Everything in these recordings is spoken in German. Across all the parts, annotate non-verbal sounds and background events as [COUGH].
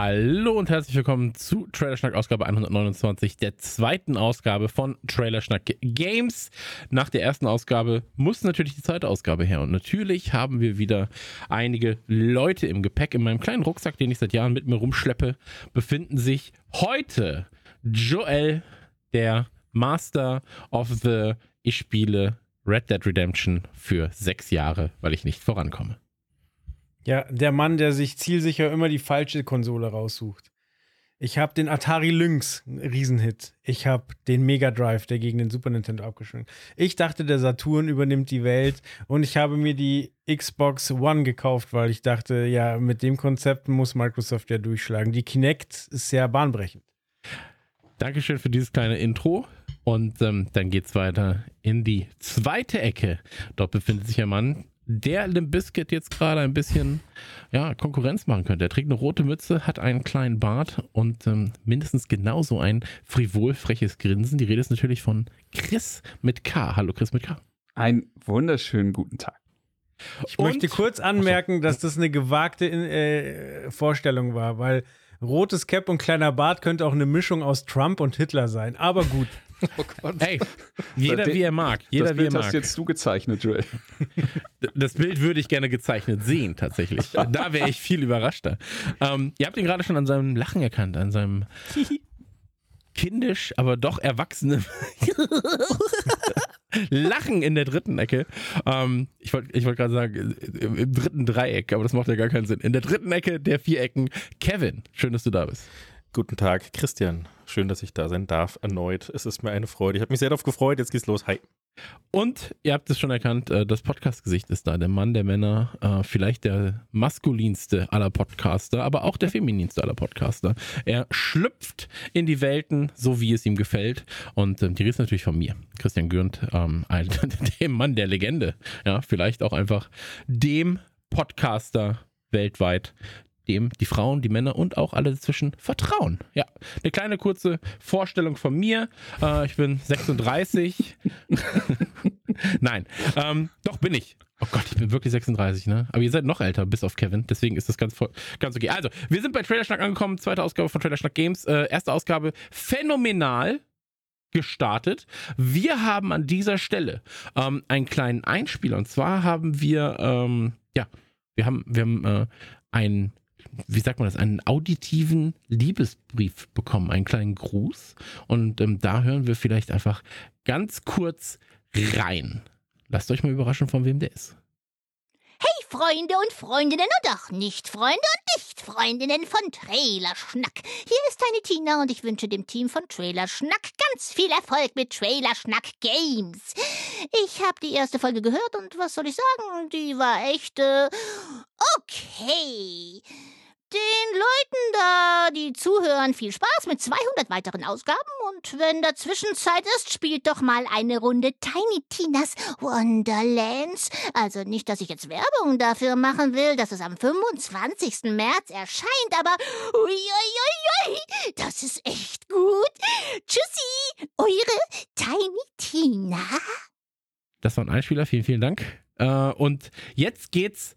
Hallo und herzlich willkommen zu Trailerschnack Ausgabe 129, der zweiten Ausgabe von Trailerschnack Games. Nach der ersten Ausgabe muss natürlich die zweite Ausgabe her und natürlich haben wir wieder einige Leute im Gepäck. In meinem kleinen Rucksack, den ich seit Jahren mit mir rumschleppe, befinden sich heute Joel, der Master of the Ich spiele Red Dead Redemption für sechs Jahre, weil ich nicht vorankomme. Ja, der Mann, der sich zielsicher immer die falsche Konsole raussucht. Ich habe den Atari Lynx, Riesenhit. Ich habe den Mega Drive, der gegen den Super Nintendo abgeschwungen. Ich dachte, der Saturn übernimmt die Welt und ich habe mir die Xbox One gekauft, weil ich dachte, ja, mit dem Konzept muss Microsoft ja durchschlagen. Die Kinect ist sehr bahnbrechend. Dankeschön für dieses kleine Intro. Und ähm, dann geht's weiter in die zweite Ecke. Dort befindet sich ein Mann, der Limp Bizkit jetzt gerade ein bisschen ja, Konkurrenz machen könnte. Er trägt eine rote Mütze, hat einen kleinen Bart und ähm, mindestens genauso ein frivol freches Grinsen. Die Rede ist natürlich von Chris mit K. Hallo Chris mit K. Einen wunderschönen guten Tag. Ich und? möchte kurz anmerken, dass das eine gewagte äh, Vorstellung war, weil rotes Cap und kleiner Bart könnte auch eine Mischung aus Trump und Hitler sein. Aber gut. Oh Gott. Hey, jeder wie er mag. Jeder das Bild wie er mag. hast jetzt du gezeichnet, Joel. Das Bild würde ich gerne gezeichnet sehen, tatsächlich. [LAUGHS] Da wäre ich viel überraschter. Ähm, ihr habt ihn gerade schon an seinem Lachen erkannt, an seinem [LAUGHS] kindisch, aber doch erwachsenen [LAUGHS] Lachen in der dritten Ecke. Ähm, ich wollte ich wollt gerade sagen, im, im, dritten Dreieck, aber das macht ja gar keinen Sinn. In der dritten Ecke der vier Ecken. Kevin, schön, dass du da bist. Guten Tag, Christian. Schön, dass ich da sein darf. Erneut. Es ist mir eine Freude. Ich habe mich sehr darauf gefreut. Jetzt geht's los. Hi. Und ihr habt es schon erkannt, äh, das Podcast-Gesicht ist da. Der Mann der Männer, äh, vielleicht der maskulinste aller Podcaster, aber auch der femininste aller Podcaster. Er schlüpft in die Welten, so wie es ihm gefällt. Und ähm, die Rede ist natürlich von mir, Christian Gürnt, ähm, [LAUGHS] dem Mann der Legende. Ja, vielleicht auch einfach dem Podcaster weltweit, dem die Frauen, die Männer und auch alle dazwischen vertrauen. Ja, eine kleine kurze Vorstellung von mir. Äh, ich bin 36. [LAUGHS] Nein, ähm, doch bin ich. Oh Gott, ich bin wirklich 36, ne? Aber ihr seid noch älter, bis auf Kevin. Deswegen ist das ganz, ganz okay. Also, wir sind bei Trailerschnack angekommen. Zweite Ausgabe von Trailerschnack Games. Äh, erste Ausgabe phänomenal gestartet. Wir haben an dieser Stelle ähm, einen kleinen Einspieler. Und zwar haben wir, ähm, ja, wir haben, wir haben äh, ein wie sagt man das, einen auditiven Liebesbrief bekommen, einen kleinen Gruß. Und ähm, da hören wir vielleicht einfach ganz kurz rein. Lasst euch mal überraschen, von wem der ist. Hey Freunde und Freundinnen und auch Nicht-Freunde und Nicht-Freundinnen von Trailerschnack. Hier ist deine Tina und ich wünsche dem Team von Trailerschnack ganz viel Erfolg mit Trailerschnack Games. Ich habe die erste Folge gehört und was soll ich sagen? Die war echt äh, okay den Leuten da, die zuhören, viel Spaß mit 200 weiteren Ausgaben und wenn dazwischen Zeit ist, spielt doch mal eine Runde Tiny Tinas Wonderlands. Also nicht, dass ich jetzt Werbung dafür machen will, dass es am 25. März erscheint, aber uiuiui, das ist echt gut. Tschüssi, eure Tiny Tina. Das war ein Einspieler, vielen, vielen Dank. Äh, und jetzt geht's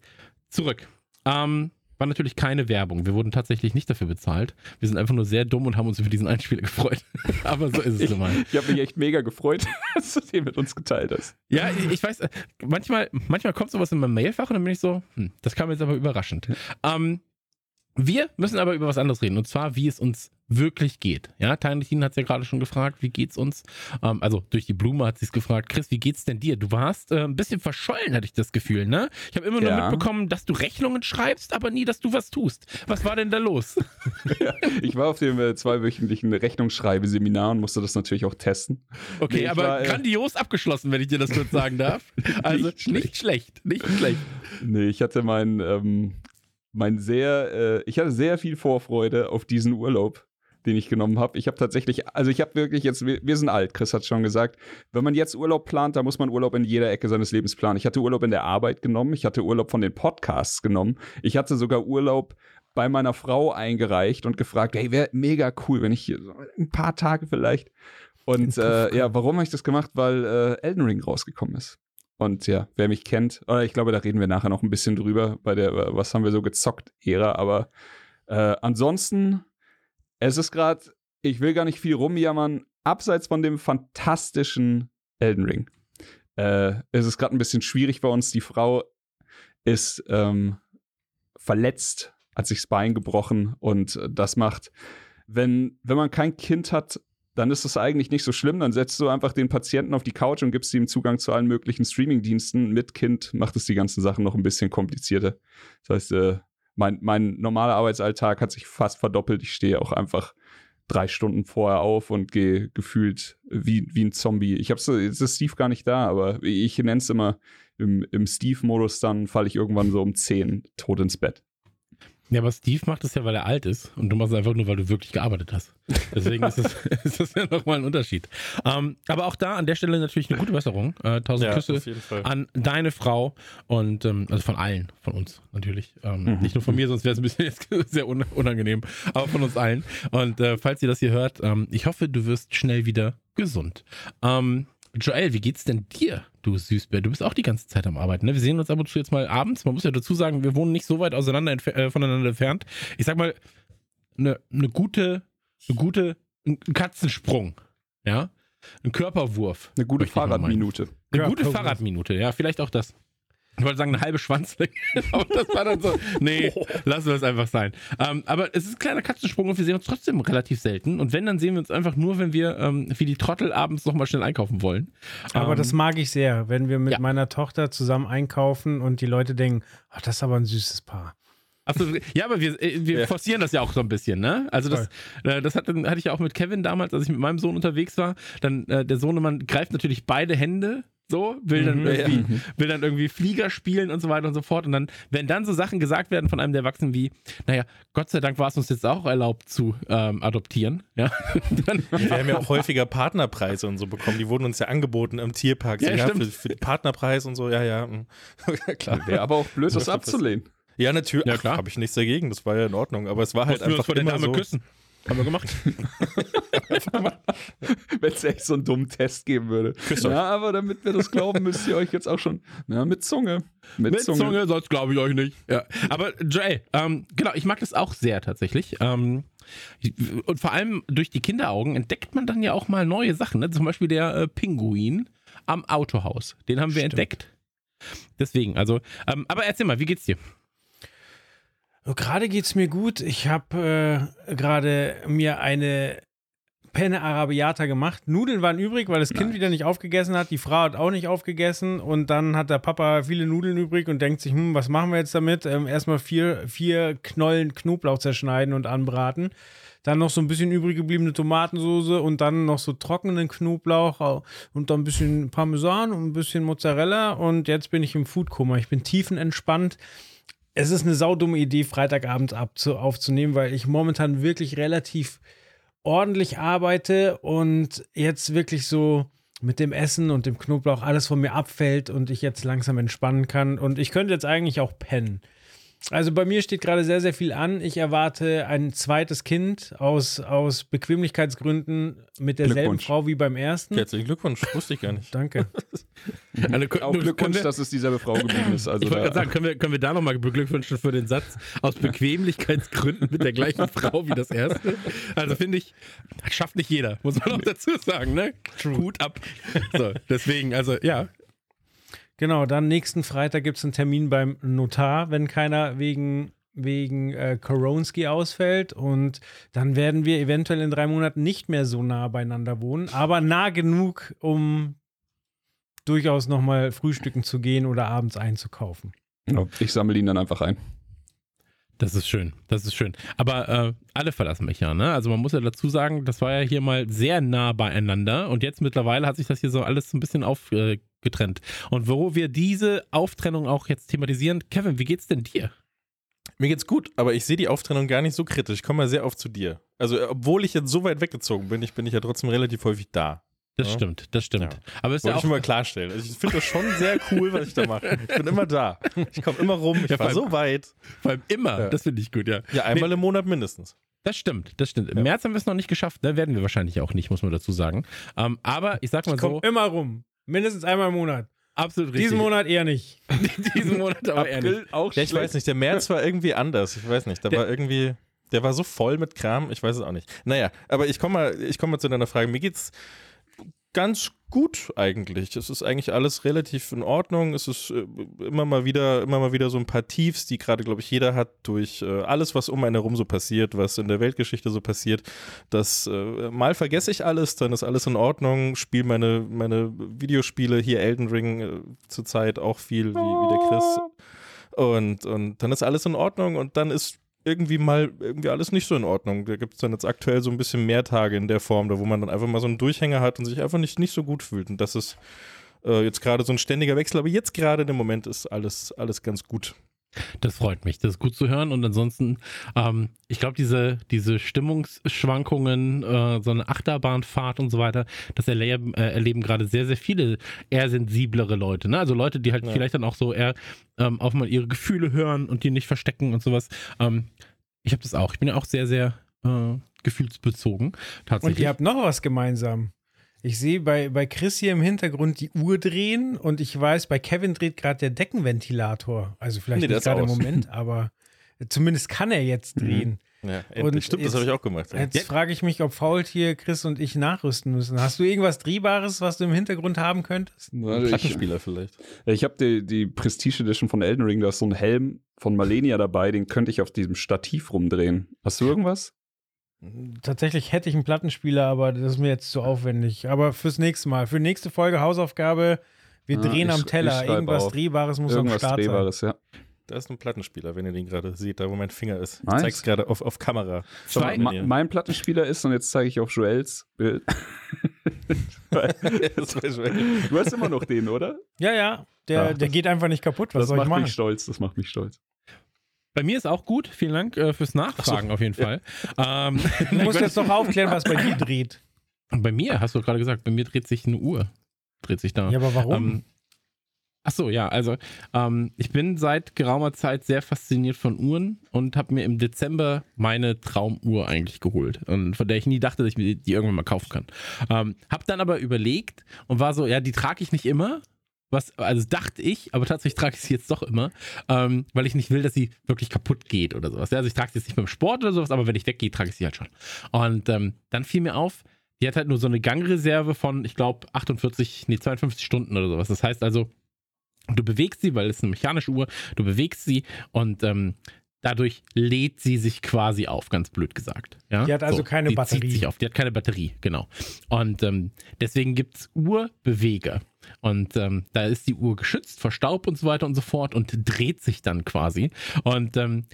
zurück. Ähm, war natürlich keine Werbung. Wir wurden tatsächlich nicht dafür bezahlt. Wir sind einfach nur sehr dumm und haben uns über diesen Einspieler [LAUGHS] gefreut. Aber so ist es ich. Ich habe mich echt mega gefreut, [LAUGHS] dass du den mit uns geteilt hast. Ja, ich, ich weiß, manchmal, manchmal kommt sowas in mein Mailfach und dann bin ich so, hm, das kam jetzt aber überraschend. Ähm, wir müssen aber über was anderes reden und zwar, wie es uns wirklich geht. Ja, Tiny hat es ja gerade schon gefragt, wie geht's uns? Ähm, also durch die Blume hat sie es gefragt. Chris, wie geht's denn dir? Du warst äh, ein bisschen verschollen, hatte ich das Gefühl, ne? Ich habe immer nur ja. mitbekommen, dass du Rechnungen schreibst, aber nie, dass du was tust. Was war denn da los? [LAUGHS] ja, ich war auf dem äh, zweiwöchentlichen Rechnungsschreibeseminar und musste das natürlich auch testen. Okay, nee, aber war, äh, grandios abgeschlossen, wenn ich dir das kurz sagen darf. [LAUGHS] Also nicht schlecht, nicht schlecht. Nicht schlecht. Nee, ich hatte mein, ähm, mein sehr, äh, ich hatte sehr viel Vorfreude auf diesen Urlaub den ich genommen habe. Ich habe tatsächlich, also ich habe wirklich jetzt, wir, wir sind alt, Chris hat schon gesagt, wenn man jetzt Urlaub plant, da muss man Urlaub in jeder Ecke seines Lebens planen. Ich hatte Urlaub in der Arbeit genommen, ich hatte Urlaub von den Podcasts genommen, ich hatte sogar Urlaub bei meiner Frau eingereicht und gefragt, hey, wäre mega cool, wenn ich hier so ein paar Tage vielleicht. Und äh, ja, warum habe ich das gemacht? Weil äh, Elden Ring rausgekommen ist. Und ja, wer mich kennt, oder ich glaube, da reden wir nachher noch ein bisschen drüber, bei der, äh, was haben wir so gezockt, Ära, aber äh, ansonsten, es ist gerade, ich will gar nicht viel rumjammern, abseits von dem fantastischen Elden Ring. Äh, es ist gerade ein bisschen schwierig bei uns. Die Frau ist ähm, verletzt, hat sich das Bein gebrochen und das macht, wenn, wenn man kein Kind hat, dann ist es eigentlich nicht so schlimm. Dann setzt du einfach den Patienten auf die Couch und gibst ihm Zugang zu allen möglichen Streamingdiensten. Mit Kind macht es die ganzen Sachen noch ein bisschen komplizierter. Das heißt, äh, mein, mein normaler Arbeitsalltag hat sich fast verdoppelt. Ich stehe auch einfach drei Stunden vorher auf und gehe gefühlt wie, wie ein Zombie. Ich habe jetzt ist Steve gar nicht da, aber ich nenne es immer im, im Steve-Modus, dann falle ich irgendwann so um 10 tot ins Bett. Ja, aber Steve macht das ja, weil er alt ist und du machst es einfach nur, weil du wirklich gearbeitet hast. Deswegen ist, [LAUGHS] das, ist das ja nochmal ein Unterschied. Ähm, aber auch da an der Stelle natürlich eine gute Besserung. Äh, tausend Ja, Küsse an deine Frau und ähm, also von allen, von uns natürlich. Ähm, Nicht nur von mir, sonst wäre es ein bisschen [LAUGHS] jetzt sehr un unangenehm, aber von uns allen. Und äh, falls ihr das hier hört, ich hoffe, du wirst schnell wieder gesund. Ähm, Joel, wie geht's denn dir, du Süßbär? Du bist auch die ganze Zeit am Arbeiten. Ne? Wir sehen uns ab und zu jetzt mal abends. Man muss ja dazu sagen, wir wohnen nicht so weit auseinander entf äh, voneinander entfernt. Ich sag mal, eine ne gute, eine gute, ein Katzensprung, ja, ein Körperwurf. Eine gute. Fahrradminute. Eine gute. Fahrradminute, ja, vielleicht auch das. Ich wollte sagen, eine halbe Schwanzlänge, [LAUGHS] aber das war dann so, nee, [LAUGHS] lassen wir es einfach sein. Ähm, aber es ist ein kleiner Katzensprung und wir sehen uns trotzdem relativ selten. Und wenn, dann sehen wir uns einfach nur, wenn wir ähm, wie die Trottel abends nochmal schnell einkaufen wollen. Aber ähm, das mag ich sehr, wenn wir mit ja. meiner Tochter zusammen einkaufen und die Leute denken, ach, das ist aber ein süßes Paar. Absolut. Ja, aber wir, äh, wir Ja. forcieren das ja auch so ein bisschen, ne? Also das, äh, das hat, hatte ich ja auch mit Kevin damals, als ich mit meinem Sohn unterwegs war. Dann äh, der Sohnemann greift natürlich beide Hände so, will dann Mhm. irgendwie, will dann irgendwie Flieger spielen und so weiter und so fort. Und dann, wenn dann so Sachen gesagt werden von einem der Erwachsenen wie, naja, Gott sei Dank war es uns jetzt auch erlaubt zu ähm, adoptieren, ja, [LAUGHS] dann, Wir haben ja auch häufiger Partnerpreise und so bekommen. Die wurden uns ja angeboten im Tierpark. So, Ja, Ja, stimmt. für, für den Partnerpreis und so, ja, ja. ja [LAUGHS] klar. Wäre aber auch blöd, das abzulehnen. Ja, natürlich. Ja, Ja, klar. Habe ich nichts dagegen. Das war ja in Ordnung. Aber es war halt mussten wir uns einfach vor der immer Dame so. küssen. Haben wir gemacht. [LAUGHS] Wenn es echt so einen dummen Test geben würde. Küsst. Ja, aber damit wir das glauben, müsst ihr euch jetzt auch schon na, mit Zunge. Mit, Mit Zunge, sonst glaube ich euch nicht. Ja. Aber Joel, ähm, genau, ich mag das auch sehr tatsächlich. Ähm, und vor allem durch die Kinderaugen entdeckt man dann ja auch mal neue Sachen. Ne? Zum Beispiel der äh, Pinguin am Autohaus. Den haben wir Stimmt. entdeckt. Deswegen, also, ähm, aber erzähl mal, wie geht's dir? Gerade geht's mir gut. Ich habe äh, gerade mir eine Penne Arabiata gemacht. Nudeln waren übrig, weil das Kind wieder nicht aufgegessen hat. Die Frau hat auch nicht aufgegessen. Und dann hat der Papa viele Nudeln übrig und denkt sich, hm, was machen wir jetzt damit? Ähm, erstmal vier, vier Knollen Knoblauch zerschneiden und anbraten. Dann noch so ein bisschen übrig gebliebene Tomatensoße und dann noch so trockenen Knoblauch und dann ein bisschen Parmesan und ein bisschen Mozzarella. Und jetzt bin ich im Foodkoma. Ich bin tiefenentspannt es ist eine saudumme Idee, Freitagabend abzu aufzunehmen, weil ich momentan wirklich relativ ordentlich arbeite und jetzt wirklich so mit dem Essen und dem Knoblauch alles von mir abfällt und ich jetzt langsam entspannen kann. Und ich könnte jetzt eigentlich auch pennen. Also bei mir steht gerade sehr, sehr viel an. Ich erwarte ein zweites Kind aus, aus Bequemlichkeitsgründen mit derselben. Frau wie beim ersten. Herzlichen Glückwunsch. Wusste ich gar nicht. Danke. [LAUGHS] Also, Auch Glückwunsch, wir- dass es dieselbe Frau geblieben ist. Also Ich wollte gerade sagen, können wir, können wir da nochmal beglückwünschen für den Satz aus Bequemlichkeitsgründen mit der gleichen [LAUGHS] Frau wie das erste? Also finde ich, das schafft nicht jeder, muss man auch dazu sagen, ne? Hut ab. So, deswegen, also ja, Genau, dann nächsten Freitag gibt es einen Termin beim Notar, wenn keiner wegen, wegen äh, Koronski ausfällt. Und dann werden wir eventuell in drei Monaten nicht mehr so nah beieinander wohnen, aber nah genug, um durchaus nochmal frühstücken zu gehen oder abends einzukaufen. Ja, ich sammle ihn dann einfach ein. Das ist schön, das ist schön. Aber äh, alle verlassen mich ja, ne? Also man muss ja dazu sagen, das war ja hier mal sehr nah beieinander und jetzt mittlerweile hat sich das hier so alles so ein bisschen aufgetrennt. Und wo wir diese Auftrennung auch jetzt thematisieren, Kevin, wie geht's denn dir? Mir geht's gut, aber ich sehe die Auftrennung gar nicht so kritisch. Ich komme mal sehr oft zu dir. Also, obwohl ich jetzt so weit weggezogen bin, ich bin ich ja trotzdem relativ häufig da. Das Ja. stimmt, das stimmt. Ja. Aber ist Wollte ja ich auch, mal klarstellen. Also ich finde das schon sehr cool, was ich da mache. Ich bin immer da. Ich komme immer rum. Ich Ja, war allem- so weit. vor allem immer, Ja. das finde ich gut, ja. Ja, einmal im Monat mindestens. Das stimmt, das stimmt. Im März haben wir es noch nicht geschafft, ne? werden wir wahrscheinlich auch nicht, muss man dazu sagen. Ähm, aber ich sag mal Komm so, immer rum. Mindestens einmal im Monat. absolut richtig. Diesen Monat eher nicht. [LAUGHS] diesen Monat aber eher nicht. auch Ja, ich weiß nicht, der März war irgendwie anders. Ich weiß nicht, da Der- war irgendwie, der war so voll mit Kram, ich weiß es auch nicht. Naja, aber ich komme mal, ich komme mal zu deiner Frage. Mir geht's ganz gut eigentlich. Es ist eigentlich alles relativ in Ordnung. Es ist äh, immer mal wieder, immer mal wieder so ein paar Tiefs, die gerade, glaube ich, jeder hat durch äh, alles, was um einen herum so passiert, was in der Weltgeschichte so passiert. Das äh, mal vergesse ich alles, dann ist alles in Ordnung. Spiele meine, meine Videospiele hier Elden Ring zurzeit auch viel wie, wie der Chris. Und, und dann ist alles in Ordnung und dann ist irgendwie mal irgendwie alles nicht so in Ordnung. Da gibt es dann jetzt aktuell so ein bisschen mehr Tage in der Form, da wo man dann einfach mal so einen Durchhänger hat und sich einfach nicht, nicht so gut fühlt. Und das ist äh, jetzt gerade so ein ständiger Wechsel, aber jetzt gerade dem Moment ist alles, alles ganz gut. Das freut mich, das ist gut zu hören. Und ansonsten, ähm, ich glaube, diese, diese Stimmungsschwankungen, äh, so eine Achterbahnfahrt und so weiter, das erleben, äh, erleben gerade sehr, sehr viele eher sensiblere Leute. Ne? Also Leute, die halt Ja. vielleicht dann auch so eher ähm, auf mal ihre Gefühle hören und die nicht verstecken und sowas. Ähm, ich habe das auch. Ich bin ja auch sehr, sehr äh, gefühlsbezogen. Und Tatsächlich. ihr habt noch was gemeinsam. Ich sehe bei, bei Chris hier im Hintergrund die Uhr drehen und ich weiß, bei Kevin dreht gerade der Deckenventilator. Also vielleicht Nee, nicht ist gerade im. Moment, [LAUGHS] aber zumindest kann er jetzt drehen. Ja, Und. Stimmt, das jetzt- habe ich auch gemacht. Ja. Jetzt frage ich mich, ob Faultier, Chris und ich nachrüsten müssen. Hast du irgendwas Drehbares, was du im Hintergrund haben könntest? Ich Plattenspieler vielleicht. ich habe die, die Prestige Edition von Elden Ring, da ist so ein Helm von Malenia dabei, den könnte ich auf diesem Stativ rumdrehen. Hast du irgendwas? Tatsächlich hätte ich einen Plattenspieler, aber das ist mir jetzt zu aufwendig. Aber fürs nächste Mal, für nächste Folge Hausaufgabe, wir Ah, drehen ich- am Teller. Irgendwas auf. Drehbares muss am Irgendwas Start sein. Drehbares, ja. Da ist ein Plattenspieler, wenn ihr den gerade seht, da wo mein Finger ist. Nice. Ich zeig's gerade auf, auf Kamera. Schau mal, mein Plattenspieler ist, und jetzt zeige ich auf Joels Bild. [LAUGHS] Du hast immer noch den, oder? Ja, ja, der, Ja, der geht einfach nicht kaputt. Was das soll ich macht machen? mich stolz, das macht mich stolz. Bei mir ist auch gut. Vielen Dank äh, fürs Nachfragen auf jeden Fall. [LAUGHS] Ähm, Du musst jetzt noch aufklären, was bei dir dreht. bei mir, hast du gerade gesagt, bei mir dreht sich eine Uhr. Dreht sich da. Ja, aber warum? Ähm, ach so, ja, also ähm, ich bin seit geraumer Zeit sehr fasziniert von Uhren und habe mir im Dezember meine Traumuhr eigentlich geholt und von der ich nie dachte, dass ich mir die irgendwann mal kaufen kann. Ähm, hab dann aber überlegt und war so, ja, die trage ich nicht immer. Was, also dachte ich, aber tatsächlich trage ich sie jetzt doch immer, ähm, weil ich nicht will, dass sie wirklich kaputt geht oder sowas. Also ich trage sie jetzt nicht beim Sport oder sowas, aber wenn ich weggehe, trage ich sie halt schon. Und ähm, dann fiel mir auf, die hat halt nur so eine Gangreserve von, ich glaube, 48, nee, 52 Stunden oder sowas. Das heißt also, du bewegst sie, weil es ist eine mechanische Uhr, du bewegst sie und ähm, dadurch lädt sie sich quasi auf, ganz blöd gesagt. Ja? Die hat also keine die Batterie. Zieht sich auf. Die hat keine Batterie, genau. Und ähm, deswegen gibt es Uhrbeweger. Und ähm, da ist die Uhr geschützt vor Staub und so weiter und so fort und dreht sich dann quasi. Und ähm,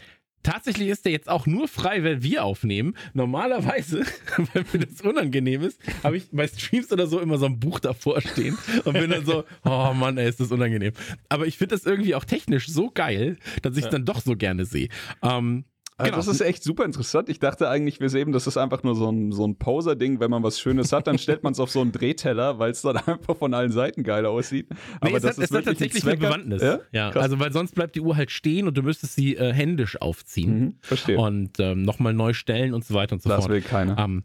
Tatsächlich ist der jetzt auch nur frei, wenn wir aufnehmen. Normalerweise, [LAUGHS] wenn mir das unangenehm ist, habe ich bei Streams oder so immer so ein Buch davor stehen und bin dann so, [LAUGHS] oh Mann, ey, ist das unangenehm. Aber ich finde das irgendwie auch technisch so geil, dass ich es dann doch so gerne sehe. Ähm, Also Genau. Das ist echt super interessant. Ich dachte eigentlich, wir sehen, das ist einfach nur so ein, so ein Poser-Ding. Wenn man was Schönes hat, dann stellt man es auf so einen Drehteller, weil es dann [LAUGHS] einfach von allen Seiten geil aussieht. Nee, es hat, es hat tatsächlich eine Zweck hat. Bewandtnis. Ja? Ja, also weil sonst bleibt die Uhr halt stehen und du müsstest sie äh, händisch aufziehen Mhm, verstehe. und ähm, nochmal neu stellen und so weiter und so das fort. will keiner. Ähm,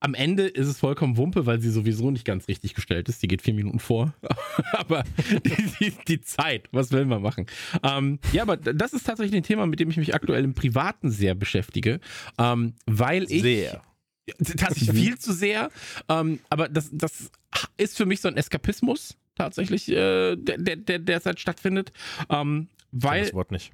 am Ende ist es vollkommen Wumpe, weil sie sowieso nicht ganz richtig gestellt ist. Die geht vier Minuten vor. [LAUGHS] aber die, die, die Zeit, was will man machen? Ähm, ja, aber das ist tatsächlich ein Thema, mit dem ich mich aktuell im Privaten sehr beschäftige, ähm, weil ich Sehr. tatsächlich viel zu sehr. Ähm, aber das, das ist für mich so ein Eskapismus tatsächlich, äh, der, der, der derzeit stattfindet. Ähm, weil das Wort nicht.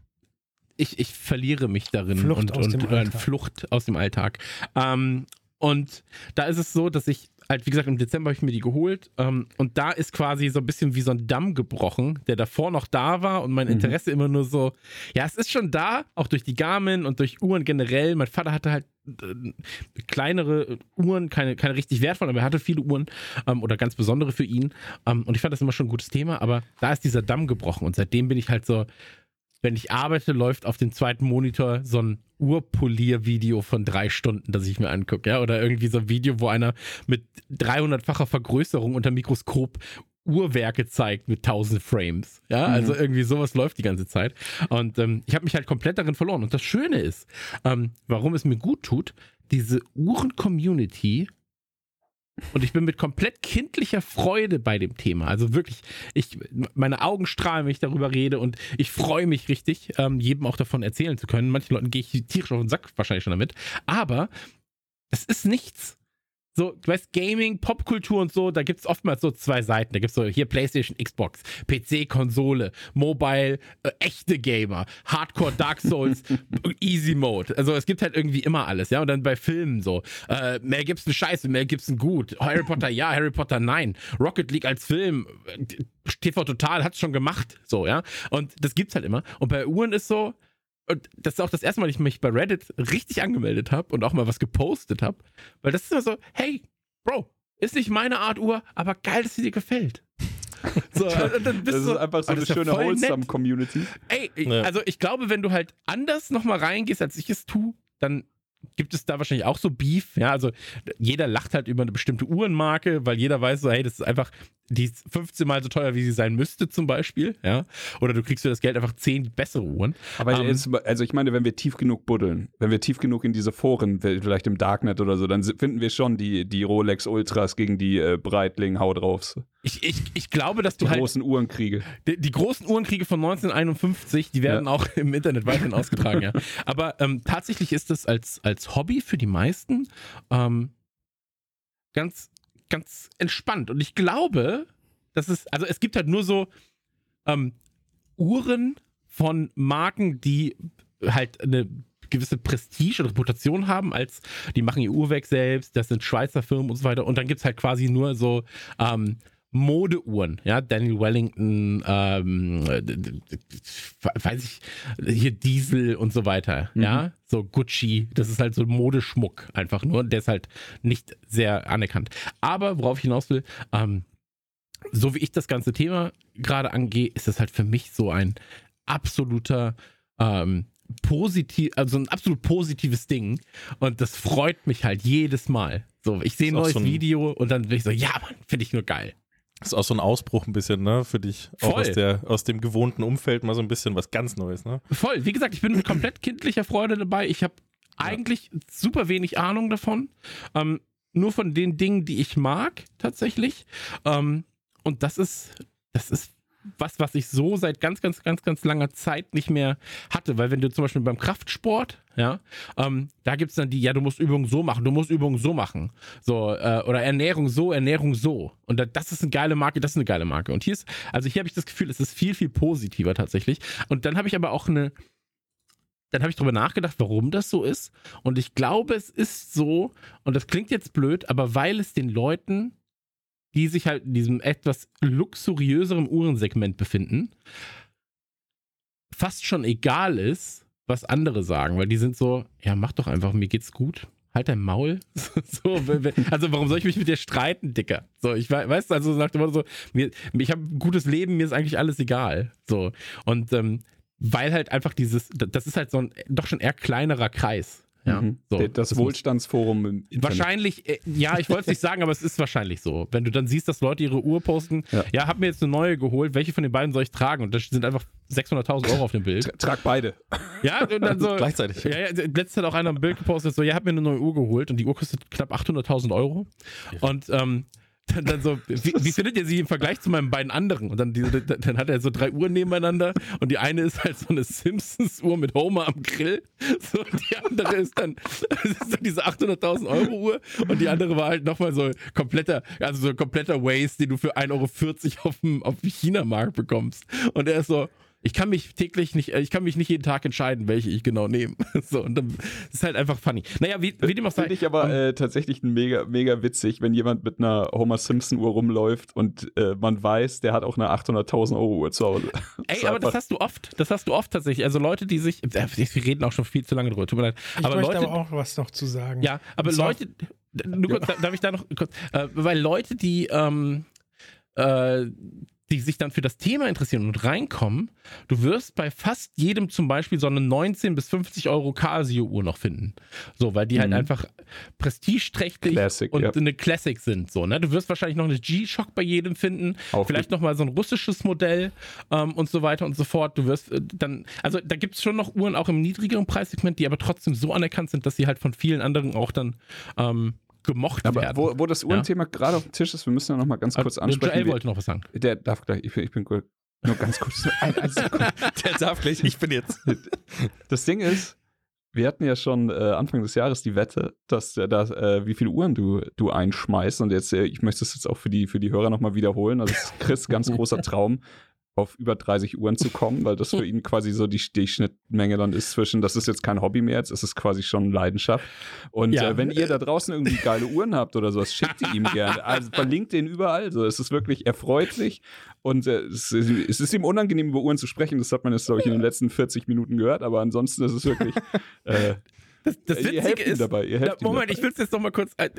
ich, ich verliere mich darin Flucht und, aus und dem äh, Alltag. Flucht aus dem Alltag. Ähm, und da ist es so, dass ich halt, wie gesagt, im Dezember habe ich mir die geholt ähm, und da ist quasi so ein bisschen wie so ein Damm gebrochen, der davor noch da war und mein Mhm. Interesse immer nur so, ja, es ist schon da, auch durch die Garmin und durch Uhren generell. Mein Vater hatte halt äh, kleinere Uhren, keine, keine richtig wertvollen, aber er hatte viele Uhren ähm, oder ganz besondere für ihn. Ähm, und ich fand das immer schon ein gutes Thema, aber da ist dieser Damm gebrochen und seitdem bin ich halt so, wenn ich arbeite, läuft auf dem zweiten Monitor so ein Urpolier-Video von drei Stunden, das ich mir angucke, ja, oder irgendwie so ein Video, wo einer mit 300-facher Vergrößerung unter Mikroskop Uhrwerke zeigt mit 1000 Frames. Ja, also Mhm. irgendwie sowas läuft die ganze Zeit. Und ähm, ich habe mich halt komplett darin verloren. Und das Schöne ist, ähm, warum es mir gut tut, diese Uhren-Community und ich bin mit komplett kindlicher Freude bei dem Thema. Also wirklich, ich, meine Augen strahlen, wenn ich darüber rede und ich freue mich richtig, ähm, jedem auch davon erzählen zu können. Manchen Leuten gehe ich tierisch auf den Sack wahrscheinlich schon damit. Aber es ist nichts. So, du weißt, Gaming, Popkultur und so, da gibt es oftmals so zwei Seiten. Da gibt es so hier PlayStation, Xbox, PC, Konsole, Mobile, äh, echte Gamer, Hardcore, Dark Souls, [LAUGHS] Easy Mode. Also es gibt halt irgendwie immer alles, ja. Und dann bei Filmen so, äh, Mel Gibson scheiße, Mel Gibson gut, Harry Potter ja, Harry Potter nein, Rocket League als Film, äh, TV Total hat's schon gemacht, so, ja. Und das gibt's halt immer. Und bei Uhren ist so, und das ist auch das erste Mal, dass ich mich bei Reddit richtig angemeldet habe und auch mal was gepostet habe. Weil das ist immer so, hey, Bro, ist nicht meine Art Uhr, aber geil, dass sie dir gefällt. [LAUGHS] So, und dann bist Das ist du einfach so eine ist ja schöne nett. Wholesome-Community. Ey, ich- Ja. also ich glaube, wenn du halt anders nochmal reingehst, als ich es tue, dann gibt es da wahrscheinlich auch so Beef. Ja, also jeder lacht halt über eine bestimmte Uhrenmarke, weil jeder weiß so, hey, das ist einfach, die ist 15 mal so teuer, wie sie sein müsste zum Beispiel. Ja, oder du kriegst für das Geld einfach 10 bessere Uhren. Aber Ähm, jetzt, also ich meine, wenn wir tief genug buddeln, wenn wir tief genug in diese Foren, vielleicht im Darknet oder so, dann finden wir schon die, die Rolex Ultras gegen die äh, Breitling Hau draufs. Ich, ich, ich glaube, dass Die du halt großen Uhrenkriege. Die, die großen Uhrenkriege von 1951, die werden Ja. auch im Internet weiterhin ausgetragen, ja. Aber ähm, tatsächlich ist das als, als Hobby für die meisten ähm, ganz, ganz entspannt. Und ich glaube, dass es, also es gibt halt nur so ähm, Uhren von Marken, die halt eine gewisse Prestige und Reputation haben, als die machen ihr Uhrwerk selbst, das sind Schweizer Firmen und so weiter. Und dann gibt es halt quasi nur so ähm, Modeuhren, ja, Daniel Wellington, ähm, äh, d- weiß ich, hier Diesel und so weiter, ja, so Gucci, das ist halt so Modeschmuck einfach nur, und der ist halt nicht sehr anerkannt. Aber worauf ich hinaus will, ähm, so wie ich das ganze Thema gerade angehe, ist das halt für mich so ein absoluter ähm, positiv, also ein absolut positives Ding und das freut mich halt jedes Mal. So, ich sehe ein neues so ein- Video und dann bin ich so, ja, Mann, finde ich nur geil. Das ist auch so ein Ausbruch ein bisschen, ne, für dich. Auch Voll. aus, der, aus dem gewohnten Umfeld mal so ein bisschen was ganz Neues, ne? Voll. Wie gesagt, ich bin mit komplett kindlicher Freude dabei. Ich habe eigentlich super wenig Ahnung davon. Ähm, nur von den Dingen, die ich mag, tatsächlich. Ähm, und das ist, das ist was, was ich so seit ganz, ganz, ganz, ganz langer Zeit nicht mehr hatte. Weil wenn du zum Beispiel beim Kraftsport, ja, ähm, da gibt's dann die, ja, du musst Übungen so machen, du musst Übungen so machen. So, äh, oder Ernährung so, Ernährung so. Und da, das ist eine geile Marke, das ist eine geile Marke. Und hier ist, also hier habe ich das Gefühl, es ist viel, viel positiver tatsächlich. Und dann habe ich aber auch eine, dann habe ich drüber nachgedacht, warum das so ist. Und ich glaube, es ist so, und das klingt jetzt blöd, aber weil es den Leuten, die sich halt in diesem etwas luxuriöseren Uhrensegment befinden, fast schon egal ist, was andere sagen, weil die sind so, ja, mach doch einfach, mir geht's gut. Halt dein Maul. [LAUGHS] so, also warum soll ich mich mit dir streiten, Dicker? So, ich wei- weiß, also nach dem so, mir, ich habe ein gutes Leben, mir ist eigentlich alles egal. So. Und ähm, weil halt einfach dieses, das ist halt so ein doch schon eher kleinerer Kreis. Ja, Mhm. so. Das muss- Wohlstandsforum im Internet. Wahrscheinlich, äh, ja, ich wollte es nicht sagen, aber es ist wahrscheinlich so. Wenn du dann siehst, dass Leute ihre Uhr posten, ja, Ja. hab mir jetzt eine neue geholt, welche von den beiden soll ich tragen? Und da sind einfach 600.000 Euro auf dem Bild. Tra- Trag beide. Ja, und dann [LAUGHS] so. Gleichzeitig. Ja, ja, letztens hat auch einer ein Bild gepostet, so, ja, hab mir eine neue Uhr geholt und die Uhr kostet knapp 800.000 Euro. Und ähm, dann, dann so, wie, wie findet ihr sie im Vergleich zu meinen beiden anderen? Und dann, die, dann hat er so drei Uhren nebeneinander und die eine ist halt so eine Simpsons-Uhr mit Homer am Grill. So, und die andere ist dann, ist dann diese 800.000 Euro Uhr und die andere war halt nochmal so kompletter, also so kompletter Waste, den du für 1,40 Euro auf dem, auf dem China-Markt bekommst. Und er ist so, ich kann mich täglich nicht, äh, ich kann mich nicht jeden Tag entscheiden, welche ich genau nehme. [LAUGHS] So, und dann ist halt einfach funny. Naja, wie, wie dem auch sei. Finde ich aber äh, tatsächlich mega, mega witzig, wenn jemand mit einer Homer Simpson Uhr rumläuft und äh, man weiß, der hat auch eine 800.000 Euro Uhr zu Hause. [LAUGHS] Ey, aber das hast du oft. Das hast du oft tatsächlich. Also Leute, die sich, äh, wir reden auch schon viel zu lange drüber, tut mir leid. Ich aber möchte Leute, aber auch was noch zu sagen. ja, aber zwar- Leute, nur kurz, darf ich da noch kurz, äh, weil Leute, die, ähm, äh, die sich dann für das Thema interessieren und reinkommen, du wirst bei fast jedem zum Beispiel so eine 19 bis 50 Euro Casio-Uhr noch finden. So, weil die halt Mhm. einfach prestigeträchtig Classic, und ja. eine Classic sind. So, ne? Du wirst wahrscheinlich noch eine G-Shock bei jedem finden, Auch vielleicht noch mal so ein russisches Modell ähm, und so weiter und so fort. Du wirst äh, dann, also da gibt es schon noch Uhren auch im niedrigeren Preissegment, die aber trotzdem so anerkannt sind, dass sie halt von vielen anderen auch dann ähm, gemocht Aber werden. wo, wo das Uhrenthema gerade auf dem Tisch ist, wir müssen ja noch mal ganz kurz Aber ansprechen. Joel wollte noch was sagen. Der darf gleich, ich bin, ich bin gut. Nur ganz kurz. [LAUGHS] Ein, Sekunde. Der darf gleich, ich bin jetzt. [LAUGHS] Das Ding ist, wir hatten ja schon äh, Anfang des Jahres die Wette, dass, äh, dass äh, wie viele Uhren du, du einschmeißt. Und jetzt, äh, ich möchte es jetzt auch für die, für die Hörer nochmal wiederholen. Also, es ist Chris ganz großer [LAUGHS] Traum, auf über 30 Uhren zu kommen, weil das für ihn [LAUGHS] quasi so die, die Schnittmenge dann ist zwischen, das ist jetzt kein Hobby mehr, jetzt ist es quasi schon Leidenschaft. Und Ja. äh, wenn ihr da draußen irgendwie geile Uhren habt oder sowas, schickt die ihm gerne. Also verlinkt den überall. So, es ist wirklich, er freut sich. Und äh, es, ist- es ist ihm unangenehm, über Uhren zu sprechen. Das hat man jetzt, glaube ich, in den letzten 40 Minuten gehört. Aber ansonsten ist es wirklich. Äh, Das, das ihr Witzige helft ihm ist, dabei. Ihr helft Na, ihm Moment, dabei. ich will es jetzt noch mal kurz. Äh,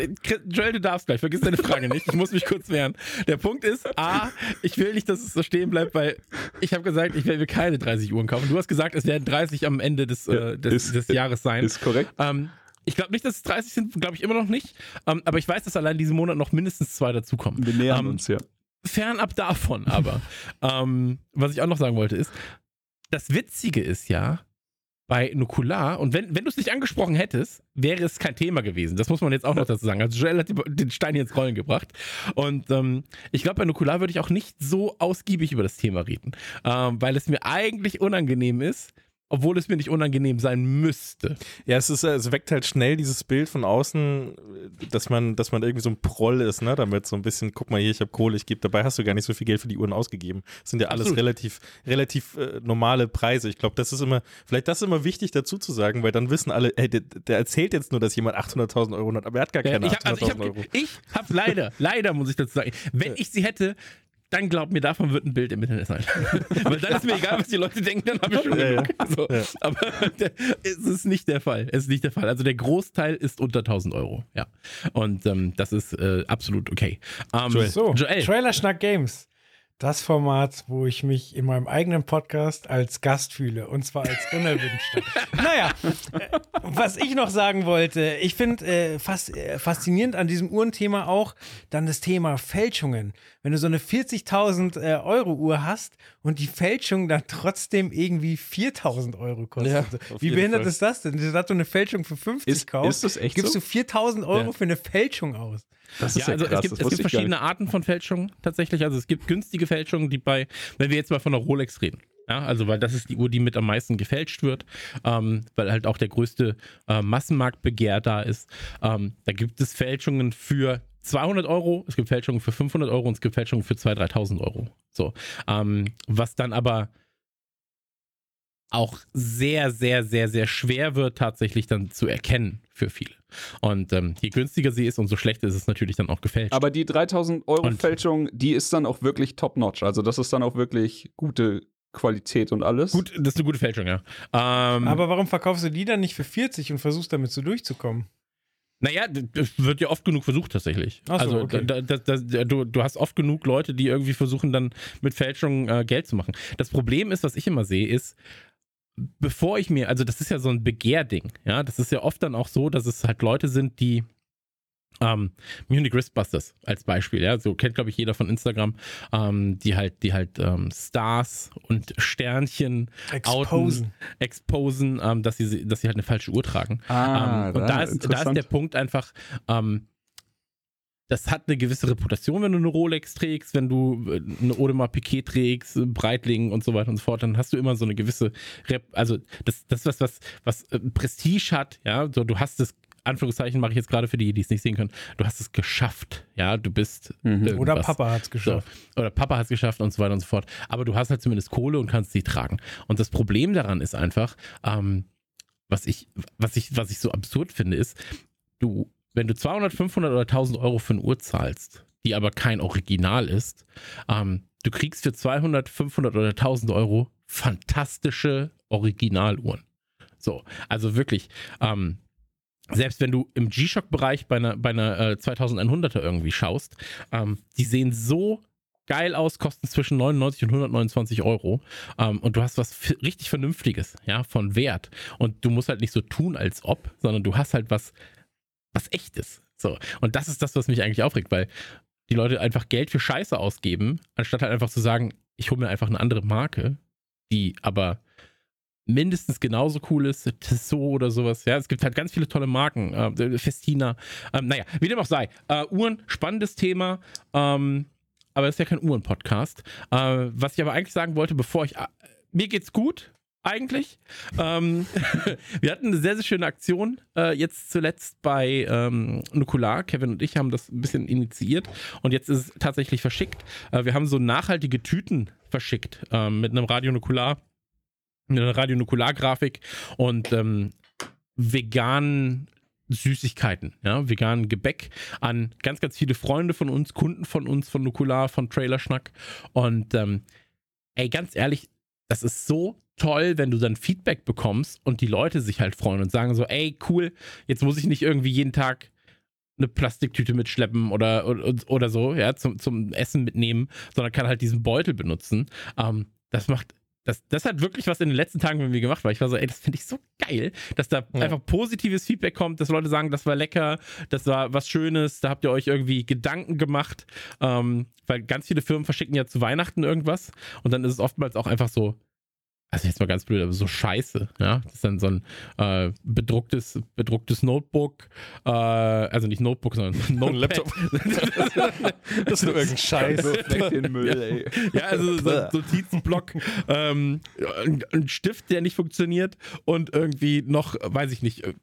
Joel, du darfst gleich. Vergiss deine Frage nicht. Ich muss mich kurz wehren. Der Punkt ist, A, ich will nicht, dass es so stehen bleibt, weil ich habe gesagt, ich werde mir keine 30 Uhren kaufen. Du hast gesagt, es werden 30 am Ende des, äh, des, ist- des Jahres sein. Ist korrekt. Ähm, ich glaube nicht, dass es 30 sind, glaube ich immer noch nicht. Ähm, aber ich weiß, dass allein diesen Monat noch mindestens zwei dazukommen. Wir nähern ähm, uns ja. Fernab davon aber, [LAUGHS] ähm, was ich auch noch sagen wollte, ist, das Witzige ist ja, bei Nukular, und wenn, wenn du es nicht angesprochen hättest, wäre es kein Thema gewesen. Das muss man jetzt auch noch dazu sagen. Also Joel hat den Stein hier ins Rollen gebracht. Und ähm, ich glaube, bei Nukular würde ich auch nicht so ausgiebig über das Thema reden, ähm, weil es mir eigentlich unangenehm ist, obwohl es mir nicht unangenehm sein müsste. Ja, es ist, äh, es weckt halt schnell dieses Bild von außen, dass man, dass man irgendwie so ein Proll ist, ne? Damit so ein bisschen, guck mal hier, ich habe Kohle, ich gebe. Dabei hast du gar nicht so viel Geld für die Uhren ausgegeben. Das sind ja alles Absolut. relativ, relativ äh, normale Preise. Ich glaube, das ist immer, vielleicht das ist immer wichtig dazu zu sagen, weil dann wissen alle, ey, der, der erzählt jetzt nur, dass jemand 800.000 Euro hat, aber er hat gar keine ich habe also ich 800.000 Euro. ich hab leider, leider muss ich dazu sagen, wenn ich sie hätte, dann glaub mir, davon wird ein Bild im Internet sein. [LAUGHS] Weil dann ist mir egal, was die Leute denken, dann habe ich schon Ja. So. Ja. Aber der, es ist nicht der Fall. Es ist nicht der Fall. Also der Großteil ist unter 1000 Euro. Ja. Und ähm, das ist äh, absolut okay. Ähm, Joel. So, Joel. Trailer Schnack Games. Das Format, wo ich mich in meinem eigenen Podcast als Gast fühle. Und zwar als [LAUGHS] unerwünschter. naja, äh, was ich noch sagen wollte, ich finde äh, fas äh, faszinierend an diesem Uhrenthema auch dann das Thema Fälschungen. Wenn du so eine 40.000 äh, Euro Uhr hast und die Fälschung dann trotzdem irgendwie 4.000 Euro kostet. Ja, So, Wie behindert Fall. ist das denn? Du hast du eine Fälschung für 50 Ist- kaufst, ist das echt gibst so? du 4.000 Euro Ja. für eine Fälschung aus. Das Ja, also es gibt, es gibt verschiedene Arten von Fälschungen tatsächlich. Also es gibt günstige Fälschungen, die bei, wenn wir jetzt mal von der Rolex reden, ja, also weil das ist die Uhr, die mit am meisten gefälscht wird, ähm, weil halt auch der größte äh, Massenmarktbegehr da ist. Ähm, da gibt es Fälschungen für 200 Euro, es gibt Fälschungen für 500 Euro und es gibt Fälschungen für 2.000, 3.000 Euro. So, ähm, was dann aber auch sehr, sehr, sehr, sehr schwer wird, tatsächlich dann zu erkennen für viele. Und ähm, je günstiger sie ist, umso schlechter ist es natürlich dann auch gefälscht. Aber die 3000 Euro Und- Fälschung, die ist dann auch wirklich top-notch. Also, das ist dann auch wirklich gute Qualität und alles. Gut, das ist eine gute Fälschung, ja. Ähm, Aber warum verkaufst du die dann nicht für 40 und versuchst damit so durchzukommen? naja, das wird ja oft genug versucht tatsächlich. Ach so, also okay. da, da, da, du, du hast oft genug Leute, die irgendwie versuchen dann mit Fälschungen äh, Geld zu machen. Das Problem ist, was ich immer sehe, ist, bevor ich mir, also das ist ja so ein Begehrding, ja, das ist ja oft dann auch so, dass es halt Leute sind, die ähm, Munich Wristbusters als Beispiel, ja, so kennt glaube ich jeder von Instagram, ähm, die halt, die halt ähm, Stars und Sternchen Exposen. exposen, ähm, dass sie, dass sie halt eine falsche Uhr tragen. Ah, ähm, und da ist, da ist der Punkt einfach, ähm, das hat eine gewisse Reputation, wenn du eine Rolex trägst, wenn du äh, eine Audemars Piquet trägst, Breitling und so weiter und so fort, dann hast du immer so eine gewisse, Rep also das, das was, was, was äh, Prestige hat, ja, so du hast es, Anführungszeichen mache ich jetzt gerade für die, die es nicht sehen können, du hast es geschafft, ja, du bist Mhm. Oder. Papa hat's So. geschafft. Oder Papa hat es geschafft und so weiter und so fort. Aber du hast halt zumindest Kohle und kannst sie tragen. Und das Problem daran ist einfach, ähm, was ich, was ich, was ich so absurd finde, ist, du, wenn du 200, 500 oder 1000 Euro für eine Uhr zahlst, die aber kein Original ist, ähm, du kriegst für 200, 500 oder 1000 Euro fantastische Originaluhren. So, also wirklich, ähm, selbst wenn du im G-Shock-Bereich bei einer, bei einer äh, 2100er irgendwie schaust, ähm, die sehen so geil aus, kosten zwischen 99 und 129 Euro. Ähm, und du hast was richtig Vernünftiges, ja, von Wert. Und du musst halt nicht so tun, als ob, sondern du hast halt was, was echtes. So. Und das ist das, was mich eigentlich aufregt, weil die Leute einfach Geld für Scheiße ausgeben, anstatt halt einfach zu sagen, ich hole mir einfach eine andere Marke, die aber mindestens genauso cool ist, Tissot oder sowas. Ja, es gibt halt ganz viele tolle Marken, äh, Festina. Ähm, naja, wie dem auch sei. Äh, Uhren, spannendes Thema. Ähm, aber das ist ja kein Uhren-Podcast. Äh, was ich aber eigentlich sagen wollte, bevor ich. Äh, mir geht's gut, eigentlich. Ähm, [LAUGHS] wir hatten eine sehr, sehr schöne Aktion äh, jetzt zuletzt bei ähm, Nukular. Kevin und ich haben das ein bisschen initiiert und jetzt ist es tatsächlich verschickt. Äh, wir haben so nachhaltige Tüten verschickt ähm, mit einem Radio Nukular, mit einer Radio Nukular-Grafik und ähm, veganen Süßigkeiten, ja, veganen Gebäck an ganz, ganz viele Freunde von uns, Kunden von uns, von Nukular, von Trailerschnack. Und ähm, ey, ganz ehrlich, das ist so toll, wenn du dann Feedback bekommst und die Leute sich halt freuen und sagen so, ey, cool, jetzt muss ich nicht irgendwie jeden Tag eine Plastiktüte mitschleppen oder, oder, oder so, ja, zum, zum Essen mitnehmen, sondern kann halt diesen Beutel benutzen. Ähm, das macht, das, das hat wirklich was in den letzten Tagen mit mir gemacht, weil ich war so, ey, das finde ich so geil, dass da Ja. einfach positives Feedback kommt, dass Leute sagen, das war lecker, das war was Schönes, da habt ihr euch irgendwie Gedanken gemacht, ähm, weil ganz viele Firmen verschicken ja zu Weihnachten irgendwas und dann ist es oftmals auch einfach so, also jetzt mal ganz blöd, aber so scheiße, ja. Das ist dann so ein äh, bedrucktes, bedrucktes Notebook, äh, also nicht Notebook, sondern [LAUGHS] Notepad. Laptop. [LAUGHS] Das ist nur irgendein Scheiß. Weg den Müll, ey. Ja, also so ein Notizblock, ähm, ein, ein Stift, der nicht funktioniert und irgendwie noch, weiß ich nicht, äh,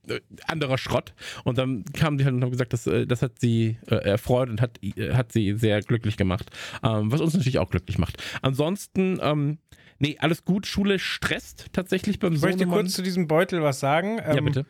anderer Schrott. Und dann kamen die halt und haben gesagt, das, äh, das hat sie äh, erfreut und hat, äh, hat sie sehr glücklich gemacht. Ähm, was uns natürlich auch glücklich macht. Ansonsten, ähm, nee, alles gut. Schule stresst tatsächlich beim Ich möchte Sohnemann. kurz zu diesem Beutel was sagen. Ja, Ähm, bitte.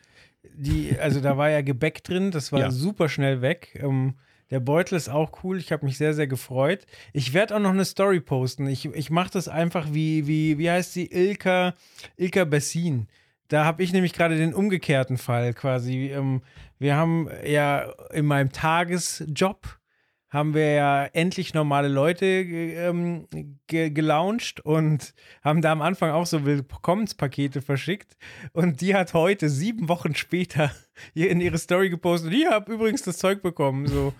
Die, also da war ja Gebäck drin, das war Ja. super schnell weg. Ähm, der Beutel ist auch cool, ich habe mich sehr, sehr gefreut. Ich werde auch noch eine Story posten. Ich, ich mache das einfach wie, wie, wie heißt sie? Ilka, Ilka Bessin. Da habe ich nämlich gerade den umgekehrten Fall quasi. Ähm, wir haben ja in meinem Tagesjob haben wir ja endlich normale Leute ähm, ge gelauncht und haben da am Anfang auch so Willkommenspakete verschickt. Und die hat heute, sieben Wochen später, [LAUGHS] hier in ihre Story gepostet. Ich habe übrigens das Zeug bekommen. So.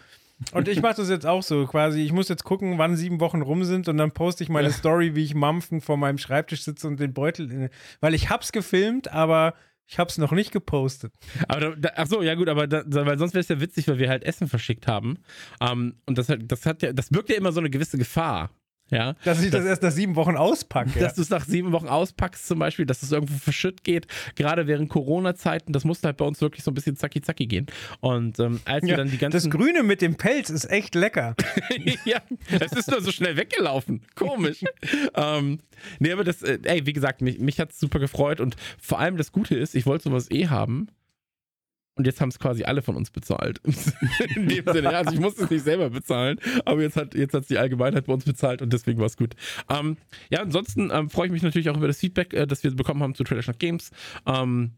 Und ich mache das jetzt auch so, quasi. Ich muss jetzt gucken, wann sieben Wochen rum sind und dann poste ich meine Story, wie ich mampfend vor meinem Schreibtisch sitze und den Beutel, in, weil ich hab's gefilmt, aber ich hab's noch nicht gepostet. Aber da, ach so, ja gut, aber da, weil sonst wäre es ja witzig, weil wir halt Essen verschickt haben. Ähm, und das, das hat ja, das birgt ja immer so eine gewisse Gefahr. Ja. Dass ich das, erst nach sieben Wochen auspacke. Dass du es nach sieben Wochen auspackst, zum Beispiel, dass es irgendwo verschütt geht, gerade während Corona-Zeiten, das musste halt bei uns wirklich so ein bisschen zacki-zacki gehen. Und ähm, als wir ja, dann die das ganzen. Grüne mit dem Pelz ist echt lecker. [LAUGHS] ja, es ist nur so schnell weggelaufen. Komisch. [LAUGHS] ähm, nee, aber das, äh, ey, wie gesagt, mich, mich hat es super gefreut und vor allem das Gute ist, ich wollte sowas eh haben. Und jetzt haben es quasi alle von uns bezahlt. [LAUGHS] In dem Sinne, ja, also ich musste es nicht selber bezahlen, aber jetzt hat jetzt hat's die Allgemeinheit bei uns bezahlt und deswegen war es gut. Ähm, ja, ansonsten ähm, freue ich mich natürlich auch über das Feedback, äh, das wir bekommen haben zu Trailer Schnack Games. Ähm,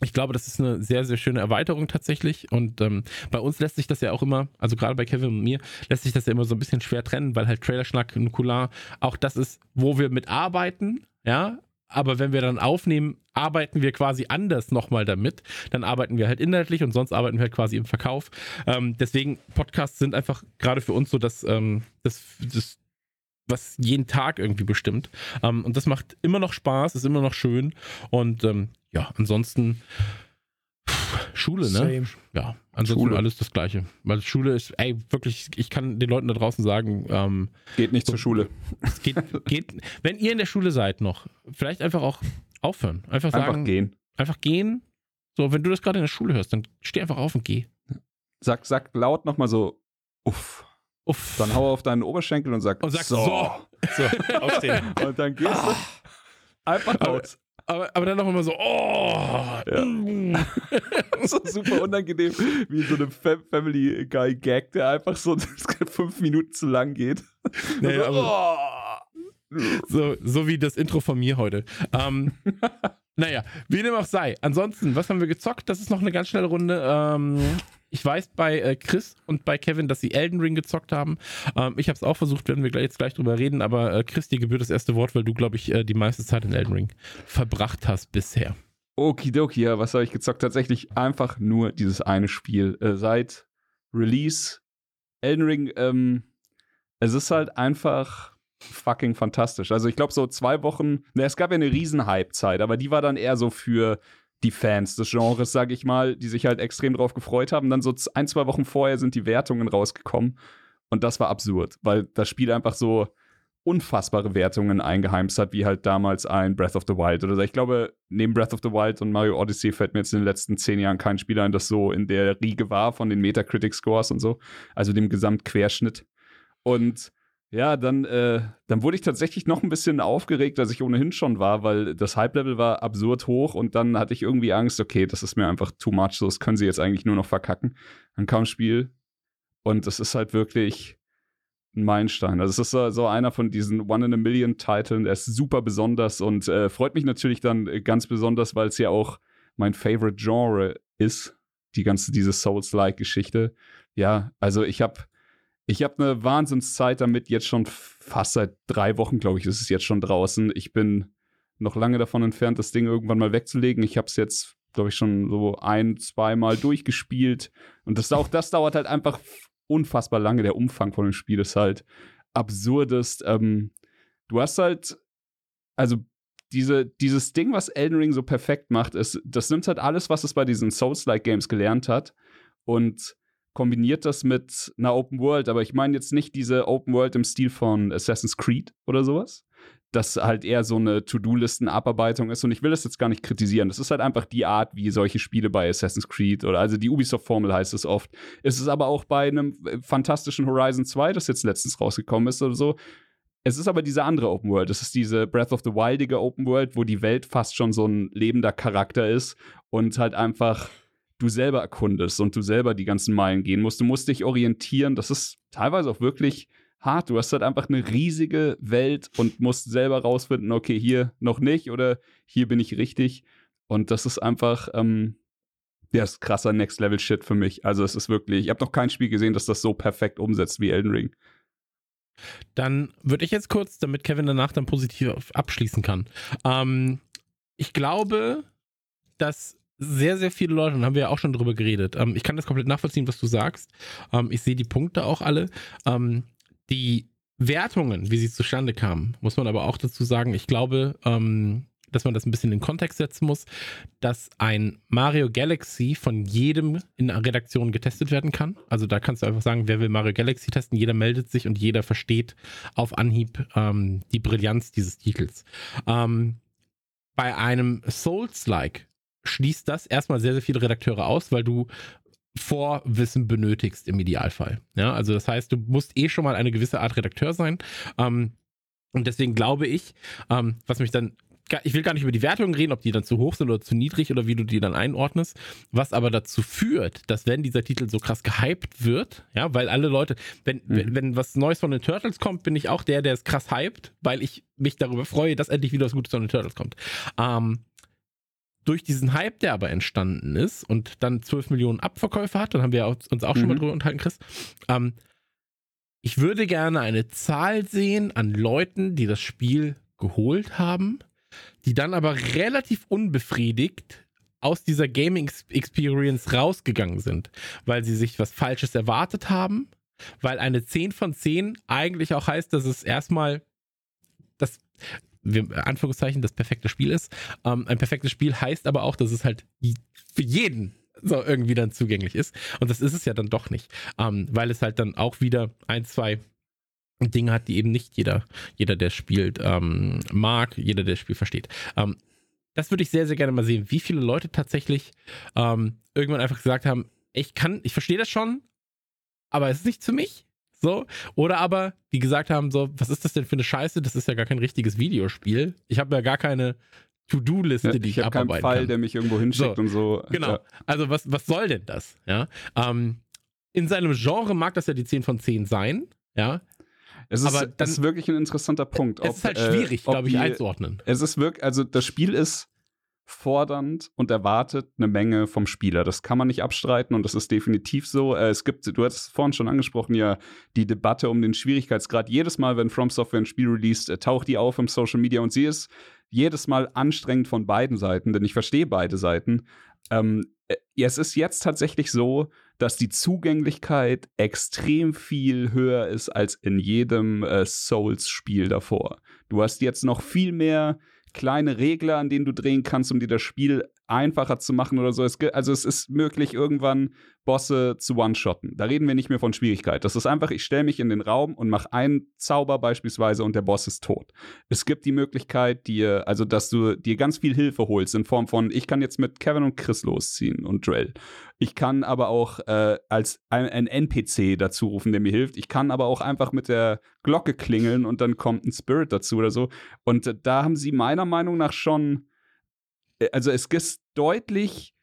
ich glaube, das ist eine sehr, sehr schöne Erweiterung tatsächlich. Und ähm, bei uns lässt sich das ja auch immer, also gerade bei Kevin und mir, lässt sich das ja immer so ein bisschen schwer trennen, weil halt Trailerschnack, Nukular, auch das ist, wo wir mitarbeiten, ja. Aber wenn wir dann aufnehmen, arbeiten wir quasi anders nochmal damit. Dann arbeiten wir halt inhaltlich und sonst arbeiten wir halt quasi im Verkauf. Ähm, deswegen, Podcasts sind einfach gerade für uns so das, ähm, das, das was jeden Tag irgendwie bestimmt. Ähm, und das macht immer noch Spaß, ist immer noch schön. Und ähm, ja, ansonsten Schule, ne? Same. Ja, ansonsten Schule. alles das Gleiche. Weil Schule ist, ey, wirklich, ich kann den Leuten da draußen sagen, ähm, Geht nicht zur Schule. es geht, geht, wenn ihr in der Schule seid noch, vielleicht einfach auch aufhören. Einfach sagen, Einfach gehen. einfach gehen. So, wenn du das gerade in der Schule hörst, dann steh einfach auf und geh. Sag, sag laut nochmal so, uff. Uff. Dann hau auf deinen Oberschenkel und sag, Und sag so. so. So, [LAUGHS] aufstehen. Und dann gehst du einfach Aber- raus. Aber, aber dann noch immer so, oh. Ja. mm. [LAUGHS] so super unangenehm, wie so eine Fam Family Guy Gag, der einfach so [LAUGHS] fünf Minuten zu lang geht. [LAUGHS] Nee, so, aber- oh. So, so wie das Intro von mir heute. Ähm, Naja, wie dem auch sei. Ansonsten, was haben wir gezockt? Das ist noch eine ganz schnelle Runde. Ähm, ich weiß bei äh, Chris und bei Kevin, dass sie Elden Ring gezockt haben. Ähm, ich habe es auch versucht, werden wir jetzt gleich drüber reden, aber äh, Chris, dir gebührt das erste Wort, weil du, glaube ich, äh, die meiste Zeit in Elden Ring verbracht hast bisher. Okidoki, ja, was habe ich gezockt? Tatsächlich einfach nur dieses eine Spiel. Äh, seit Release Elden Ring, ähm, es ist halt einfach fucking fantastisch. Also ich glaube so zwei Wochen, ne, es gab ja eine riesen Hype-Zeit, aber die war dann eher so für die Fans des Genres, sag ich mal, die sich halt extrem drauf gefreut haben. Dann so ein, zwei Wochen vorher sind die Wertungen rausgekommen und das war absurd, weil das Spiel einfach so unfassbare Wertungen eingeheimst hat, wie halt damals ein Breath of the Wild oder so. Ich glaube, neben Breath of the Wild und Mario Odyssey fällt mir jetzt in den letzten zehn Jahren kein Spiel ein, das so in der Riege war von den Metacritic-Scores und so, also dem Gesamtquerschnitt. Und ja, dann, äh, dann wurde ich tatsächlich noch ein bisschen aufgeregt, als ich ohnehin schon war, weil das Hype-Level war absurd hoch und dann hatte ich irgendwie Angst, okay, das ist mir einfach too much, das können sie jetzt eigentlich nur noch verkacken. Dann kam das Spiel und es ist halt wirklich ein Meilenstein. Also es ist so, einer von diesen One-in-a-Million-Titeln, der ist super besonders und äh, freut mich natürlich dann ganz besonders, weil es ja auch mein Favorite Genre ist, die ganze, diese Souls-like-Geschichte. Ja, also ich habe ich habe eine Wahnsinnszeit damit, jetzt schon fast seit drei Wochen, glaube ich, ist es jetzt schon draußen. Ich bin noch lange davon entfernt, das Ding irgendwann mal wegzulegen. Ich habe es jetzt, glaube ich, schon so ein, zweimal durchgespielt. Und das, auch das dauert halt einfach unfassbar lange. Der Umfang von dem Spiel ist halt absurdest. Ähm, du hast halt, also diese, dieses Ding, was Elden Ring so perfekt macht, ist, das nimmt halt alles, was es bei diesen Souls-like Games gelernt hat und kombiniert das mit einer Open World, aber ich meine jetzt nicht diese Open World im Stil von Assassin's Creed oder sowas. Das halt eher so eine To-Do-Listen-Abarbeitung ist und ich will das jetzt gar nicht kritisieren. Das ist halt einfach die Art, wie solche Spiele bei Assassin's Creed oder also die Ubisoft-Formel heißt es oft. Ist es aber auch bei einem äh, fantastischen Horizon 2, das jetzt letztens rausgekommen ist oder so. Es ist aber diese andere Open World. Es ist diese Breath of the Wildige Open World, wo die Welt fast schon so ein lebender Charakter ist und halt einfach du selber erkundest und du selber die ganzen Meilen gehen musst. Du musst dich orientieren. Das ist teilweise auch wirklich hart. Du hast halt einfach eine riesige Welt und musst selber rausfinden, okay, hier noch nicht oder hier bin ich richtig. Und das ist einfach, ähm, ja, ist krasser Next-Level-Shit für mich. Also es ist wirklich, ich habe noch kein Spiel gesehen, das das so perfekt umsetzt wie Elden Ring. Dann würde ich jetzt kurz, damit Kevin danach dann positiv abschließen kann. Ähm, ich glaube, dass sehr, sehr viele Leute, und haben wir ja auch schon drüber geredet. Ähm, ich kann das komplett nachvollziehen, was du sagst. Ähm, ich sehe die Punkte auch alle. Ähm, die Wertungen, wie sie zustande kamen, muss man aber auch dazu sagen, ich glaube, ähm, dass man das ein bisschen in den Kontext setzen muss, dass ein Mario Galaxy von jedem in der Redaktion getestet werden kann. Also da kannst du einfach sagen, wer will Mario Galaxy testen, jeder meldet sich und jeder versteht auf Anhieb ähm, die Brillanz dieses Titels. Ähm, bei einem Souls-like schließt das erstmal sehr, sehr viele Redakteure aus, weil du Vorwissen benötigst im Idealfall. Ja, also das heißt, du musst eh schon mal eine gewisse Art Redakteur sein. Ähm, und deswegen glaube ich, ähm, was mich dann ich will gar nicht über die Wertungen reden, ob die dann zu hoch sind oder zu niedrig oder wie du die dann einordnest, was aber dazu führt, dass wenn dieser Titel so krass gehypt wird, ja, weil alle Leute, wenn, mhm. wenn, was Neues von den Turtles kommt, bin ich auch der, der es krass hypt, weil ich mich darüber freue, dass endlich wieder was Gutes von den Turtles kommt. Ähm, durch diesen Hype, der aber entstanden ist und dann 12 Millionen Abverkäufe hat, dann haben wir uns auch mhm. schon mal mhm. drüber unterhalten, Chris. Ähm, ich würde gerne eine Zahl sehen an Leuten, die das Spiel geholt haben, die dann aber relativ unbefriedigt aus dieser Gaming Experience rausgegangen sind, weil sie sich was Falsches erwartet haben, weil eine 10 von 10 eigentlich auch heißt, dass es erstmal das Anführungszeichen das perfekte Spiel ist. Ähm, ein perfektes Spiel heißt aber auch, dass es halt für jeden so irgendwie dann zugänglich ist. Und das ist es ja dann doch nicht, ähm, weil es halt dann auch wieder ein, zwei Dinge hat, die eben nicht jeder, jeder der spielt, ähm, mag, jeder, der das Spiel versteht. Ähm, das würde ich sehr, sehr gerne mal sehen, wie viele Leute tatsächlich ähm, irgendwann einfach gesagt haben, ich kann, ich verstehe das schon, aber es ist nicht für mich. So. Oder aber, die gesagt haben, so, was ist das denn für eine Scheiße? Das ist ja gar kein richtiges Videospiel. Ich habe ja gar keine To-Do-Liste, ja, die ich, ich abarbeiten keinen Fall, kann. der mich irgendwo hinschickt so, und so. Genau. Ja. Also was, was soll denn das? Ja. Ähm, in seinem Genre mag das ja die 10 von 10 sein. Ja. Es ist, aber dann, das ist wirklich ein interessanter Punkt. Es ob, ist halt schwierig, äh, glaube ich, die, einzuordnen. Es ist wirklich, also das Spiel ist fordernd und erwartet eine Menge vom Spieler. Das kann man nicht abstreiten und das ist definitiv so. Äh, es gibt, du hast es vorhin schon angesprochen, ja, die Debatte um den Schwierigkeitsgrad. Jedes Mal, wenn From Software ein Spiel released, äh, taucht die auf im Social Media und sie ist jedes Mal anstrengend von beiden Seiten, denn ich verstehe beide Seiten. Ähm, äh, es ist jetzt tatsächlich so, dass die Zugänglichkeit extrem viel höher ist als in jedem äh, Souls-Spiel davor. Du hast jetzt noch viel mehr kleine Regler, an denen du drehen kannst, um dir das Spiel einfacher zu machen oder so. Es, also es ist möglich, irgendwann Bosse zu one-shotten. Da reden wir nicht mehr von Schwierigkeit. Das ist einfach, ich stelle mich in den Raum und mache einen Zauber beispielsweise und der Boss ist tot. Es gibt die Möglichkeit, dir, also dass du dir ganz viel Hilfe holst in Form von, ich kann jetzt mit Kevin und Chris losziehen und Drell. Ich kann aber auch äh, als ein, ein NPC dazu rufen, der mir hilft. Ich kann aber auch einfach mit der Glocke klingeln und dann kommt ein Spirit dazu oder so. Und äh, da haben sie meiner Meinung nach schon also es ist deutlich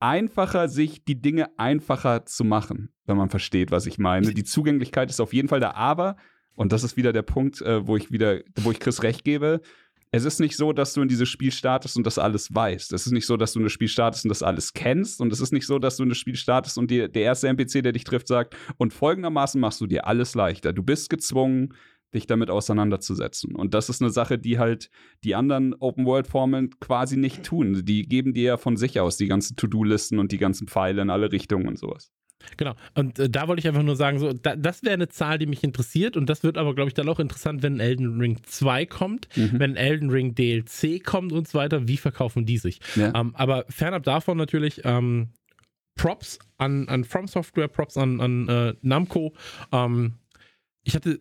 einfacher, sich die Dinge einfacher zu machen, wenn man versteht, was ich meine. Die Zugänglichkeit ist auf jeden Fall da, aber, und das ist wieder der Punkt, äh, wo ich wieder, wo ich Chris recht gebe, es ist nicht so, dass du in dieses Spiel startest und das alles weißt. Es ist nicht so, dass du in das Spiel startest und das alles kennst. Und es ist nicht so, dass du in das Spiel startest und dir der erste NPC, der dich trifft, sagt, und folgendermaßen machst du dir alles leichter. Du bist gezwungen, dich damit auseinanderzusetzen. Und das ist eine Sache, die halt die anderen Open-World-Formeln quasi nicht tun. Die geben dir ja von sich aus die ganzen To-Do-Listen und die ganzen Pfeile in alle Richtungen und sowas. Genau. Und äh, da wollte ich einfach nur sagen, so, da, das wäre eine Zahl, die mich interessiert. Und das wird aber, glaube ich, dann auch interessant, wenn Elden Ring 2 kommt, mhm. wenn Elden Ring DLC kommt und so weiter. Wie verkaufen die sich? Ja. Ähm, aber fernab davon natürlich, ähm, Props an, an From Software, Props an, an äh, Namco. Ähm, ich hatte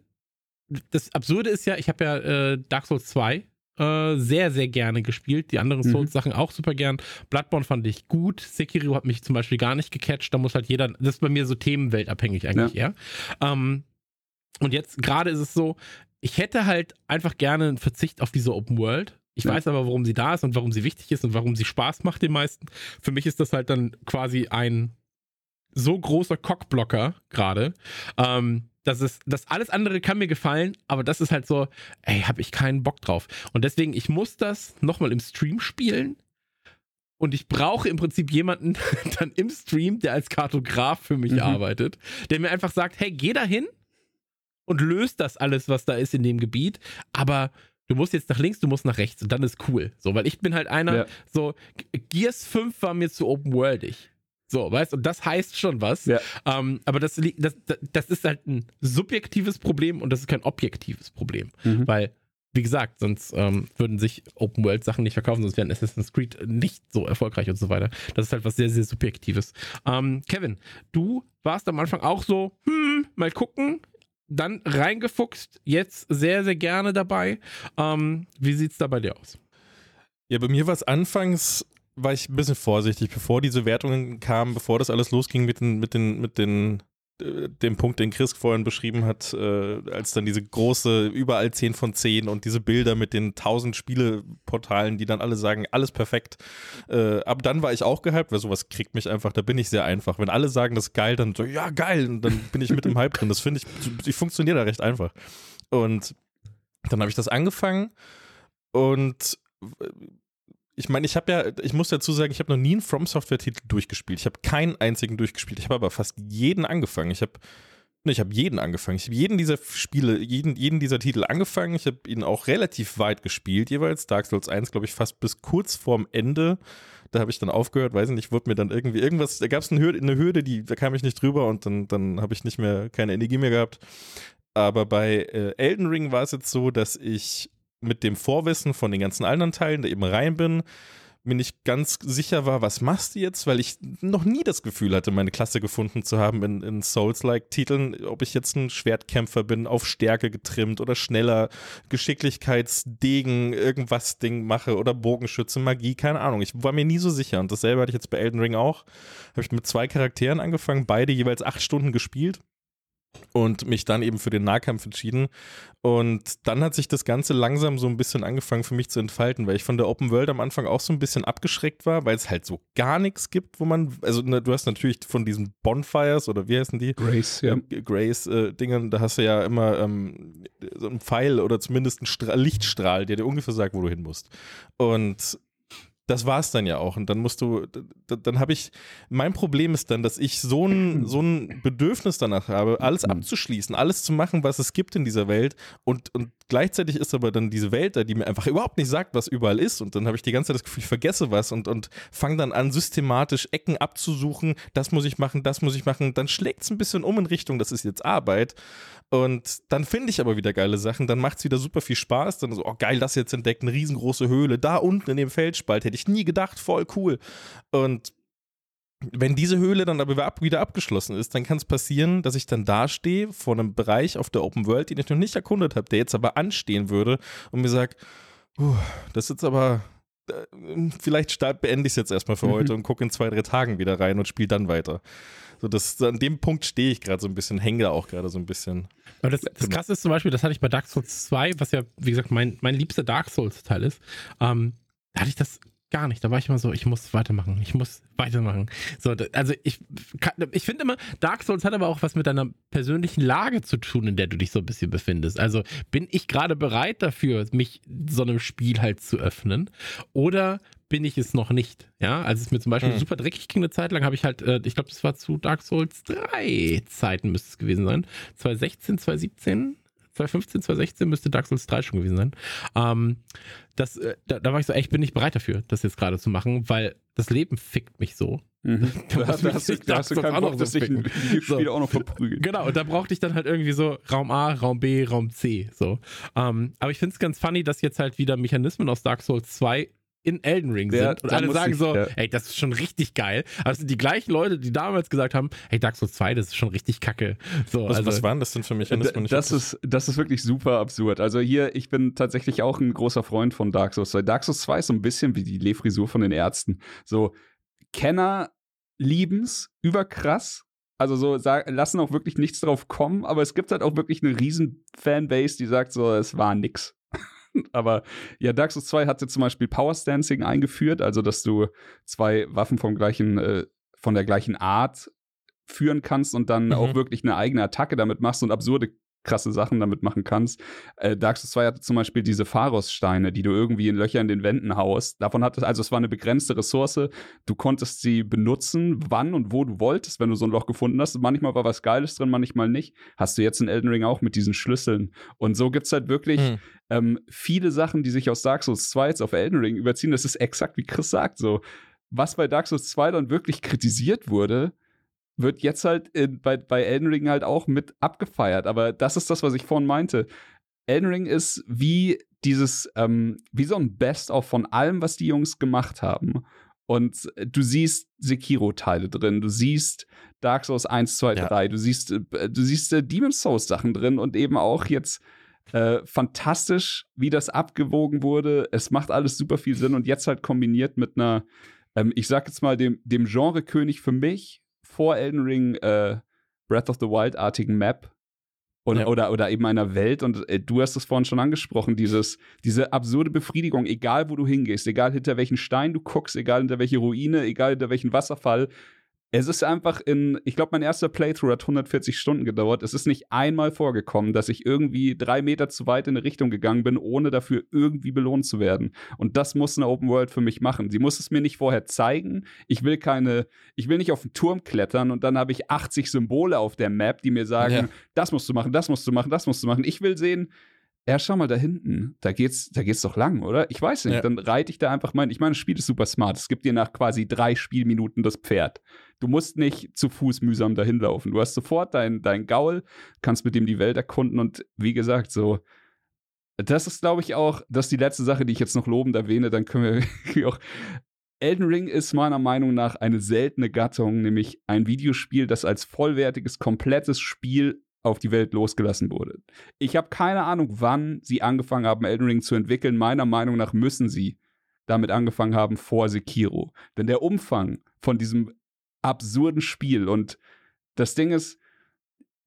das Absurde ist ja, ich habe ja äh, Dark Souls 2 äh, sehr, sehr gerne gespielt. Die anderen mhm. Souls-Sachen auch super gern. Bloodborne fand ich gut. Sekiro hat mich zum Beispiel gar nicht gecatcht. Da muss halt jeder, das ist bei mir so themenweltabhängig eigentlich ja. eher. Ähm, und jetzt gerade ist es so, ich hätte halt einfach gerne einen Verzicht auf diese Open World. Ich ja. weiß aber, warum sie da ist und warum sie wichtig ist und warum sie Spaß macht den meisten. Für mich ist das halt dann quasi ein so großer Cockblocker gerade, ähm, das ist, das alles andere kann mir gefallen, aber das ist halt so, ey, habe ich keinen Bock drauf. Und deswegen, ich muss das nochmal im Stream spielen. Und ich brauche im Prinzip jemanden [LAUGHS] dann im Stream, der als Kartograf für mich mhm. arbeitet, der mir einfach sagt, hey, geh da hin und löst das alles, was da ist in dem Gebiet. Aber du musst jetzt nach links, du musst nach rechts und dann ist cool. So, weil ich bin halt einer, ja. so, Gears 5 war mir zu open worldig. So, weißt du, und das heißt schon was. Ja. Ähm, aber das, das, das ist halt ein subjektives Problem und das ist kein objektives Problem. Mhm. Weil, wie gesagt, sonst ähm, würden sich Open-World-Sachen nicht verkaufen, sonst wären Assassin's Creed nicht so erfolgreich und so weiter. Das ist halt was sehr, sehr Subjektives. Ähm, Kevin, du warst am Anfang auch so, hm, mal gucken, dann reingefuchst, jetzt sehr, sehr gerne dabei. Ähm, wie sieht's da bei dir aus? Ja, bei mir war es anfangs war ich ein bisschen vorsichtig, bevor diese Wertungen kamen, bevor das alles losging mit den, mit den, mit den, äh, dem Punkt, den Chris vorhin beschrieben hat, äh, als dann diese große, überall 10 von 10 und diese Bilder mit den 1000 Spieleportalen, die dann alle sagen, alles perfekt. Äh, ab dann war ich auch gehypt, weil sowas kriegt mich einfach, da bin ich sehr einfach. Wenn alle sagen, das ist geil, dann so, ja, geil, und dann bin ich mit dem Hype drin. Das finde ich, ich funktioniere da recht einfach. Und dann habe ich das angefangen und ich meine, ich habe ja, ich muss dazu sagen, ich habe noch nie einen From Software-Titel durchgespielt. Ich habe keinen einzigen durchgespielt. Ich habe aber fast jeden angefangen. Ich habe ich habe jeden angefangen. Ich habe jeden dieser Spiele, jeden, jeden dieser Titel angefangen. Ich habe ihn auch relativ weit gespielt, jeweils. Dark Souls 1, glaube ich, fast bis kurz vorm Ende. Da habe ich dann aufgehört, weiß nicht, wurde mir dann irgendwie irgendwas, da gab es eine Hürde, eine Hürde, die, da kam ich nicht drüber und dann, dann habe ich nicht mehr, keine Energie mehr gehabt. Aber bei äh, Elden Ring war es jetzt so, dass ich mit dem Vorwissen von den ganzen anderen Teilen da eben rein bin, mir nicht ganz sicher war, was machst du jetzt, weil ich noch nie das Gefühl hatte, meine Klasse gefunden zu haben in, in Souls-like-Titeln, ob ich jetzt ein Schwertkämpfer bin, auf Stärke getrimmt oder schneller, Geschicklichkeitsdegen, irgendwas Ding mache oder Bogenschütze, Magie, keine Ahnung. Ich war mir nie so sicher und dasselbe hatte ich jetzt bei Elden Ring auch. Habe ich mit zwei Charakteren angefangen, beide jeweils acht Stunden gespielt und mich dann eben für den Nahkampf entschieden. Und dann hat sich das Ganze langsam so ein bisschen angefangen für mich zu entfalten, weil ich von der Open World am Anfang auch so ein bisschen abgeschreckt war, weil es halt so gar nichts gibt, wo man, also ne, du hast natürlich von diesen Bonfires oder wie heißen die? Grace, ja. Grace-Dingen, äh, da hast du ja immer ähm, so einen Pfeil oder zumindest einen Stra Lichtstrahl, der dir ungefähr sagt, wo du hin musst. Und das war es dann ja auch. Und dann musst du, dann habe ich, mein Problem ist dann, dass ich so ein, so ein Bedürfnis danach habe, alles Mhm. abzuschließen, alles zu machen, was es gibt in dieser Welt. Und, und gleichzeitig ist aber dann diese Welt da, die mir einfach überhaupt nicht sagt, was überall ist. Und dann habe ich die ganze Zeit das Gefühl, ich vergesse was und, und fange dann an, systematisch Ecken abzusuchen. Das muss ich machen, das muss ich machen. Dann schlägt es ein bisschen um in Richtung, das ist jetzt Arbeit. Und dann finde ich aber wieder geile Sachen. Dann macht es wieder super viel Spaß. Dann so, oh geil, das jetzt entdeckt, eine riesengroße Höhle. Da unten in dem Felsspalt hätte ich nie gedacht, voll cool. Und wenn diese Höhle dann aber wieder ab- wieder abgeschlossen ist, dann kann es passieren, dass ich dann dastehe vor einem Bereich auf der Open World, den ich noch nicht erkundet habe, der jetzt aber anstehen würde und mir sagt, "Puh, das ist jetzt aber, äh, vielleicht start, beende ich es jetzt erstmal für Mhm. heute und gucke in zwei, drei Tagen wieder rein und spiele dann weiter. So, das, an dem Punkt stehe ich gerade so ein bisschen, hänge da auch gerade so ein bisschen. Aber das, das Krasse ist zum Beispiel, das hatte ich bei Dark Souls 2, was ja, wie gesagt, mein, mein liebster Dark Souls-Teil ist. Ähm, da hatte ich das gar nicht. Da war ich immer so, ich muss weitermachen, ich muss weitermachen. So, also ich, ich finde immer, Dark Souls hat aber auch was mit deiner persönlichen Lage zu tun, in der du dich so ein bisschen befindest. Also bin ich gerade bereit dafür, mich so einem Spiel halt zu öffnen? Oder bin ich es noch nicht? Ja, als es mir zum Beispiel Hm. super dreckig ging eine Zeit lang, habe ich halt, äh, ich glaube, das war zu Dark Souls 3 Zeiten müsste es gewesen sein. 2016, 2017, 2015, 2016 müsste Dark Souls 3 schon gewesen sein. Ähm, das, äh, da, da war ich so, ey, ich bin nicht bereit dafür, das jetzt gerade zu machen, weil das Leben fickt mich so. Mhm. [LAUGHS] Da, da, hast du, da hast du keinen Bock, dass so sich ein So. auch noch verprügelt. Genau, und da brauchte ich dann halt irgendwie so Raum A, Raum B, Raum C. So. Ähm, aber ich finde es ganz funny, dass jetzt halt wieder Mechanismen aus Dark Souls 2 in Elden Ring Ja, sind. Und alle sagen ich- so, ja. ey, das ist schon richtig geil. Aber es sind die gleichen Leute, die damals gesagt haben, hey, Dark Souls 2, das ist schon richtig kacke. So, Was, also, was waren das denn für Mechanismen? Ich Das ist, das ist wirklich super absurd. Also hier, ich bin tatsächlich auch ein großer Freund von Dark Souls 2. Dark Souls 2 ist so ein bisschen wie die Lehfrisur von den Ärzten. So, Kenner lieben's, überkrass. Also so sag, lassen auch wirklich nichts drauf kommen, aber es gibt halt auch wirklich eine riesen Fanbase, die sagt so, es war nix. [LAUGHS] aber ja, Dark Souls 2 hatte zum Beispiel Power Stancing eingeführt, also dass du zwei Waffen vom gleichen, äh, von der gleichen Art führen kannst und dann Mhm. auch wirklich eine eigene Attacke damit machst und absurde krasse Sachen damit machen kannst. Äh, Dark Souls 2 hatte zum Beispiel diese Pharos-Steine, die du irgendwie in Löcher in den Wänden haust. Davon hattest, also es war eine begrenzte Ressource. Du konntest sie benutzen, wann und wo du wolltest, wenn du so ein Loch gefunden hast. Manchmal war was Geiles drin, manchmal nicht. Hast du jetzt in Elden Ring auch mit diesen Schlüsseln. Und so gibt's halt wirklich Hm. ähm, viele Sachen, die sich aus Dark Souls 2 jetzt auf Elden Ring überziehen. Das ist exakt wie Chris sagt. So, was bei Dark Souls 2 dann wirklich kritisiert wurde, wird jetzt halt in, bei, bei Elden Ring halt auch mit abgefeiert. Aber das ist das, was ich vorhin meinte. Elden Ring ist wie dieses, ähm, wie so ein Best-of von allem, was die Jungs gemacht haben. Und du siehst Sekiro-Teile drin, du siehst Dark Souls 1, 2, Ja. 3, du siehst, äh, du siehst äh, Demon's Souls Sachen drin und eben auch jetzt äh, fantastisch, wie das abgewogen wurde. Es macht alles super viel Sinn und jetzt halt kombiniert mit einer, ähm, ich sag jetzt mal, dem, dem Genre-König für mich vor Elden Ring äh, Breath of the Wild-artigen Map. Und, Ja. oder, oder eben einer Welt, und äh, du hast es vorhin schon angesprochen, dieses, diese absurde Befriedigung, egal wo du hingehst, egal hinter welchen Stein du guckst, egal hinter welche Ruine, egal hinter welchen Wasserfall, es ist einfach in, ich glaube, mein erster Playthrough hat 140 Stunden gedauert. Es ist nicht einmal vorgekommen, dass ich irgendwie drei Meter zu weit in eine Richtung gegangen bin, ohne dafür irgendwie belohnt zu werden. Und das muss eine Open World für mich machen. Sie muss es mir nicht vorher zeigen. Ich will keine, ich will nicht auf den Turm klettern und dann habe ich 80 Symbole auf der Map, die mir sagen, Ja. das musst du machen, das musst du machen, das musst du machen. Ich will sehen, ja, schau mal da hinten, da geht's, da geht's doch lang, oder? Ich weiß nicht, Ja. dann reite ich da einfach mein, ich meine, das Spiel ist super smart. Es gibt dir nach quasi drei Spielminuten das Pferd. Du musst nicht zu Fuß mühsam dahin laufen. Du hast sofort dein, dein Gaul, kannst mit dem die Welt erkunden und wie gesagt, so, das ist, glaube ich, auch, das ist die letzte Sache, die ich jetzt noch lobend erwähne, dann können wir [LAUGHS] auch. Elden Ring ist meiner Meinung nach eine seltene Gattung, nämlich ein Videospiel, das als vollwertiges, komplettes Spiel auf die Welt losgelassen wurde. Ich habe keine Ahnung, wann sie angefangen haben, Elden Ring zu entwickeln. Meiner Meinung nach müssen sie damit angefangen haben vor Sekiro. Denn der Umfang von diesem absurden Spiel und das Ding ist,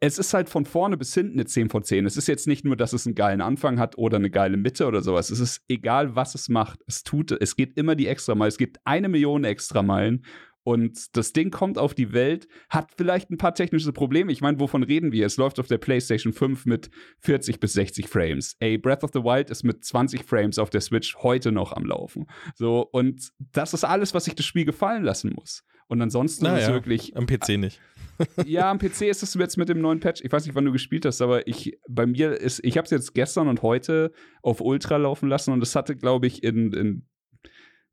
es ist halt von vorne bis hinten eine 10 von 10. Es ist jetzt nicht nur, dass es einen geilen Anfang hat oder eine geile Mitte oder sowas. Es ist egal, was es macht. Es tut, es geht immer die Extrameilen. Es gibt eine Million Extrameilen Und das Ding kommt auf die Welt, hat vielleicht ein paar technische Probleme. Ich meine, wovon reden wir? Es läuft auf der PlayStation 5 mit 40 bis 60 Frames. Ey, Breath of the Wild ist mit 20 Frames auf der Switch heute noch am Laufen. So, und das ist alles, was sich das Spiel gefallen lassen muss. Und ansonsten ist es wirklich. Am PC nicht. [LAUGHS] ja, am PC ist es jetzt mit dem neuen Patch. Ich weiß nicht, wann du gespielt hast, aber ich bei mir ist, ich habe es jetzt gestern und heute auf Ultra laufen lassen und es hatte, glaube ich, in, in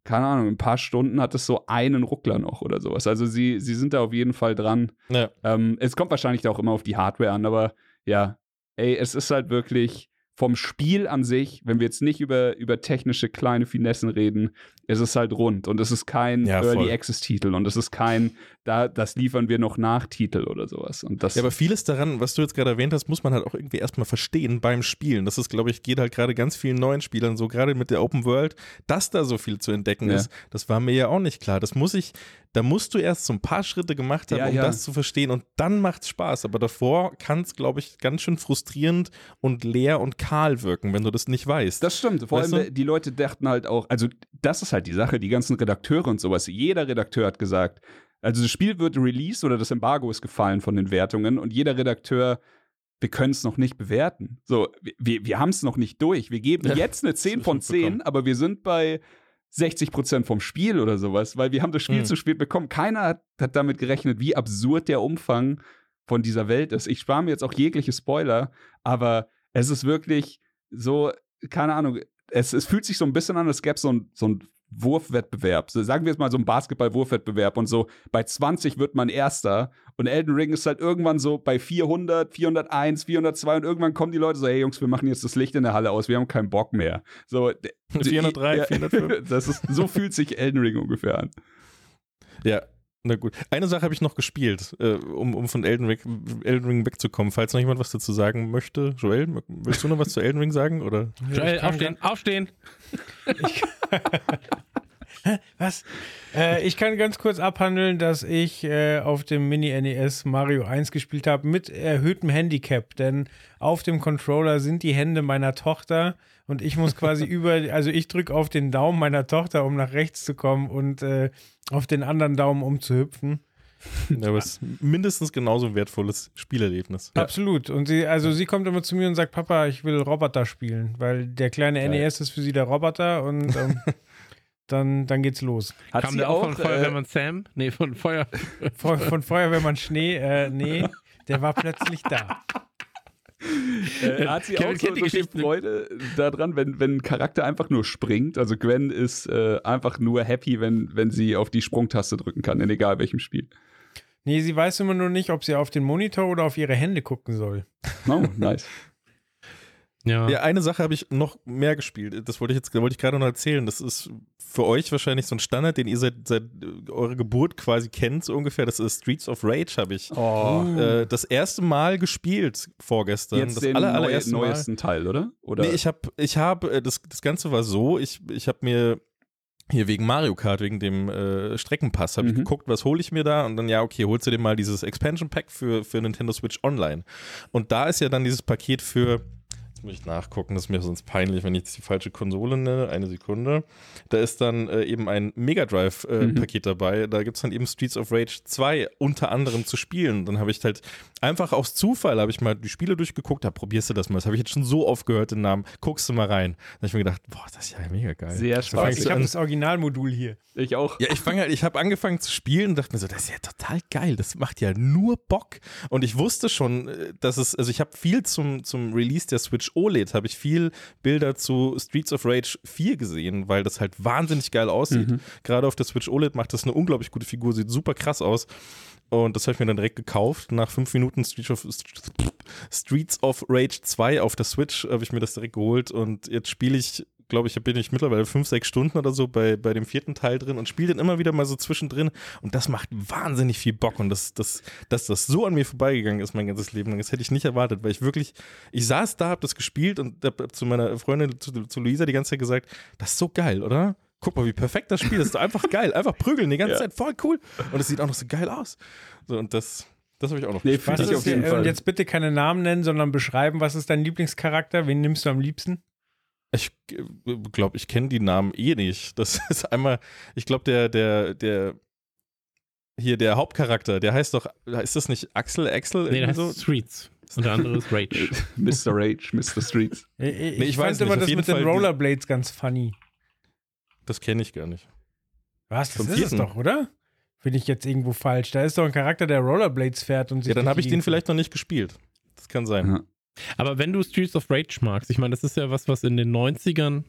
keine Ahnung, in ein paar Stunden hat es so einen Ruckler noch oder sowas. Also sie, sie sind da auf jeden Fall dran. Ja. Ähm, es kommt wahrscheinlich auch immer auf die Hardware an, aber ja, ey, es ist halt wirklich vom Spiel an sich, wenn wir jetzt nicht über, über technische kleine Finessen reden, ist es halt rund und es ist kein Ja, Early. Access Titel und es ist kein, da, das liefern wir noch nach Titel oder sowas. Und das, Ja, aber vieles daran, was du jetzt gerade erwähnt hast, muss man halt auch irgendwie erstmal verstehen beim Spielen. Das ist, glaube ich, geht halt gerade ganz vielen neuen Spielern so, gerade mit der Open World, dass da so viel zu entdecken Ja. ist. Das war mir ja auch nicht klar. Das muss ich, da musst du erst so ein paar Schritte gemacht haben, Ja, um ja. das zu verstehen und dann macht's Spaß. Aber davor kann es, glaube ich, ganz schön frustrierend und leer und kahl wirken, wenn du das nicht weißt. Das stimmt. Vor Weißt allem, du? die Leute dachten halt auch, also das ist halt die Sache, die ganzen Redakteure und sowas. Jeder Redakteur hat gesagt, also das Spiel wird released oder das Embargo ist gefallen von den Wertungen und jeder Redakteur, wir können es noch nicht bewerten. So, wir, wir haben es noch nicht durch. Wir geben Ja, jetzt eine 10 das von hab ich mitbekommen. 10, aber wir sind bei 60 Prozent vom Spiel oder sowas, weil wir haben das Spiel Hm. zu spät bekommen. Keiner hat, hat damit gerechnet, wie absurd der Umfang von dieser Welt ist. Ich spare mir jetzt auch jegliche Spoiler, aber es ist wirklich so, keine Ahnung, es, es fühlt sich so ein bisschen an, als gäbe es so ein, so ein Wurfwettbewerb. So, sagen wir jetzt mal so ein Basketball-Wurfwettbewerb und so bei 20 wird man Erster und Elden Ring ist halt irgendwann so bei 400, 401, 402 und irgendwann kommen die Leute so, hey Jungs, wir machen jetzt das Licht in der Halle aus, wir haben keinen Bock mehr. So, d- [LAUGHS] 403, ja, [LAUGHS] 405. Das ist, so fühlt sich Elden Ring ungefähr an. Ja, na gut. Eine Sache habe ich noch gespielt, äh, um, um von Elden Ring, Elden Ring wegzukommen. Falls noch jemand was dazu sagen möchte. Joel, willst du noch was zu Elden Ring sagen? Oder? Joel, Ich [LAUGHS] kann aufstehen, aufstehen. Was? Äh, ich kann ganz kurz abhandeln, dass ich äh, auf dem Mini-NES Mario 1 gespielt habe mit erhöhtem Handicap, denn auf dem Controller sind die Hände meiner Tochter und ich muss quasi [LAUGHS] über, also ich drücke auf den Daumen meiner Tochter, um nach rechts zu kommen und äh, auf den anderen Daumen, um zu hüpfen. Ja, aber es ist mindestens genauso ein wertvolles Spielerlebnis. Absolut. Und sie, also sie kommt immer zu mir und sagt, Papa, ich will Roboter spielen, weil der kleine NES ist für sie der Roboter und ähm, [LAUGHS] dann, dann geht's los. Hat Kam sie der auch von äh, Feuerwehrmann Sam? Nee, von Feuer. Von, von Feuerwehrmann Schnee, äh, nee, der war plötzlich da. Äh, hat sie Kevin auch so, so. Freude daran, wenn, wenn ein Charakter einfach nur springt? Also Gwen ist äh, einfach nur happy, wenn, wenn sie auf die Sprungtaste drücken kann, in egal welchem Spiel. Nee, sie weiß immer nur nicht, ob sie auf den Monitor oder auf ihre Hände gucken soll. Oh, nice. [LAUGHS] Ja. Ja, eine Sache habe ich noch mehr gespielt. Das wollte ich jetzt, wollte ich gerade noch erzählen. Das ist für euch wahrscheinlich so ein Standard, den ihr seit, seit äh, eurer Geburt quasi kennt, so ungefähr. Das ist Streets of Rage, habe ich Oh. äh, das erste Mal gespielt vorgestern. Jetzt das den aller, neu, allererste Mal. neuesten Teil, oder? oder? Nee, ich habe, ich habe, äh, das, das Ganze war so, ich, ich habe mir hier wegen Mario Kart, wegen dem äh, Streckenpass, habe ich Mhm. geguckt, was hole ich mir da und dann, ja, okay, holst du dir mal dieses Expansion Pack für, für Nintendo Switch Online. Und da ist ja dann dieses Paket für, jetzt muss ich nachgucken, das ist mir sonst peinlich, wenn ich jetzt die falsche Konsole nenne, eine Sekunde. Da ist dann äh, eben ein Mega Drive äh, Mhm. Paket dabei, da gibt es dann eben Streets of Rage 2 unter anderem zu spielen. Dann habe ich halt einfach aus Zufall, habe ich mal die Spiele durchgeguckt, da probierst du das mal, das habe ich jetzt schon so oft gehört, den Namen, guckst du mal rein. Da habe ich mir gedacht, boah, das ist ja mega geil. Sehr spaßig. fangst Ich du habe das Originalmodul hier. Ich auch. ja, ich fange halt, ich habe angefangen zu spielen und dachte mir so, das ist ja total geil, das macht ja nur Bock. Und ich wusste schon, äh, dass es, also ich habe viel zum, zum Release der Switch OLED, habe ich viel Bilder zu Streets of Rage 4 gesehen, weil das halt wahnsinnig geil aussieht. Mhm. Gerade auf der Switch OLED macht das eine unglaublich gute Figur, sieht super krass aus. Und das habe ich mir dann direkt gekauft. Nach fünf Minuten Streets of, Streets of Rage 2 auf der Switch habe ich mir das direkt geholt und jetzt spiele ich, glaube ich, bin ich mittlerweile fünf, sechs Stunden oder so bei, bei dem vierten Teil drin und spiele den immer wieder mal so zwischendrin und das macht wahnsinnig viel Bock und das, das, dass das so an mir vorbeigegangen ist mein ganzes Leben lang, das hätte ich nicht erwartet, weil ich wirklich, ich saß da, habe das gespielt und hab zu meiner Freundin, zu, zu Luisa die ganze Zeit gesagt, das ist so geil, oder? Guck mal, wie perfekt das Spiel ist. Das ist doch einfach geil. Einfach prügeln die ganze Ja. Zeit. Voll cool. Und es sieht auch noch so geil aus. So, und das, das habe ich auch noch Nee, ich auf jeden äh, Fall. Und jetzt bitte keine Namen nennen, sondern beschreiben, was ist dein Lieblingscharakter? Wen nimmst du am liebsten? Ich glaube, ich kenne die Namen eh nicht. Das [LAUGHS] ist einmal, ich glaube, der, der, der hier der Hauptcharakter, der heißt doch, ist das nicht Axel, Axel? Nee, irgendwie heißt Streets. Und der andere ist Rage. [LAUGHS] Mr. Rage, Mr. Streets. [LAUGHS] Ich, ich, Nee, ich weiß fand nicht, immer das mit den Fall die- Rollerblades ganz funny. Das kenne ich gar nicht. Was? Das Vom ist es vierten. doch, oder? Bin ich jetzt irgendwo falsch? Da ist doch ein Charakter, der Rollerblades fährt und sich. Ja, dann habe ich den vielleicht noch nicht gespielt. Das kann sein. Ja. Aber wenn du Streets of Rage magst, ich meine, das ist ja was, was in den 90ern,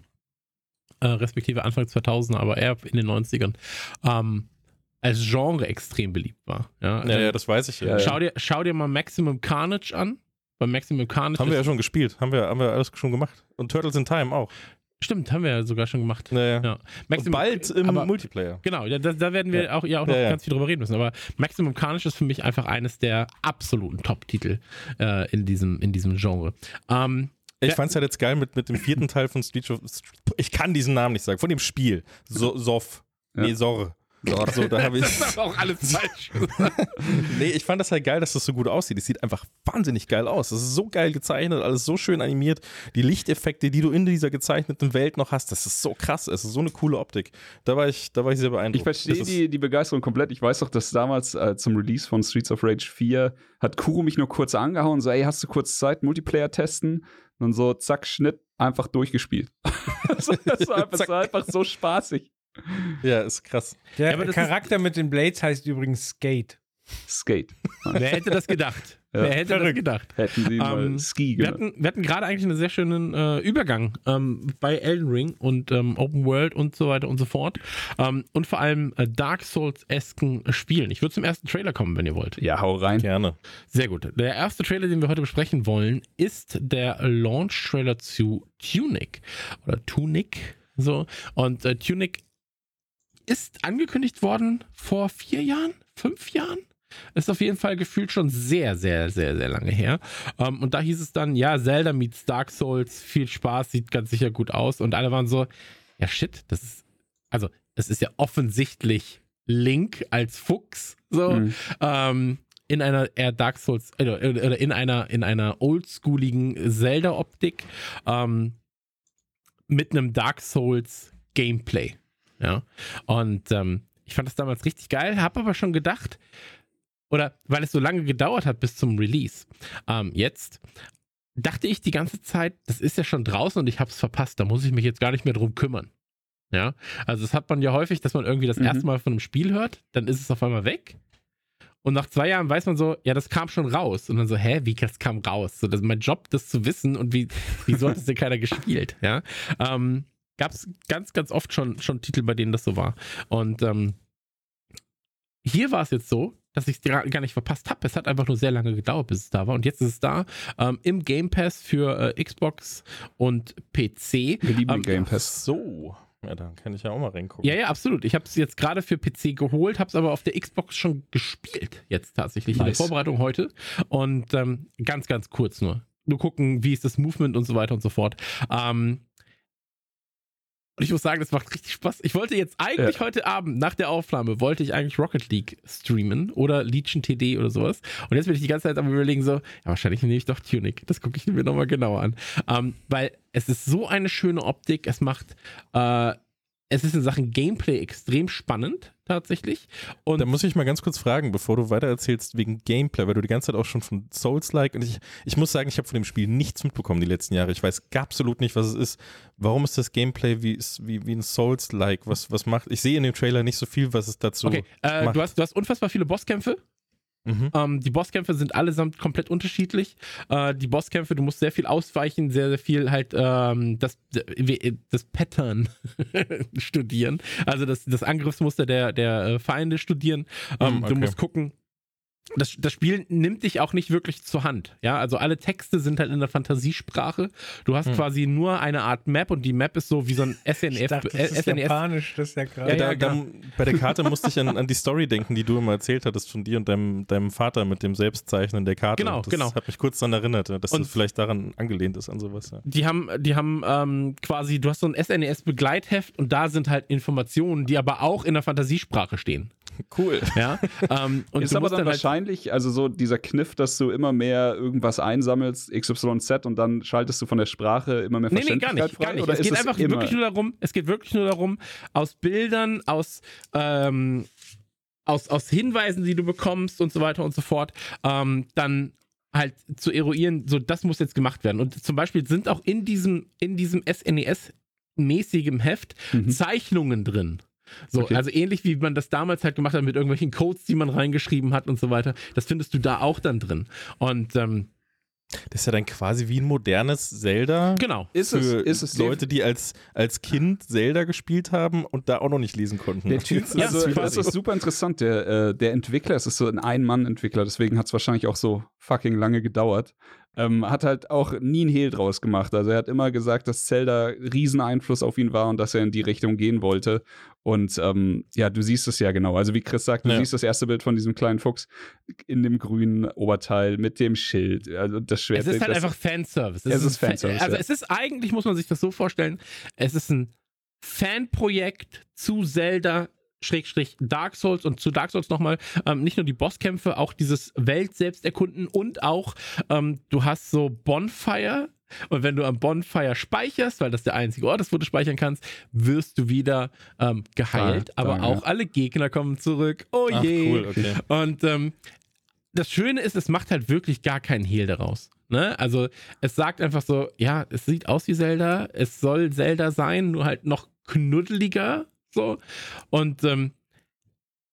äh, respektive Anfang 2000er, aber eher in den 90ern, ähm, als Genre extrem beliebt war. Ja, Ja, ja, das weiß ich ja. Schau, dir, schau dir mal Maximum Carnage an. Bei Maximum Carnage. Haben wir ja schon gespielt. Haben wir, haben wir alles schon gemacht. Und Turtles in Time auch. Stimmt, haben wir ja sogar schon gemacht. Naja. Ja. Und Maximum, bald im aber- Multiplayer. Genau, da, da werden wir Ja. auch, ja auch noch Ja, ja. ganz viel drüber reden müssen. Aber Maximum Carnage ist für mich einfach eines der absoluten Top-Titel äh, in, diesem, in diesem Genre. Ähm, Ich fand's halt jetzt geil mit, mit dem vierten Teil von Street of. Ich kann diesen Namen nicht sagen. Von dem Spiel. So, Sof. Ja. Nee, Sor. So, da habe ich. das ist auch alles falsch. [LAUGHS] Nee, ich fand das halt geil, dass das so gut aussieht. Es sieht einfach wahnsinnig geil aus. Das ist so geil gezeichnet, alles so schön animiert. Die Lichteffekte, die du in dieser gezeichneten Welt noch hast, das ist so krass. Es ist so eine coole Optik. Da war ich, da war ich sehr beeindruckt. Ich verstehe die, die Begeisterung komplett. Ich weiß doch, dass damals äh, zum Release von Streets of Rage 4 hat Kuro mich nur kurz angehauen, so, ey, hast du kurz Zeit, Multiplayer testen? Und dann so, zack, Schnitt, einfach durchgespielt. [LAUGHS] das, war einfach, [LAUGHS] das war einfach so spaßig. Ja, ist krass. Der Ja, Charakter mit den Blades heißt übrigens Skate. Skate. [LAUGHS] Wer hätte das gedacht? Ja. Wer hätte das gedacht? Hätten sie mal Ähm, Ski Wir genannt. hatten, wir hatten gerade eigentlich einen sehr schönen äh, Übergang ähm, bei Elden Ring und ähm, Open World und so weiter und so fort. Ähm, und vor allem äh, Dark Souls-esken Spielen. Ich würde zum ersten Trailer kommen, wenn ihr wollt. Ja, hau rein. Gerne. Sehr gut. Der erste Trailer, den wir heute besprechen wollen, ist der Launch-Trailer zu Tunic. Oder Tunic. So. Und äh, Tunic ist angekündigt worden vor vier Jahren, fünf Jahren. Ist auf jeden Fall gefühlt schon sehr, sehr, sehr, sehr lange her. Ähm, und da hieß es dann, ja, Zelda meets Dark Souls, viel Spaß, sieht ganz sicher gut aus. Und alle waren so, ja, shit, das ist, also, es ist ja offensichtlich Link als Fuchs, so, Mhm. ähm, in einer eher Dark Souls, äh, oder in einer, in einer oldschooligen Zelda-Optik, ähm, mit einem Dark Souls Gameplay. Ja. Und ähm, ich fand das damals richtig geil, habe aber schon gedacht, oder weil es so lange gedauert hat bis zum Release, ähm, jetzt dachte ich die ganze Zeit, das ist ja schon draußen und ich habe es verpasst, da muss ich mich jetzt gar nicht mehr drum kümmern. Ja, also das hat man ja häufig, dass man irgendwie das Mhm. erste Mal von einem Spiel hört, dann ist es auf einmal weg. Und nach zwei Jahren weiß man so, ja, das kam schon raus. Und dann so, hä, wie das kam raus? So, das ist mein Job, das zu wissen und wie, wieso hat es denn keiner gespielt? Ja, ähm, gab es ganz, ganz oft schon, schon Titel, bei denen das so war. Und ähm, hier war es jetzt so, dass ich es gar gar nicht verpasst habe. Es hat einfach nur sehr lange gedauert, bis es da war. Und jetzt ist es da ähm, im Game Pass für äh, Xbox und PC. Wir lieben Ähm, den Game Pass. So. Ja, dann kann ich ja auch mal reingucken. Ja, ja, absolut. Ich habe es jetzt gerade für PC geholt, habe es aber auf der Xbox schon gespielt, jetzt tatsächlich in der Nice. Vorbereitung heute. Und ähm, ganz, ganz kurz nur. Nur gucken, wie ist das Movement und so weiter und so fort. Ähm, und ich muss sagen, das macht richtig Spaß. Ich wollte jetzt eigentlich heute Abend nach der Aufnahme, wollte ich eigentlich Rocket League streamen oder Legion TD oder sowas. Und jetzt bin ich die ganze Zeit am überlegen so, ja, wahrscheinlich nehme ich doch Tunic. Das gucke ich mir nochmal genauer an. Ähm, weil es ist so eine schöne Optik. Es macht, äh, es ist in Sachen Gameplay extrem spannend, tatsächlich. Und Da muss ich mal ganz kurz fragen, bevor du weitererzählst, wegen Gameplay, weil du die ganze Zeit auch schon von Souls-like und ich, ich muss sagen, ich habe von dem Spiel nichts mitbekommen die letzten Jahre. Ich weiß absolut nicht, was es ist. Warum ist das Gameplay wie, wie, wie ein Souls-like? Was, was macht? Ich sehe in dem Trailer nicht so viel, was es dazu okay, äh, macht. du, hast, du hast unfassbar viele Bosskämpfe. Mhm. Ähm, die Bosskämpfe sind allesamt komplett unterschiedlich. Äh, die Bosskämpfe, du musst sehr viel ausweichen, sehr, sehr viel halt ähm, das, das Pattern [LAUGHS] studieren. Also das, das Angriffsmuster der, der äh, Feinde studieren. Ähm, Hm, Du okay. musst gucken. Das, das Spiel nimmt dich auch nicht wirklich zur Hand. Ja, also alle Texte sind halt in der Fantasiesprache. Du hast Hm. quasi nur eine Art Map und die Map ist so wie so ein SNF. [LAUGHS] Ich dachte, das ist SNF japanisch, das ist ja krass. Ja, da, ja, da, genau. bei der Karte musste ich an, an die Story denken, die du immer erzählt hattest von dir und deinem, deinem Vater mit dem Selbstzeichnen der Karte. Genau, das genau. hat mich kurz daran erinnert, dass Und- das vielleicht daran angelehnt ist an sowas. Ja. Die haben, die haben ähm, quasi, du hast so ein SNES-Begleitheft und da sind halt Informationen, die aber auch in der Fantasiesprache stehen. Cool. Ja. ähm, und ist aber dann dann halt, wahrscheinlich, also so dieser Kniff, dass du immer mehr irgendwas einsammelst, XYZ, und dann schaltest du von der Sprache immer mehr Nee, nee, gar Verständlichkeit nicht, frei? gar nicht. Oder Es geht einfach immer? wirklich nur darum, es geht wirklich nur darum, aus Bildern, aus ähm, aus, aus Hinweisen, die du bekommst und so weiter und so fort, ähm, dann halt zu eruieren, so das muss jetzt gemacht werden. Und zum Beispiel sind auch in diesem, in diesem SNES-mäßigem Heft Mhm. Zeichnungen drin. So, Okay. also ähnlich wie man das damals halt gemacht hat mit irgendwelchen Codes, die man reingeschrieben hat und so weiter. Das findest du da auch dann drin. Und ähm, Das ist ja dann quasi wie ein modernes Zelda. genau. Ist für es, ist es Leute, die als, als Kind Zelda gespielt haben und da auch noch nicht lesen konnten. Der Typ, Ja, [LAUGHS] also das quasi. ist super interessant. Der, äh, der Entwickler, es ist so ein Ein-Mann-Entwickler, deswegen hat es wahrscheinlich auch so fucking lange gedauert. Ähm, hat halt auch nie einen Hehl draus gemacht. Also er hat immer gesagt, dass Zelda riesen Einfluss auf ihn war und dass er in die Richtung gehen wollte. Und ähm, ja, du siehst es ja genau. Also wie Chris sagt, du Ja. siehst das erste Bild von diesem kleinen Fuchs in dem grünen Oberteil mit dem Schild. Also das Schwert. Es ist halt einfach Fanservice. Es ist ein Fan- Fanservice, Also es ist eigentlich, muss man sich das so vorstellen, es ist ein Fanprojekt zu Zelda. Schrägstrich Dark Souls und zu Dark Souls nochmal ähm, nicht nur die Bosskämpfe, auch dieses Welt selbst erkunden und auch ähm, du hast so Bonfire und wenn du am Bonfire speicherst, weil das der einzige Ort ist, wo du speichern kannst, wirst du wieder ähm, geheilt, Ah, aber auch alle Gegner kommen zurück. Oh Ach, je. cool, okay. Und ähm, das Schöne ist, es macht halt wirklich gar keinen Hehl daraus. Ne? Also es sagt einfach so, ja, es sieht aus wie Zelda, es soll Zelda sein, nur halt noch knuddeliger. So. Und ähm,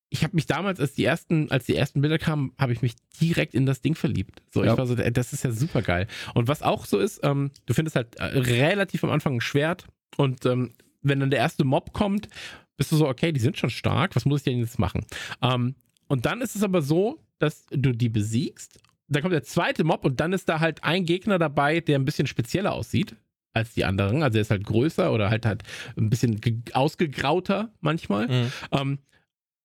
ich habe mich damals, als die ersten, als die ersten Bilder kamen, habe ich mich direkt in das Ding verliebt. So, Ja. ich war so, das ist ja super geil. Und was auch so ist, ähm, du findest halt äh, relativ am Anfang ein Schwert und ähm, wenn dann der erste Mob kommt, bist du so, okay, die sind schon stark, was muss ich denn jetzt machen? Ähm, und dann ist es aber so, dass du die besiegst, dann kommt der zweite Mob und dann ist da halt ein Gegner dabei, der ein bisschen spezieller aussieht als die anderen. Also er ist halt größer oder halt halt ein bisschen ge- ausgegrauter manchmal. Mhm. Ähm,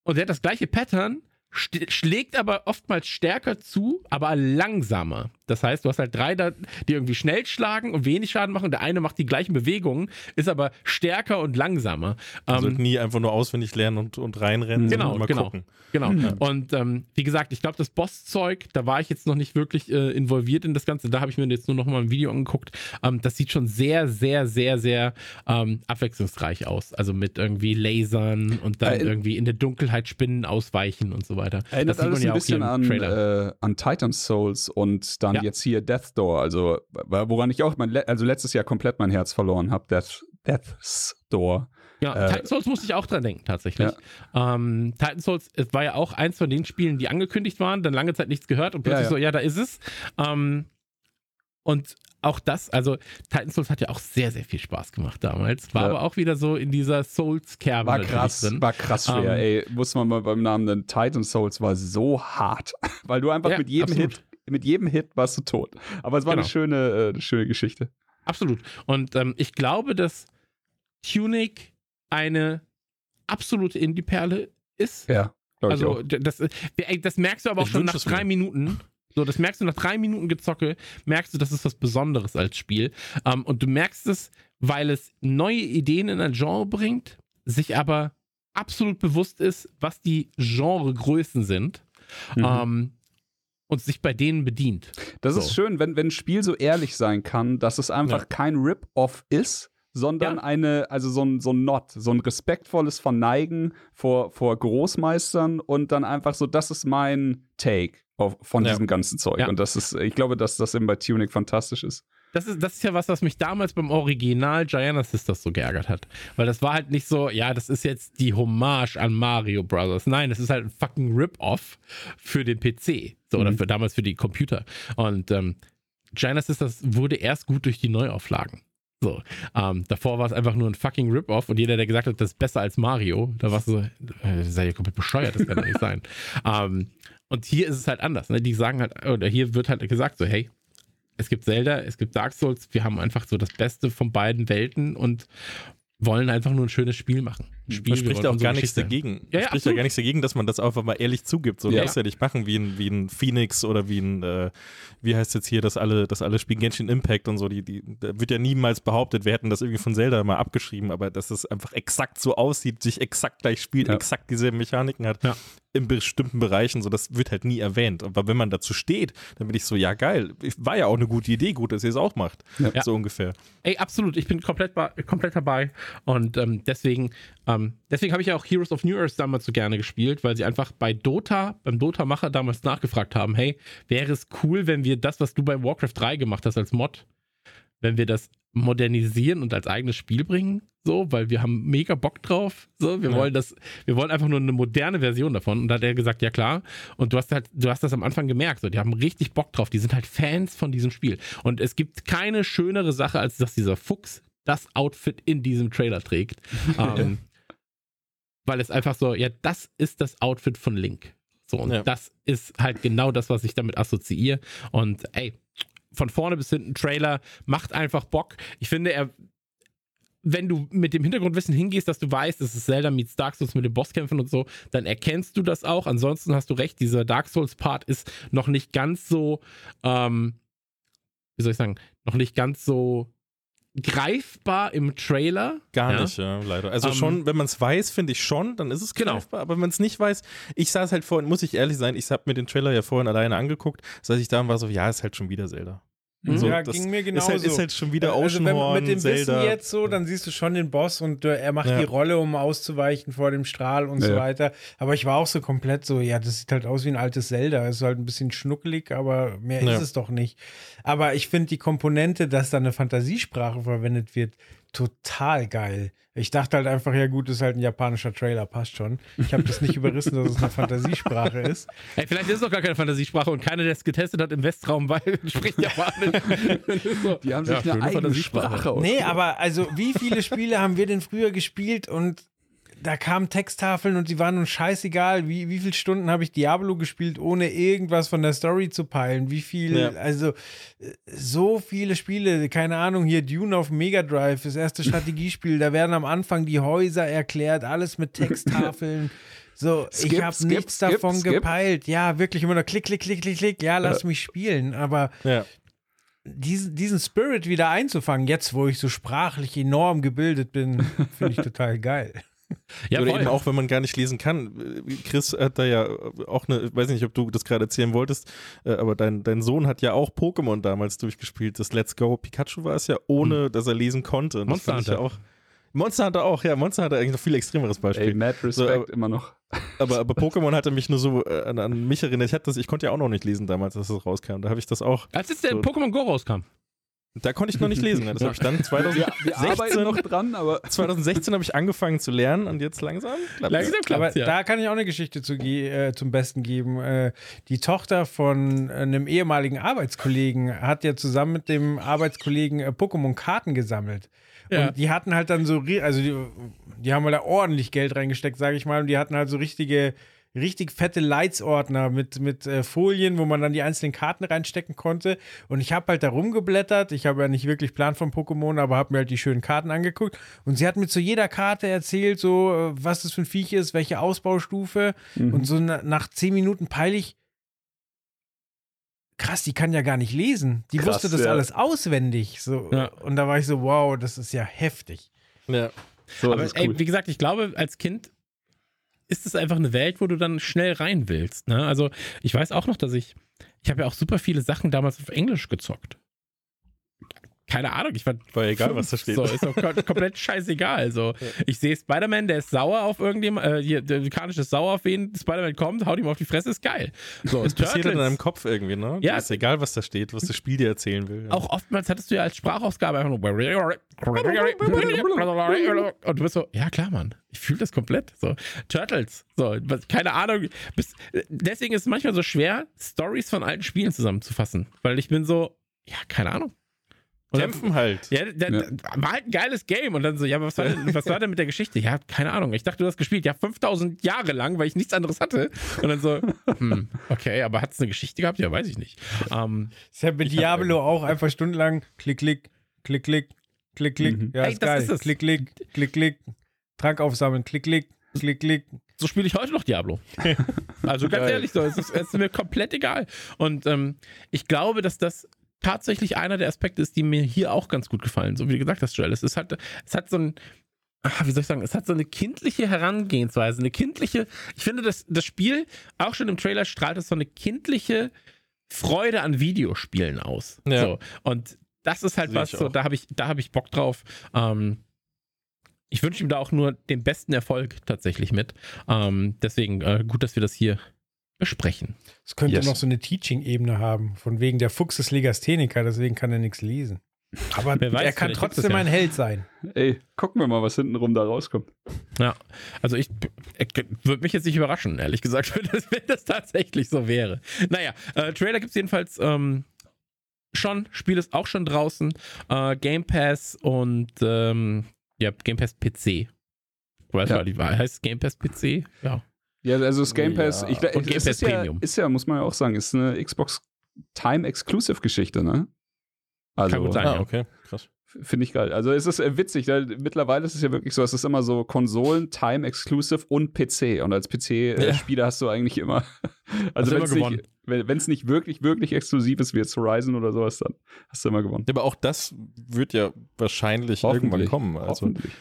und der hat das gleiche Pattern, schlägt aber oftmals stärker zu, aber langsamer. Das heißt, du hast halt drei, da, die irgendwie schnell schlagen und wenig Schaden machen. Der eine macht die gleichen Bewegungen, ist aber stärker und langsamer. Man Ähm, sollte nie einfach nur auswendig lernen und, und reinrennen, Genau, mal genau. gucken. Genau. Und ähm, wie gesagt, ich glaube, das Bosszeug, da war ich jetzt noch nicht wirklich äh, involviert in das Ganze. Da habe ich mir jetzt nur noch mal ein Video angeguckt. Ähm, das sieht schon sehr, sehr, sehr, sehr ähm, abwechslungsreich aus. Also mit irgendwie Lasern und dann Äh, irgendwie in der Dunkelheit Spinnen ausweichen und so weiter. Erinnert das sieht alles man ja ein auch hier bisschen im an, Trailer. äh, an Titan's Souls und dann Ja. jetzt hier Death Door, also woran ich auch mein, le- also letztes Jahr komplett mein Herz verloren habe, Death, Death's Door. Ja, äh, Titan Souls musste ich auch dran denken, tatsächlich. Ähm, Titan Souls es war ja auch eins von den Spielen, die angekündigt waren, dann lange Zeit nichts gehört und plötzlich Ja, ja. so, ja, da ist es. Ähm, und auch das, also Titan Souls hat ja auch sehr, sehr viel Spaß gemacht damals. War Ja. aber auch wieder so in dieser Souls-Kerbe War krass, drin. war krass schwer, Ähm, ey. Muss man mal beim Namen nennen. Titan Souls war so hart, [LAUGHS] weil du einfach Ja, mit jedem absolut. Hit, mit jedem Hit warst du tot. Aber es war eine Genau. schöne, äh, eine schöne Geschichte. Absolut. Und ähm, ich glaube, dass Tunic eine absolute Indie-Perle ist. Ja, glaube Also ich d- das, das merkst du aber auch Ich schon nach drei mir. Minuten. So, das merkst du nach drei Minuten Gezocke, merkst du, das ist was Besonderes als Spiel. Ähm, und du merkst es, weil es neue Ideen in ein Genre bringt, sich aber absolut bewusst ist, was die Genregrößen sind auch. Mhm. ähm, und sich bei denen bedient. Das So. ist schön, wenn, wenn ein Spiel so ehrlich sein kann, dass es einfach Ja. kein Rip-Off ist, sondern Ja. eine, also so ein, so ein Not, so ein respektvolles Verneigen vor, vor Großmeistern und dann einfach so, das ist mein Take auf, von Ja. diesem ganzen Zeug. Und das ist, ich glaube, dass das eben bei Tunic fantastisch ist. Das ist, das ist ja was, was mich damals beim Original Gianna Sisters so geärgert hat. Weil das war halt nicht so, ja, das ist jetzt die Hommage an Mario Brothers. Nein, das ist halt ein fucking Rip-Off für den PC. So, oder Mhm. für damals für die Computer. Und ähm, Gianna Sisters wurde erst gut durch die Neuauflagen. So, ähm, davor war es einfach nur ein fucking Rip-Off und jeder, der gesagt hat, das ist besser als Mario, da war es so, äh, sei ja komplett bescheuert, das kann doch nicht sein. [LAUGHS] Ähm, und hier ist es halt anders. Ne? Die sagen halt, oder hier wird halt gesagt, so, hey, es gibt Zelda, es gibt Dark Souls, wir haben einfach so das Beste von beiden Welten und wollen einfach nur ein schönes Spiel machen. Ein Spiel, spricht auch gar nichts dagegen. Ja, ja, spricht ja gar nichts dagegen, dass man das einfach mal ehrlich zugibt. So, Ja. musst ja nicht machen wie ein, wie ein Phoenix oder wie ein, äh, wie heißt jetzt hier, dass alle, dass alle spielen Genshin Impact und so. Die, die, da wird ja niemals behauptet, wir hätten das irgendwie von Zelda mal abgeschrieben, aber dass es einfach exakt so aussieht, sich exakt gleich spielt, Ja. exakt dieselben Mechaniken hat. Ja. In bestimmten Bereichen, so das wird halt nie erwähnt. Aber wenn man dazu steht, dann bin ich so, ja geil, war ja auch eine gute Idee, gut, dass ihr es auch macht. So ungefähr. Ey, absolut, ich bin komplett, komplett dabei und ähm, deswegen, äh, Ähm, deswegen habe ich ja auch Heroes of New Earth damals so gerne gespielt, weil sie einfach bei Dota, beim Dota-Macher damals nachgefragt haben, hey, wäre es cool, wenn wir das, was du bei Warcraft 3 gemacht hast als Mod, wenn wir das modernisieren und als eigenes Spiel bringen, so, weil wir haben mega Bock drauf, so, wir Ja. wollen das, wir wollen einfach nur eine moderne Version davon. Und da hat er gesagt, ja klar, und du hast halt, du hast das am Anfang gemerkt, so, die haben richtig Bock drauf, die sind halt Fans von diesem Spiel. Und es gibt keine schönere Sache, als dass dieser Fuchs das Outfit in diesem Trailer trägt, [LAUGHS] ähm, weil es einfach so, ja, das ist das Outfit von Link, so, und Ja. das ist halt genau das, was ich damit assoziiere und ey, von vorne bis hinten Trailer, macht einfach Bock. Ich finde, er, wenn du mit dem Hintergrundwissen hingehst, dass du weißt, es ist Zelda meets Dark Souls mit den Bosskämpfen und so, dann erkennst du das auch. Ansonsten hast du recht, dieser Dark Souls-Part ist noch nicht ganz so, ähm, wie soll ich sagen, noch nicht ganz so greifbar im Trailer. Gar Ja. nicht, ja, leider. Also Ähm, schon, wenn man es weiß, finde ich schon, dann ist es Genau. greifbar. Aber wenn man es nicht weiß, ich saß halt vorhin, muss ich ehrlich sein, ich habe mir den Trailer ja vorhin alleine angeguckt, saß ich da und war so, ja, ist halt schon wieder Zelda. Mhm. So, ja, das ging mir Ist genauso. halt, ist halt schon wieder also wenn man Oceanhorn, mit dem Zelda. Wissen jetzt so, dann siehst du schon den Boss und äh, er macht Ja. die Rolle, um auszuweichen vor dem Strahl und so Ja. weiter. Aber ich war auch so komplett so, ja, das sieht halt aus wie ein altes Zelda. Es ist halt ein bisschen schnuckelig, aber mehr Ja. ist es doch nicht. Aber ich finde die Komponente, dass da eine Fantasiesprache verwendet wird, total geil. Ich dachte halt einfach, ja gut, das ist halt ein japanischer Trailer, passt schon. Ich habe das nicht überrissen, dass es eine Fantasiesprache ist. [LAUGHS] Ey, vielleicht ist es doch gar keine Fantasiesprache und keiner, der es getestet hat im Westraum, weil [LAUGHS] spricht Japanisch. So. [LAUGHS] Die haben Ja, sich eine schöne eigene Fantasiesprache. Sprache. Nee, aber also wie viele Spiele haben wir denn früher gespielt und da kamen Texttafeln und die waren uns scheißegal. Wie, wie viele Stunden habe ich Diablo gespielt, ohne irgendwas von der Story zu peilen? Wie viel, Ja. also äh, so viele Spiele, keine Ahnung, hier Dune auf Mega Drive, das erste [LAUGHS] Strategiespiel, da werden am Anfang die Häuser erklärt, alles mit [LAUGHS] Texttafeln. So, ich Skip, habe skip, nichts skip, davon skip. gepeilt. Ja, wirklich immer nur klick, klick, klick, klick, klick. Ja, lass mich spielen. Aber ja. diesen, diesen Spirit wieder einzufangen, jetzt wo ich so sprachlich enorm gebildet bin, [LAUGHS] finde ich total geil. [LAUGHS] Ja, Oder voll. eben auch, wenn man gar nicht lesen kann. Chris hat da ja auch eine, ich weiß nicht, ob du das gerade erzählen wolltest, äh, aber dein, dein Sohn hat ja auch Pokémon damals durchgespielt. Das Let's Go Pikachu war es ja, ohne dass er lesen konnte. Und Monster ich ja Hunter. auch. Monster Hunter auch, ja, Monster Hunter eigentlich noch viel extremeres Beispiel. Ey, mad So, Respect aber- immer noch. [LAUGHS] Aber, aber Pokémon hatte mich nur so äh, an, an mich erinnert. Ich, hatte das, ich konnte ja auch noch nicht lesen damals, als es rauskam. Da habe ich das auch. Als jetzt der So. Pokémon Go rauskam. Da konnte ich noch nicht lesen. Das habe ich dann [LAUGHS] Wir, 2016, wir arbeiten noch dran, aber [LAUGHS] 2016 habe ich angefangen zu lernen und jetzt langsam klappt's. Langsam Aber klappt's, ja. da kann ich auch eine Geschichte zu, äh, zum Besten geben. Äh, die Tochter von äh, einem ehemaligen Arbeitskollegen hat ja zusammen mit dem Arbeitskollegen äh, Pokémon-Karten gesammelt. Ja. Und die hatten halt dann so, also die, die haben halt da ordentlich Geld reingesteckt, sage ich mal, und die hatten halt so richtige, richtig fette Leitsordner mit, mit äh, Folien, wo man dann die einzelnen Karten reinstecken konnte. Und ich habe halt da rumgeblättert. Ich habe ja nicht wirklich Plan von Pokémon, aber habe mir halt die schönen Karten angeguckt. Und sie hat mir zu jeder Karte erzählt, so, äh, was das für ein Viech ist, welche Ausbaustufe. Und so na, nach zehn Minuten peile ich, krass, die kann ja gar nicht lesen. Die Krass, wusste das ja. alles auswendig. So. Ja. Und da war ich so, wow, das ist ja heftig. Ja. so Aber ey, cool. wie gesagt, ich glaube, als Kind ist es einfach eine Welt, wo du dann schnell rein willst. Ne? Also ich weiß auch noch, dass ich, ich habe ja auch super viele Sachen damals auf Englisch gezockt. Keine Ahnung, ich war War ja egal, was da steht. So, ist doch kom komplett scheißegal. So, [LAUGHS] ich sehe Spider-Man, der ist sauer auf irgendjemand, äh, hier, der Vulkanisch ist sauer auf wen, Spider-Man kommt, haut ihm auf die Fresse, ist geil. So, Das passiert in Turtles- deinem Kopf irgendwie, ne? Ja. Ist egal, was da steht, was das Spiel dir erzählen will. Auch oftmals hattest du ja als Sprachausgabe einfach nur [LAUGHS] und du bist so, ja klar, Mann, ich fühle das komplett. So, Turtles, so, keine Ahnung. Bis, deswegen ist es manchmal so schwer, Stories von alten Spielen zusammenzufassen, weil ich bin so, ja, keine Ahnung. Kämpfen halt. ja, der, Ja. war halt ein geiles Game. Und dann so, ja, was war, denn, [LAUGHS] was war denn mit der Geschichte? Ja, keine Ahnung. Ich dachte, du hast gespielt. Ja, 5000 Jahre lang, weil ich nichts anderes hatte. Und dann so, hm, okay, aber hat es eine Geschichte gehabt? Ja, weiß ich nicht. Ähm, ist ja bei Diablo auch einfach stundenlang klick, klick, klick, klick, klick, klick. Mhm. Ja, Ey, ist das geil. ist es. Klick, klick, klick, klick. Trank aufsammeln, klick, klick, klick, klick. so spiele ich heute noch Diablo. [LAUGHS] Also ganz Geil. ehrlich, so, es, ist, es ist mir komplett egal. Und ähm, ich glaube, dass das tatsächlich einer der Aspekte ist, die mir hier auch ganz gut gefallen. So wie du gesagt hast, Joel. Es, ist halt, es hat so ein, ah, wie soll ich sagen, es hat so eine kindliche Herangehensweise, eine kindliche, ich finde, das, das Spiel, auch schon im Trailer strahlt es so eine kindliche Freude an Videospielen aus. Ja. So. Und das ist halt Sehe was, so, da habe ich, da habe ich Bock drauf. Ähm, ich wünsche ihm da auch nur den besten Erfolg tatsächlich mit. Ähm, deswegen äh, gut, dass wir das hier besprechen. Es könnte Yes. noch so eine Teaching-Ebene haben, von wegen der Fuchs ist Legastheniker, deswegen kann er nichts lesen. Aber Wer weiß, er kann trotzdem ja. ein Held sein. Ey, gucken wir mal, was hintenrum da rauskommt. Ja, also ich, ich würde mich jetzt nicht überraschen, ehrlich gesagt, [LAUGHS] wenn das, wenn das tatsächlich so wäre. Naja, äh, Trailer gibt es jedenfalls ähm, schon, Spiel ist auch schon draußen, äh, Game Pass und ähm, ja, Game Pass PC. Weißt Ja. du, die Wahl heißt Game Pass PC? Ja. Ja, also das Game Pass, Ja. ich, glaub, Und es Game ist Pass ja, Premium. ist ja, muss man ja auch sagen, ist eine Xbox Time Exclusive Geschichte, ne? Also, Kann gut sein. Ah, ja. okay, krass. Finde ich geil. Also es ist äh, witzig, weil mittlerweile ist es ja wirklich so, es ist immer so Konsolen, Time Exclusive und PC. Und als Ja. PC-Spieler [LAUGHS] hast du eigentlich immer, also du wenn es immer nicht, wenn wenn's nicht wirklich, wirklich exklusiv ist, wie jetzt Horizon oder sowas, dann hast du immer gewonnen. Ja, aber auch das wird ja wahrscheinlich irgendwann kommen. Also, Hoffentlich.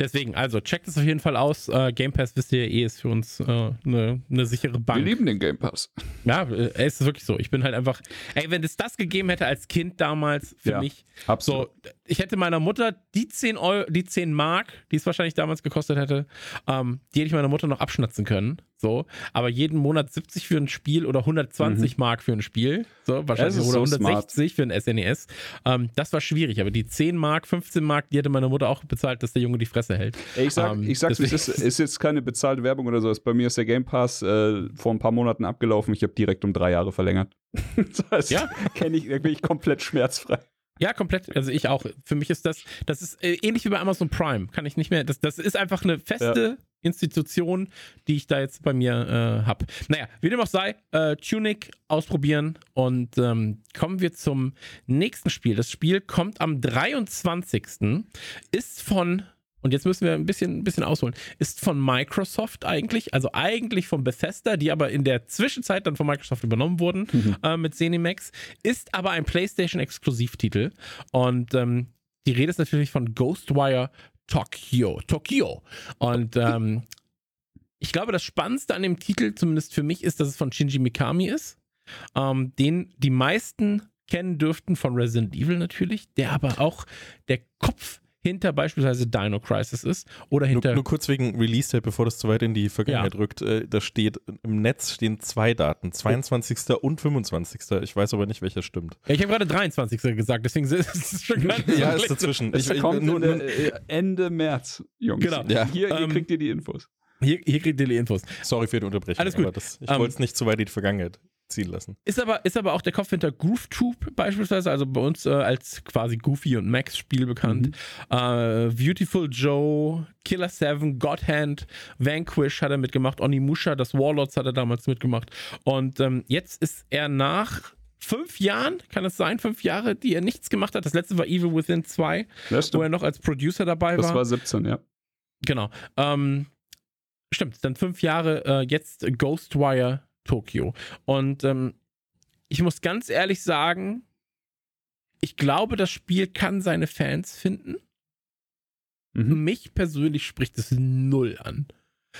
Deswegen, also checkt es auf jeden Fall aus. Äh, Game Pass, wisst ihr, eh ist für uns eine äh, ne sichere Wir Bank. lieben den Game Pass. Ja, äh, es ist wirklich so. Ich bin halt einfach, ey, wenn es das gegeben hätte als Kind damals für Ja, mich, Absolut. so, ich hätte meiner Mutter die 10 Euro, die 10 Mark, die es wahrscheinlich damals gekostet hätte, ähm, die hätte ich meiner Mutter noch abschnatzen können. So, aber jeden Monat 70 für ein Spiel oder 120 Mark für ein Spiel, so, wahrscheinlich Mhm. oder so 160 für ein SNES. Ähm, das war schwierig, aber die 10 Mark, 15 Mark, die hätte meine Mutter auch bezahlt, dass der Junge die Fresse hält. Ich sag, Ähm, ich sag's, es ist, ist jetzt keine bezahlte Werbung oder sowas. Bei mir ist der Game Pass äh, vor ein paar Monaten abgelaufen. Ich habe direkt um drei Jahre verlängert. [LAUGHS] das Ja. kenn ich, da bin ich komplett schmerzfrei. Ja, komplett. Also ich auch. Für mich ist das, das ist äh, ähnlich wie bei Amazon Prime. Kann ich nicht mehr. Das, das ist einfach eine feste Institution, die ich da jetzt bei mir äh, habe. Naja, wie dem auch sei, äh, Tunic ausprobieren und ähm, kommen wir zum nächsten Spiel. Das Spiel kommt am 23. ist von und jetzt müssen wir ein bisschen, ein bisschen ausholen. Ist von Microsoft eigentlich, also eigentlich von Bethesda, die aber in der Zwischenzeit dann von Microsoft übernommen wurden äh, mit Zenimax, ist aber ein PlayStation-Exklusivtitel. Und ähm, die Rede ist natürlich von Ghostwire Tokyo. Tokyo. Und ähm, ich glaube, das Spannendste an dem Titel, zumindest für mich, ist, dass es von Shinji Mikami ist, ähm, den die meisten kennen dürften von Resident Evil natürlich, der aber auch der Kopf hinter beispielsweise Dino Crisis ist oder Nur, hinter nur kurz wegen Release-Date, bevor das zu weit in die Vergangenheit rückt. Äh, da steht, im Netz stehen zwei Daten, 22. und 25. Ich weiß aber nicht, welcher stimmt. Ja, ich habe gerade 23. gesagt, deswegen [LAUGHS] ist es schon gar nicht Ja, so ist dazwischen. Das Ich, ich, kommt nur, in, nur, äh, Ende März, Jungs. Genau. Ja. Hier, hier Ähm, kriegt ihr die Infos. Hier, hier kriegt ihr die Infos. sorry für die Unterbrechung. Alles gut. Aber das, ich Ähm, wollte es nicht zu weit in die Vergangenheit ziehen lassen. Ist aber, ist aber auch der Kopf hinter GrooveTube beispielsweise, also bei uns äh, als quasi Goofy und Max Spiel bekannt. Äh, Beautiful Joe, Killer 7, God Hand, Vanquish hat er mitgemacht, Onimusha, das Warlords hat er damals mitgemacht. Und ähm, jetzt ist er nach fünf Jahren, kann es sein, fünf Jahre, die er nichts gemacht hat. Das letzte war Evil Within 2, Das wo er noch als Producer dabei Das war. war 17, ja. Genau. Ähm, stimmt, dann fünf Jahre äh, jetzt Ghostwire Tokyo. Und ähm, ich muss ganz ehrlich sagen, ich glaube, das Spiel kann seine Fans finden. Mhm. Mich persönlich spricht es null an.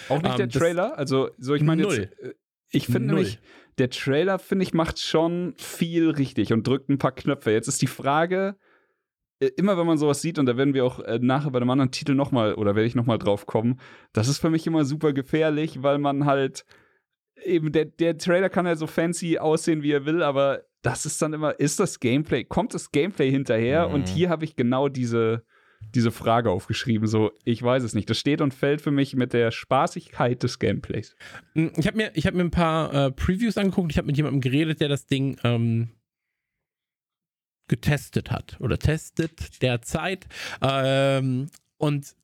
Auch nicht Ähm, der Trailer. Also, so ich meine Null. jetzt. äh, Ich finde nämlich, der Trailer, finde ich, macht schon viel richtig und drückt ein paar Knöpfe. Jetzt ist die Frage, äh, immer wenn man sowas sieht, und da werden wir auch äh, nachher bei einem anderen Titel nochmal, oder werde ich nochmal drauf kommen, das ist für mich immer super gefährlich, weil man halt eben, der, der Trailer kann ja so fancy aussehen, wie er will, aber das ist dann immer, ist das Gameplay, kommt das Gameplay hinterher? Mhm. Und hier habe ich genau diese, diese Frage aufgeschrieben. So, ich weiß es nicht. Das steht und fällt für mich mit der Spaßigkeit des Gameplays. Hm, Ich habe mir, ich hab mir ein paar äh, Previews angeguckt. Ich habe mit jemandem geredet, der das Ding ähm, getestet hat oder testet derzeit. Ähm, und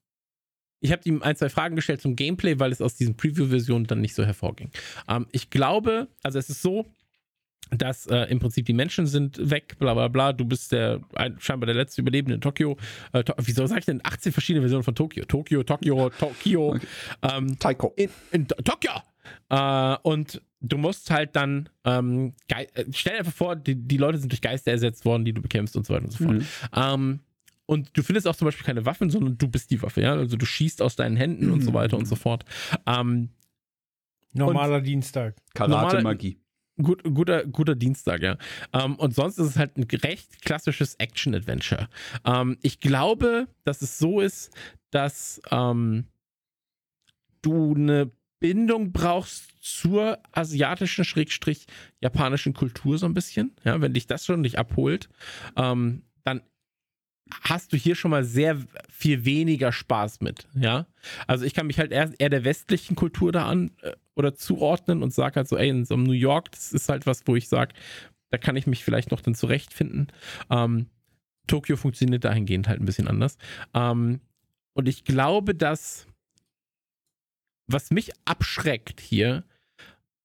ich habe ihm ein, zwei Fragen gestellt zum Gameplay, weil es aus diesen Preview-Versionen dann nicht so hervorging. Ähm, ich glaube, also es ist so, dass äh, im Prinzip die Menschen sind weg, bla bla bla. Du bist der ein, scheinbar der letzte Überlebende in Tokio. Äh, to wieso sage ich denn 18 verschiedene Versionen von Tokio? Tokio, Tokio, Tokio. Okay. Ähm, Taiko. in, in To- Tokio. Äh, und du musst halt dann, ähm, äh, stell dir einfach vor, die, die Leute sind durch Geister ersetzt worden, die du bekämpfst und so weiter und so fort. Mhm. Ähm, und du findest auch zum Beispiel keine Waffen, sondern du bist die Waffe, ja. Also du schießt aus deinen Händen und so weiter und so fort. Ähm, Normaler Dienstag. Karate-Magie. Gut, guter, guter Dienstag, ja. Ähm, und sonst ist es halt ein recht klassisches Action-Adventure. Ähm, ich glaube, dass es so ist, dass ähm, du eine Bindung brauchst zur asiatischen, schrägstrich japanischen Kultur so ein bisschen. Ja, wenn dich das schon nicht abholt, ähm, dann hast du hier schon mal sehr viel weniger Spaß mit, ja. Also ich kann mich halt eher, eher der westlichen Kultur da an äh, oder zuordnen und sage halt so, ey, in so einem New York, das ist halt was, wo ich sage, da kann ich mich vielleicht noch dann zurechtfinden. Ähm, Tokio funktioniert dahingehend halt ein bisschen anders. Ähm, und ich glaube, dass was mich abschreckt hier,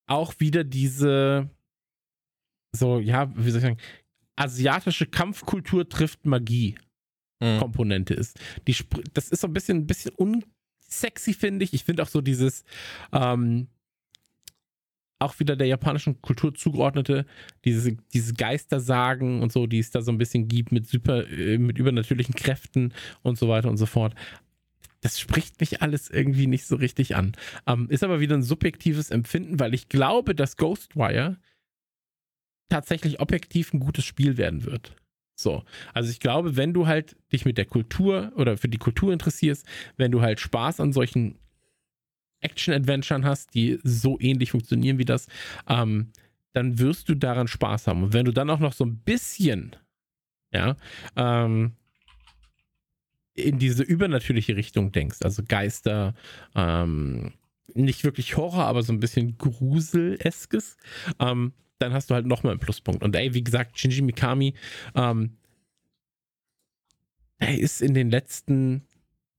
auch wieder diese so, ja, wie soll ich sagen, asiatische Kampfkultur trifft Magie. Mhm. Komponente ist. Die, das ist so ein bisschen, ein bisschen unsexy, finde ich. Ich finde auch so dieses, ähm, auch wieder der japanischen Kultur zugeordnete, diese, diese Geistersagen und so, die es da so ein bisschen gibt mit super, äh, mit übernatürlichen Kräften und so weiter und so fort. Das spricht mich alles irgendwie nicht so richtig an. Ähm, ist aber wieder ein subjektives Empfinden, weil ich glaube, dass Ghostwire tatsächlich objektiv ein gutes Spiel werden wird. So, also ich glaube, wenn du halt dich mit der Kultur oder für die Kultur interessierst, wenn du halt Spaß an solchen Action-Adventuren hast, die so ähnlich funktionieren wie das, ähm, dann wirst du daran Spaß haben. Und wenn du dann auch noch so ein bisschen, ja, ähm, in diese übernatürliche Richtung denkst, also Geister, ähm, nicht wirklich Horror, aber so ein bisschen Gruseleskes, ähm, dann hast du halt nochmal einen Pluspunkt. Und ey, wie gesagt, Shinji Mikami, ähm, ist in den letzten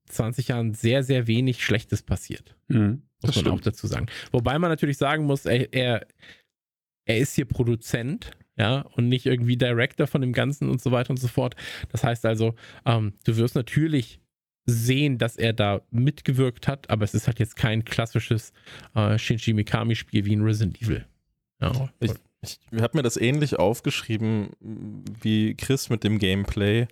20 Jahren sehr, sehr wenig Schlechtes passiert. Mhm. Muss man auch dazu sagen. Wobei man natürlich sagen muss, er, er, er ist hier Produzent, ja, und nicht irgendwie Director von dem Ganzen und so weiter und so fort. Das heißt also, ähm, du wirst natürlich sehen, dass er da mitgewirkt hat, aber es ist halt jetzt kein klassisches äh, Shinji Mikami-Spiel wie in Resident Evil. Ja. Ich, ich habe mir das ähnlich aufgeschrieben wie Chris mit dem Gameplay.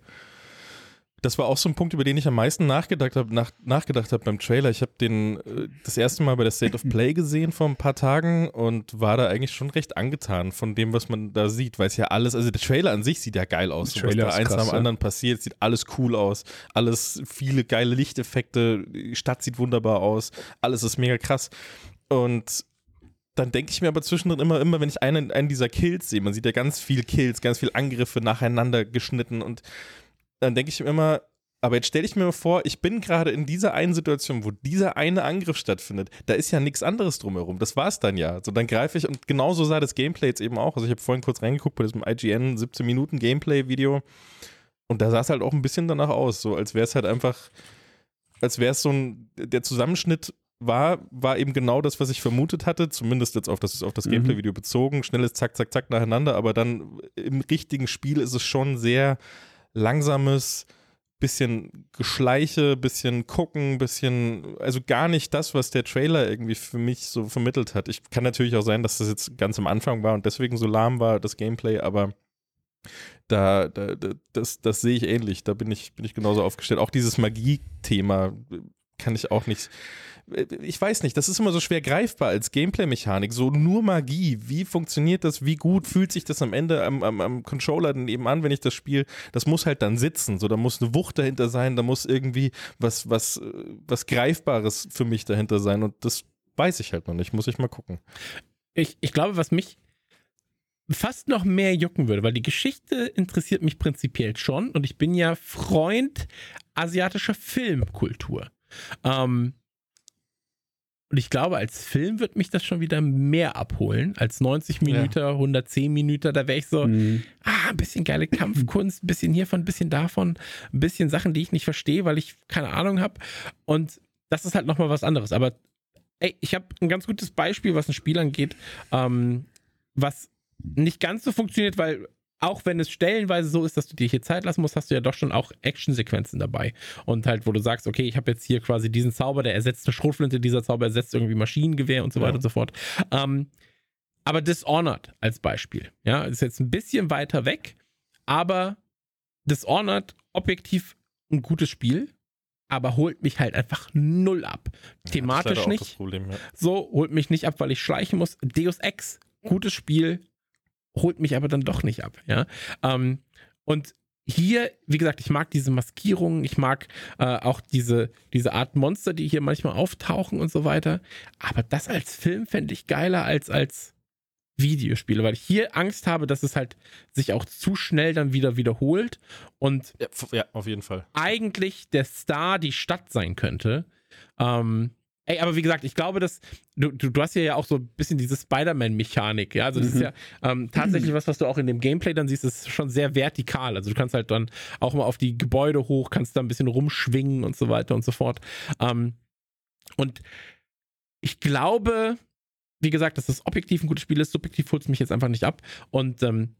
Das war auch so ein Punkt, über den ich am meisten nachgedacht habe nach, nachgedacht hab beim Trailer. Ich habe den äh, das erste Mal bei der State of [CLEARS THROAT] Play gesehen vor ein paar Tagen und war da eigentlich schon recht angetan von dem, was man da sieht, weil es ja alles, also der Trailer an sich sieht ja geil aus. Der So, was Trailer da eins nach dem anderen passiert, sieht alles cool aus. Alles, viele geile Lichteffekte, die Stadt sieht wunderbar aus, alles ist mega krass. Und dann denke ich mir aber zwischendrin immer, immer, wenn ich einen, einen dieser Kills sehe, man sieht ja ganz viel Kills, ganz viel Angriffe nacheinander geschnitten und dann denke ich mir immer, aber jetzt stelle ich mir vor, ich bin gerade in dieser einen Situation, wo dieser eine Angriff stattfindet. Da ist ja nichts anderes drumherum. Das war es dann ja. So, dann greife ich und genauso sah das Gameplay jetzt eben auch. Also ich habe vorhin kurz reingeguckt bei diesem IGN 17 Minuten Gameplay-Video und da sah es halt auch ein bisschen danach aus, so als wäre es halt einfach, als wäre es so ein, der Zusammenschnitt war, war eben genau das, was ich vermutet hatte, zumindest jetzt auf das, auf das Mhm. Gameplay-Video bezogen. Schnelles Zack, Zack, Zack nacheinander, aber dann im richtigen Spiel ist es schon sehr langsames, bisschen Geschleiche, bisschen gucken, bisschen, also gar nicht das, was der Trailer irgendwie für mich so vermittelt hat. Ich kann natürlich auch sein, dass das jetzt ganz am Anfang war und deswegen so lahm war, das Gameplay, aber da, da, da das, das sehe ich ähnlich. Da bin ich, bin ich genauso aufgestellt. Auch dieses Magie-Thema kann ich auch nicht. Ich weiß nicht, das ist immer so schwer greifbar als Gameplay-Mechanik. So nur Magie. Wie funktioniert das? Wie gut fühlt sich das am Ende am, am, am Controller dann eben an, wenn ich das spiele? Das muss halt dann sitzen. So, da muss eine Wucht dahinter sein, da muss irgendwie was, was, was Greifbares für mich dahinter sein. Und das weiß ich halt noch nicht. Muss ich mal gucken. Ich, ich glaube, was mich fast noch mehr jucken würde, weil die Geschichte interessiert mich prinzipiell schon und ich bin ja Freund asiatischer Filmkultur. Ähm, und ich glaube, als Film wird mich das schon wieder mehr abholen als 90 Minuten, 110 Minuten. Da wäre ich so, Mhm. ah, ein bisschen geile Kampfkunst, ein bisschen hiervon, ein bisschen davon, ein bisschen Sachen, die ich nicht verstehe, weil ich keine Ahnung habe. Und das ist halt nochmal was anderes. Aber ey, ich habe ein ganz gutes Beispiel, was ein Spiel angeht, ähm, was nicht ganz so funktioniert, weil auch wenn es stellenweise so ist, dass du dir hier Zeit lassen musst, hast du ja doch schon auch Actionsequenzen dabei. Und halt, wo du sagst, okay, ich habe jetzt hier quasi diesen Zauber, der ersetzt eine Schrotflinte, dieser Zauber ersetzt irgendwie Maschinengewehr und so weiter Ja. und so fort. Ähm, aber Dishonored als Beispiel, ja, ist jetzt ein bisschen weiter weg, aber Dishonored objektiv ein gutes Spiel, aber holt mich halt einfach null ab. Thematisch nicht Das Problem, ja. so, holt mich nicht ab, weil ich schleichen muss. Deus Ex gutes Spiel, holt mich aber dann doch nicht ab, ja. Ähm, und hier, wie gesagt, ich mag diese Maskierungen, ich mag äh, auch diese, diese Art Monster, die hier manchmal auftauchen und so weiter. Aber das als Film fände ich geiler als als Videospiele, weil ich hier Angst habe, dass es halt sich auch zu schnell dann wieder wiederholt und Ja, ja, auf jeden Fall. eigentlich der Star die Stadt sein könnte. Ähm, ey, aber wie gesagt, ich glaube, dass du, du, du hast hier ja auch so ein bisschen diese Spider-Man-Mechanik, ja. Also das ist ja ähm, tatsächlich was, was du auch in dem Gameplay dann siehst, ist schon sehr vertikal. Also du kannst halt dann auch mal auf die Gebäude hoch, kannst da ein bisschen rumschwingen und so weiter und so fort. Ähm, und ich glaube, wie gesagt, dass das objektiv ein gutes Spiel ist, subjektiv holt es mich jetzt einfach nicht ab. Und ähm,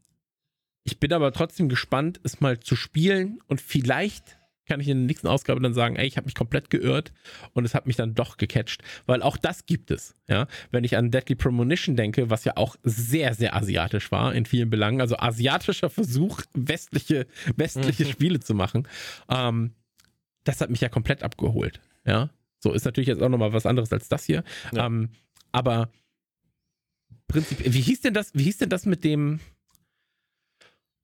ich bin aber trotzdem gespannt, es mal zu spielen und vielleicht kann ich in der nächsten Ausgabe dann sagen, ey, ich habe mich komplett geirrt und es hat mich dann doch gecatcht, weil auch das gibt es, ja. Wenn ich an Deadly Premonition denke, was ja auch sehr, sehr asiatisch war in vielen Belangen, also asiatischer Versuch, westliche, westliche Spiele zu machen, ähm, das hat mich ja komplett abgeholt, ja. So ist natürlich jetzt auch nochmal was anderes als das hier, Ja. ähm, aber prinzipiell, wie hieß denn das, wie hieß denn das mit dem,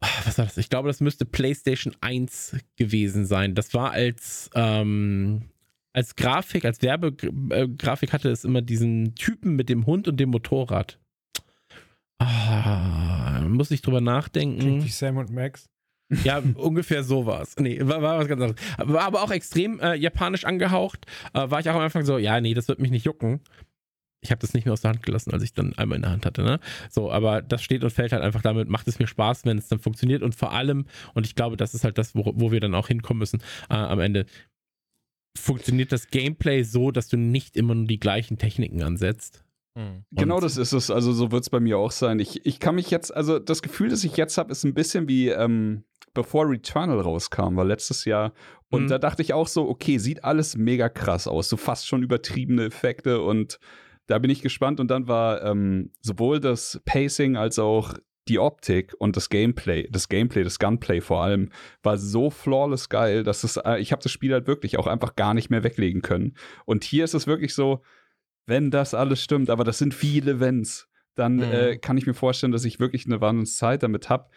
was war das? Ich glaube, das müsste PlayStation 1 gewesen sein. Das war als, ähm, als Grafik, als Werbegrafik hatte es immer diesen Typen mit dem Hund und dem Motorrad. Ah, muss ich drüber nachdenken. wie Sam und Max. Ja, ungefähr so war es. Nee, war, war was ganz anderes. War aber auch extrem äh, japanisch angehaucht. Äh, war ich auch am Anfang so, ja, nee, das wird mich nicht jucken. Ich habe das nicht mehr aus der Hand gelassen, als ich dann einmal in der Hand hatte. Ne? So, aber das steht und fällt halt einfach damit, macht es mir Spaß, wenn es dann funktioniert. Und vor allem, und ich glaube, das ist halt das, wo, wo wir dann auch hinkommen müssen äh, am Ende, funktioniert das Gameplay so, dass du nicht immer nur die gleichen Techniken ansetzt. Hm. Genau das ist es. Also so wird es bei mir auch sein. Ich, ich kann mich jetzt, also das Gefühl, das ich jetzt habe, ist ein bisschen wie ähm, bevor Returnal rauskam, war letztes Jahr. Und Mhm. da dachte ich auch so, okay, sieht alles mega krass aus. So fast schon übertriebene Effekte und da bin ich gespannt. Und dann war ähm, sowohl das Pacing als auch die Optik und das Gameplay, das Gameplay, das Gunplay vor allem, war so flawless geil, dass es, äh, ich habe das Spiel halt wirklich auch einfach gar nicht mehr weglegen können. Und hier ist es wirklich so, wenn das alles stimmt, aber das sind viele Wenns, dann Mhm. äh, kann ich mir vorstellen, dass ich wirklich eine Wahnsinnszeit damit habe.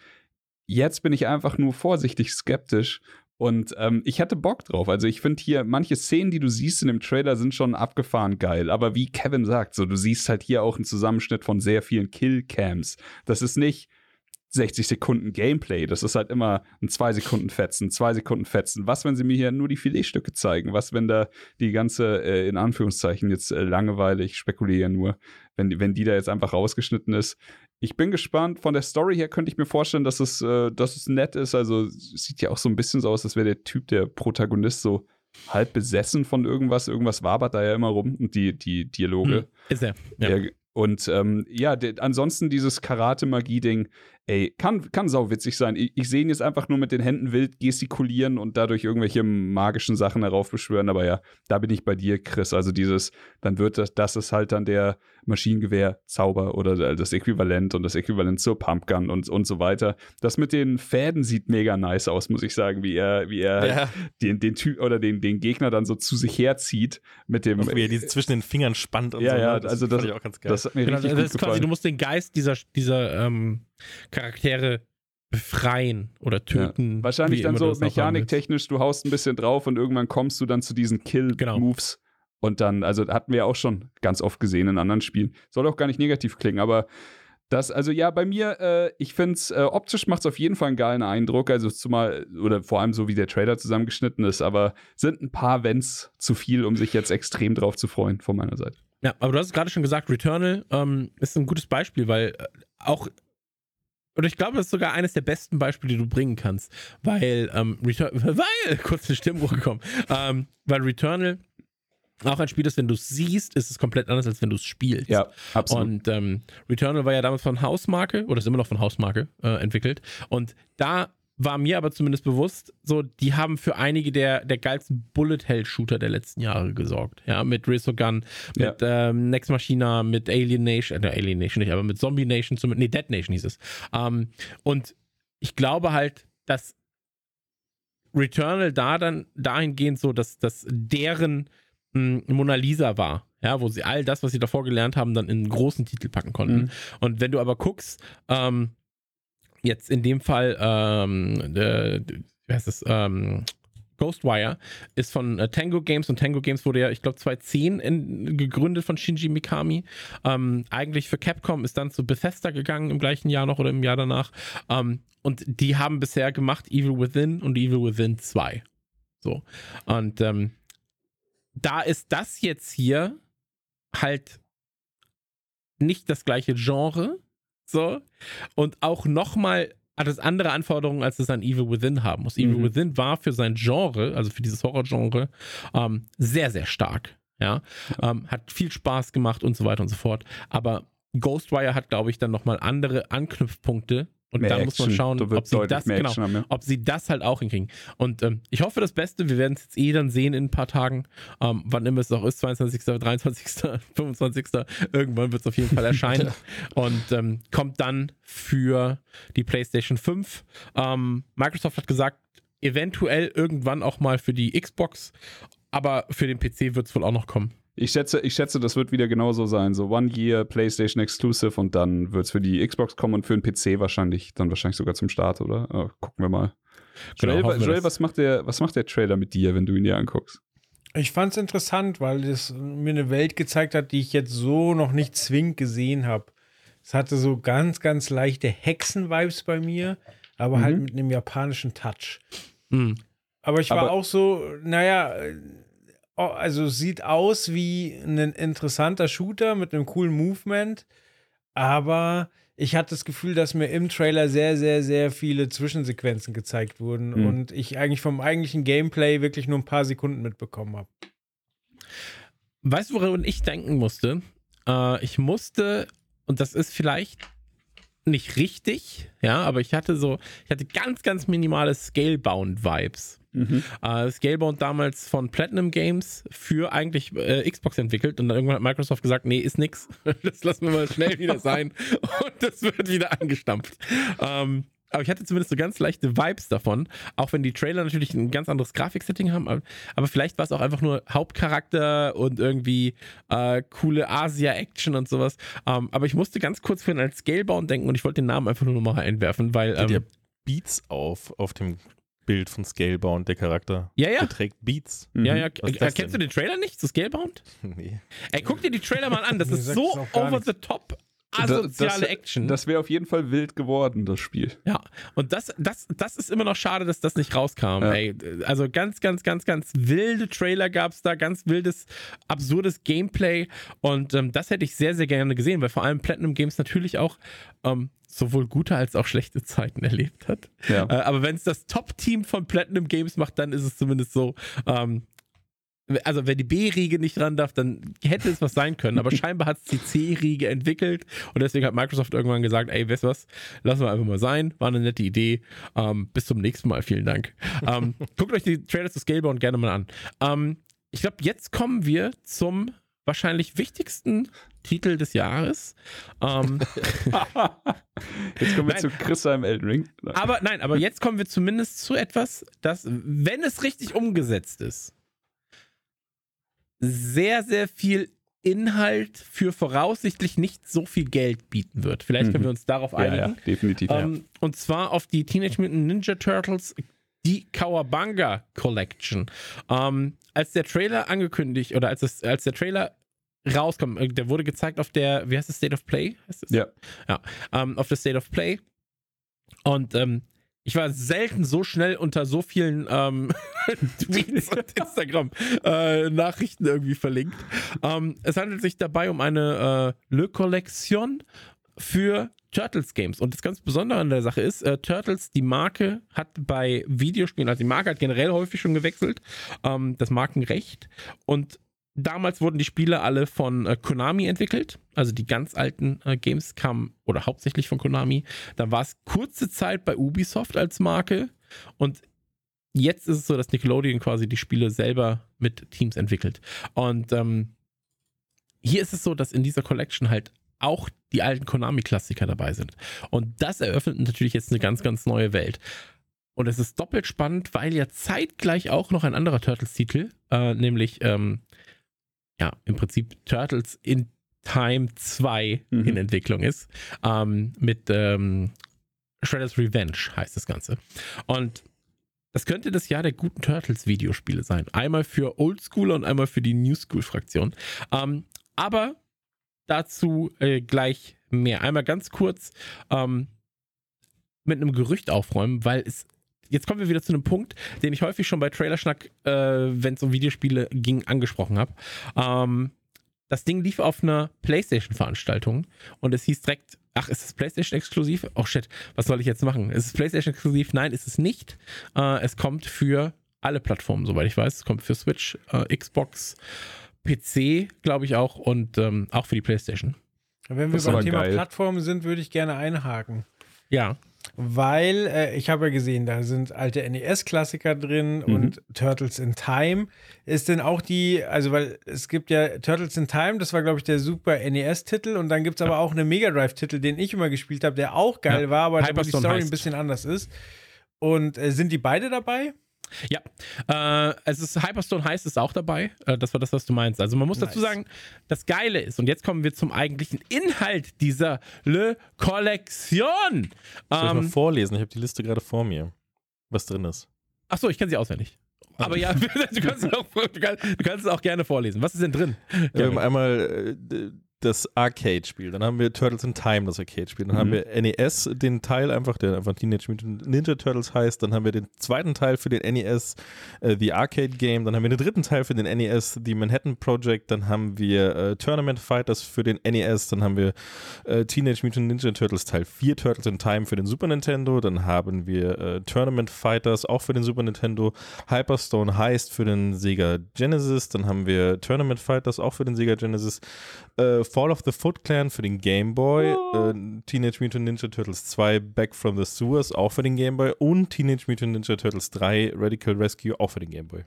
Jetzt bin ich einfach nur vorsichtig skeptisch und ähm, ich hatte Bock drauf. Also ich finde hier, manche Szenen, die du siehst in dem Trailer, sind schon abgefahren geil. Aber wie Kevin sagt, so du siehst halt hier auch einen Zusammenschnitt von sehr vielen Killcams. Das ist nicht 60 Sekunden Gameplay. Das ist halt immer ein 2 Sekunden Fetzen, 2 Sekunden Fetzen. Was, wenn sie mir hier nur die Filetstücke zeigen? Was, wenn da die ganze, äh, in Anführungszeichen jetzt äh, Langeweile, ich spekuliere nur, wenn, wenn die da jetzt einfach rausgeschnitten ist. Ich bin gespannt. Von der Story her könnte ich mir vorstellen, dass es, äh, dass es nett ist. Also es sieht ja auch so ein bisschen so aus, als wäre der Typ, der Protagonist, so halb besessen von irgendwas. Irgendwas wabert da ja immer rum und die, die Dialoge. Hm, ist er. Ja. Ja. Und ähm, ja, de- ansonsten dieses Karate-Magie-Ding, ey, kann, kann sau witzig sein. Ich, ich sehe ihn jetzt einfach nur mit den Händen wild gestikulieren und dadurch irgendwelche magischen Sachen heraufbeschwören. Aber ja, da bin ich bei dir, Chris. Also dieses, dann wird das, das ist halt dann der Maschinengewehr-Zauber oder das Äquivalent und das Äquivalent zur Pumpgun und, und so weiter. Das mit den Fäden sieht mega nice aus, muss ich sagen, wie er, wie er Ja, den, den Typ oder den, den Gegner dann so zu sich herzieht mit dem. auch wie er die zwischen den Fingern spannt und Ja, so. ja, ne? also das- fand ich auch ganz geil. das hat mir Genau, richtig das gut ist quasi, gefallen. du musst den Geist dieser, dieser ähm, Charaktere befreien oder töten. Wahrscheinlich wie dann so mechaniktechnisch, du haust ein bisschen drauf und irgendwann kommst du dann zu diesen Genau. Kill-Moves. Und dann, also hatten wir ja auch schon ganz oft gesehen in anderen Spielen. Soll auch gar nicht negativ klingen, aber das, also ja, bei mir, äh, ich finde es, äh, optisch macht es auf jeden Fall einen geilen Eindruck, also zumal, oder vor allem so wie der Trailer zusammengeschnitten ist, aber sind ein paar Wenns zu viel, um sich jetzt extrem drauf zu freuen von meiner Seite. Ja, aber du hast es gerade schon gesagt, Returnal ähm, ist ein gutes Beispiel, weil äh, auch, oder ich glaube, das ist sogar eines der besten Beispiele, die du bringen kannst, weil, ähm, Return, [LAUGHS] weil, kurz eine Stimmbruch gekommen, ähm, weil Returnal auch ein Spiel ist, wenn du es siehst, ist es komplett anders, als wenn du es spielst. Ja, absolut. Und ähm, Returnal war ja damals von Hausmarke, oder ist immer noch von Hausmarke äh, entwickelt. Und da war mir aber zumindest bewusst, so, die haben für einige der, der geilsten Bullet-Hell-Shooter der letzten Jahre gesorgt. Ja, mit Resogun, mit ähm, Nex Machina, mit Alien Nation, äh, Alien Nation nicht, aber mit Zombie Nation, zum, nee, Dead Nation hieß es. Ähm, und ich glaube halt, dass Returnal da dann dahingehend so, dass, dass deren mh, Mona Lisa war. ja, wo sie all das, was sie davor gelernt haben, dann in einen großen Titel packen konnten. Mhm. Und wenn du aber guckst, ähm, jetzt in dem Fall, ähm, äh, wie heißt es, ähm, Ghostwire ist von äh, Tango Games und Tango Games wurde ja, ich glaube, 2010 in, gegründet von Shinji Mikami. Ähm, eigentlich für Capcom ist dann zu Bethesda gegangen im gleichen Jahr noch oder im Jahr danach. Ähm, und die haben bisher gemacht Evil Within und Evil Within 2. So. Und ähm, da ist das jetzt hier halt nicht das gleiche Genre. So. Und auch nochmal hat es andere Anforderungen, als es an Evil Within haben muss. Evil Mhm. Within war für sein Genre, also für dieses Horror-Genre, ähm, sehr, sehr stark. Ja, ähm, hat viel Spaß gemacht und so weiter und so fort. Aber Ghostwire hat, glaube ich, dann nochmal andere Anknüpfpunkte. Und Mehr da muss man Action. schauen, ob sie, das, genau, Action haben, ja. ob sie das halt auch hinkriegen. Und ähm, ich hoffe das Beste. Wir werden es jetzt eh dann sehen in ein paar Tagen. Ähm, wann immer es auch ist, 22., 23., 25. Irgendwann wird es auf jeden Fall [LAUGHS] erscheinen. und ähm, kommt dann für die PlayStation 5. Ähm, Microsoft hat gesagt, eventuell irgendwann auch mal für die Xbox. Aber für den PC wird es wohl auch noch kommen. Ich schätze, ich schätze, das wird wieder genauso sein. So One Year, PlayStation Exclusive und dann wird es für die Xbox kommen und für den PC wahrscheinlich, dann wahrscheinlich sogar zum Start, oder? Äh, gucken wir mal. Genau, Joel, wir Joel was, macht der, was macht der Trailer mit dir, wenn du ihn dir anguckst? Ich fand es interessant, weil es mir eine Welt gezeigt hat, die ich jetzt so noch nicht zwingend gesehen habe. Es hatte so ganz, ganz leichte Hexen-Vibes bei mir, aber Mhm. halt mit einem japanischen Touch. Hm. Aber ich war Aber- auch so, naja, äh, oh, also es sieht aus wie ein interessanter Shooter mit einem coolen Movement, aber ich hatte das Gefühl, dass mir im Trailer sehr, sehr, sehr viele Zwischensequenzen gezeigt wurden Mhm. und ich eigentlich vom eigentlichen Gameplay wirklich nur ein paar Sekunden mitbekommen habe. Weißt du, woran ich denken musste? Äh, ich musste, und das ist vielleicht nicht richtig, ja, aber ich hatte so, ich hatte ganz, ganz minimale Scalebound-Vibes. Mhm. Äh, Scalebound damals von Platinum Games für eigentlich äh, Xbox entwickelt und dann irgendwann hat Microsoft gesagt, nee, ist nix. [LAUGHS] Das lassen wir mal schnell wieder sein [LAUGHS] und das wird wieder angestampft. Ähm, aber ich hatte zumindest so ganz leichte Vibes davon, auch wenn die Trailer natürlich ein ganz anderes Grafiksetting haben, aber, aber vielleicht war es auch einfach nur Hauptcharakter und irgendwie äh, coole Asia-Action und sowas. Ähm, aber ich musste ganz kurz vorhin als Scalebound denken und ich wollte den Namen einfach nur noch mal einwerfen, weil ähm, Beats auf auf dem Bild von Scalebound, der Charakter. ja, ja, Der trägt Beats. ja, Mhm. ja. Ist Äh, Kennst du den Trailer nicht zu Scalebound? [LAUGHS] Nee. Ey, guck dir die Trailer mal an. Das [LAUGHS] ist so over the top asoziale das, Action. Das wäre auf jeden Fall wild geworden, das Spiel. ja, und das, das, das ist immer noch schade, dass das nicht rauskam. Ja. Ey, also ganz, ganz, ganz, ganz wilde Trailer gab es da, ganz wildes, absurdes Gameplay. Und ähm, das hätte ich sehr, sehr gerne gesehen, weil vor allem Platinum Games natürlich auch ähm, sowohl gute als auch schlechte Zeiten [LAUGHS] erlebt hat. Ja. Äh, aber wenn es das Top-Team von Platinum Games macht, dann ist es zumindest so. Ähm, also, wenn die B-Riege nicht ran darf, dann hätte es was sein können. Aber [LAUGHS] scheinbar hat es die C-Riege entwickelt. Und deswegen hat Microsoft irgendwann gesagt: Ey, weißt du was? Lassen wir einfach mal sein. War eine nette Idee. Ähm, bis zum nächsten Mal. Vielen Dank. Ähm, [LAUGHS] guckt euch die Trailer zu Scalebound gerne mal an. Ähm, ich glaube, jetzt kommen wir zum wahrscheinlich wichtigsten Titel des Jahres. Ähm, [LAUGHS] Jetzt kommen wir Nein. zu Chris im Elden Ring. Aber nein, aber jetzt kommen wir zumindest zu etwas, das, wenn es richtig umgesetzt ist, sehr, sehr viel Inhalt für voraussichtlich nicht so viel Geld bieten wird. Vielleicht können Mhm. wir uns darauf ja, einigen. ja, definitiv. Ähm, Und zwar auf die Teenage Mutant Ninja Turtles, die Kawabanga Collection. Ähm, als der Trailer angekündigt, oder als, es, als der Trailer rauskam, äh, der wurde gezeigt auf der, wie heißt das, State of Play? Heißt das? Ja. Ja, ähm, auf der State of Play. Und ähm, ich war selten so schnell unter so vielen ähm, [LAUGHS] Tweets und Instagram-Nachrichten irgendwie verlinkt. Ähm, es handelt sich dabei um eine äh, Le Collection für Turtles Games. Und das ganz Besondere an der Sache ist, äh, Turtles, die Marke hat bei Videospielen, also die Marke hat generell häufig schon gewechselt, ähm, das Markenrecht. Und damals wurden die Spiele alle von äh, Konami entwickelt. Also die ganz alten äh, Games kamen oder hauptsächlich von Konami. Dann war es kurze Zeit bei Ubisoft als Marke. Und jetzt ist es so, dass Nickelodeon quasi die Spiele selber mit Teams entwickelt. Und ähm, hier ist es so, dass in dieser Collection halt auch die alten Konami-Klassiker dabei sind. Und das eröffnet natürlich jetzt eine ganz, ganz neue Welt. Und es ist doppelt spannend, weil ja zeitgleich auch noch ein anderer Turtles-Titel, äh, nämlich ähm, ja, im Prinzip Turtles in Time 2 Mhm. in Entwicklung ist. Ähm, mit ähm, Shredder's Revenge heißt das Ganze. Und das könnte das Jahr der guten Turtles-Videospiele sein. Einmal für Oldschooler und einmal für die New School-Fraktion. Ähm, aber dazu äh, gleich mehr. Einmal ganz kurz ähm, mit einem Gerücht aufräumen, weil es. Jetzt kommen wir wieder zu einem Punkt, den ich häufig schon bei Trailerschnack, äh, wenn es um Videospiele ging, angesprochen habe. Ähm, das Ding lief auf einer PlayStation-Veranstaltung und es hieß direkt, ach, ist es PlayStation-exklusiv? Oh shit, was soll ich jetzt machen? Ist es PlayStation-exklusiv? Nein, ist es nicht. Äh, es kommt für alle Plattformen, soweit ich weiß. Es kommt für Switch, äh, Xbox, PC, glaube ich auch, und ähm, auch für die PlayStation. Wenn wir beim Thema geil. Plattformen sind, würde ich gerne einhaken. Ja, Weil äh, ich habe ja gesehen, da sind alte NES-Klassiker drin Mhm. und Turtles in Time. Ist denn auch die, also weil es gibt ja Turtles in Time, das war glaube ich der super NES-Titel und dann gibt es aber auch einen Mega Drive-Titel, den ich immer gespielt habe, der auch geil Ja. war, aber wo die Story ein heißt. bisschen anders ist. Und äh, sind die beide dabei? Ja, äh, es ist Hyperstone heißt es auch dabei. Äh, das war das, was du meinst. Also man muss dazu Nice. sagen, das Geile ist, und jetzt kommen wir zum eigentlichen Inhalt dieser Le Collection. Soll ich mal Ähm, vorlesen? Ich habe die Liste gerade vor mir, was drin ist. Achso, ich kann sie auswendig. Aber ja, [LAUGHS] du kannst, es auch, du, kannst, du kannst es auch gerne vorlesen. Was ist denn drin? Wir haben einmal äh, das Arcade-Spiel, dann haben wir Turtles in Time, das Arcade-Spiel, dann haben wir NES, den Teil einfach, der einfach Teenage Mutant Ninja Turtles heißt, dann haben wir den zweiten Teil für den NES, äh, The Arcade Game, dann haben wir den dritten Teil für den NES, The Manhattan Project, dann haben wir äh, Tournament Fighters für den NES, dann haben wir äh, Teenage Mutant Ninja Turtles Teil 4, Turtles in Time für den Super Nintendo, dann haben wir äh, Tournament Fighters auch für den Super Nintendo, Hyperstone Heist für den Sega Genesis, dann haben wir Tournament Fighters auch für den Sega Genesis, äh, Fall of the Foot Clan für den Game Boy, äh, Teenage Mutant Ninja Turtles 2 Back from the Sewers auch für den Game Boy und Teenage Mutant Ninja Turtles 3 Radical Rescue auch für den Game Boy.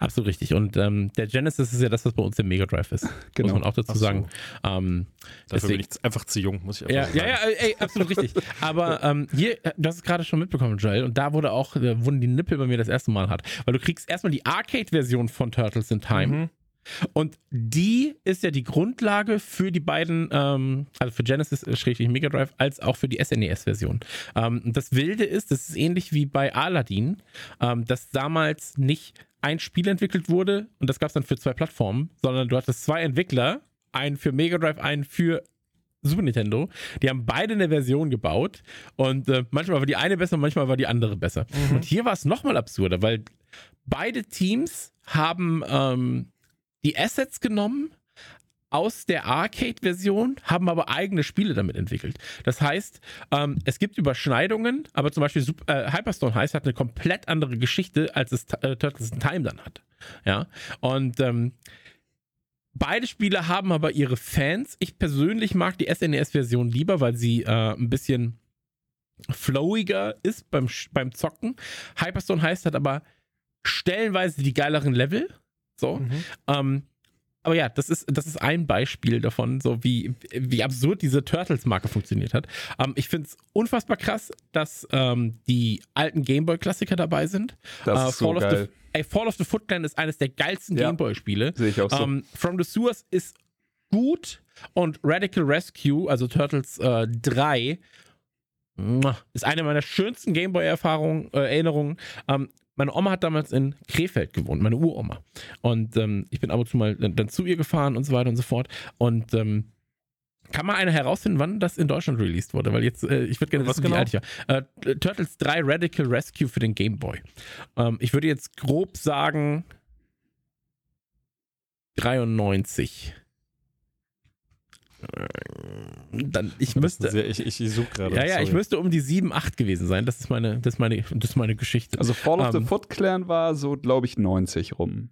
Absolut richtig. Und ähm, der Genesis ist ja das, was bei uns der Mega Drive ist. [LAUGHS] Genau. Muss man auch dazu so. sagen. Ähm, Dafür bin deswegen- ich einfach zu jung, muss ich Ja, einfach ja, sagen. ja, ey, absolut richtig. Aber [LAUGHS] ähm, hier, äh, du hast es gerade schon mitbekommen, Joel, und da wurde auch, äh, wurden die Nippel bei mir das erste Mal hart. Weil du kriegst erstmal die Arcade-Version von Turtles in Time. Mhm. Und die ist ja die Grundlage für die beiden, ähm, also für Genesis, äh, Schrägstrich Mega Drive, als auch für die SNES-Version. Ähm, und das Wilde ist, das ist ähnlich wie bei Aladdin, ähm, dass damals nicht ein Spiel entwickelt wurde und das gab es dann für zwei Plattformen, sondern du hattest zwei Entwickler, einen für Mega Drive, einen für Super Nintendo. Die haben beide eine Version gebaut und äh, manchmal war die eine besser, manchmal war die andere besser. Und hier war es nochmal absurder, weil beide Teams haben ähm, die Assets genommen aus der Arcade-Version, haben aber eigene Spiele damit entwickelt. Das heißt, ähm, es gibt Überschneidungen, aber zum Beispiel äh, Hyperstone Heist hat eine komplett andere Geschichte, als es äh, Turtles in Time dann hat. Ja, und ähm, Beide Spiele haben aber ihre Fans. Ich persönlich mag die SNES-Version lieber, weil sie äh, ein bisschen flowiger ist beim, beim Zocken. Hyperstone heißt hat aber stellenweise die geileren Level. So. Mhm. Ähm, aber ja, das ist, das ist ein Beispiel davon, so wie, wie absurd diese Turtles-Marke funktioniert hat. Ähm, ich finde es unfassbar krass, dass ähm, die alten Gameboy-Klassiker dabei sind. Das Äh, ist so Fall, of geil. the, ey, Fall of the Foot Clan ist eines der geilsten Ja. Gameboy-Spiele. Sehe ich auch so. Ähm, From the Sewers ist gut und Radical Rescue, also Turtles äh, 3, muah, ist eine meiner schönsten Gameboy-Erfahrungen, äh, Erinnerungen. Ähm, meine Oma hat damals in Krefeld gewohnt, meine Uroma. Und ähm, ich bin ab und zu mal dann, zu ihr gefahren und so weiter und so fort. Und ähm, kann mal einer herausfinden, wann das in Deutschland released wurde? Weil jetzt, äh, ich würde gerne Was wissen, genau? wie alt ich war. Äh, Turtles 3 Radical Rescue für den Game Boy. Ähm, ich würde jetzt grob sagen 93. Dann, ich müsste, Sehr, ich ich, ich suche gerade. ja, ja, ich sorry. müsste um die 7, 8 gewesen sein. Das ist meine, das ist meine, das ist meine Geschichte. Also Fall of the ähm, Foot Clan war so, glaube ich, 90 rum.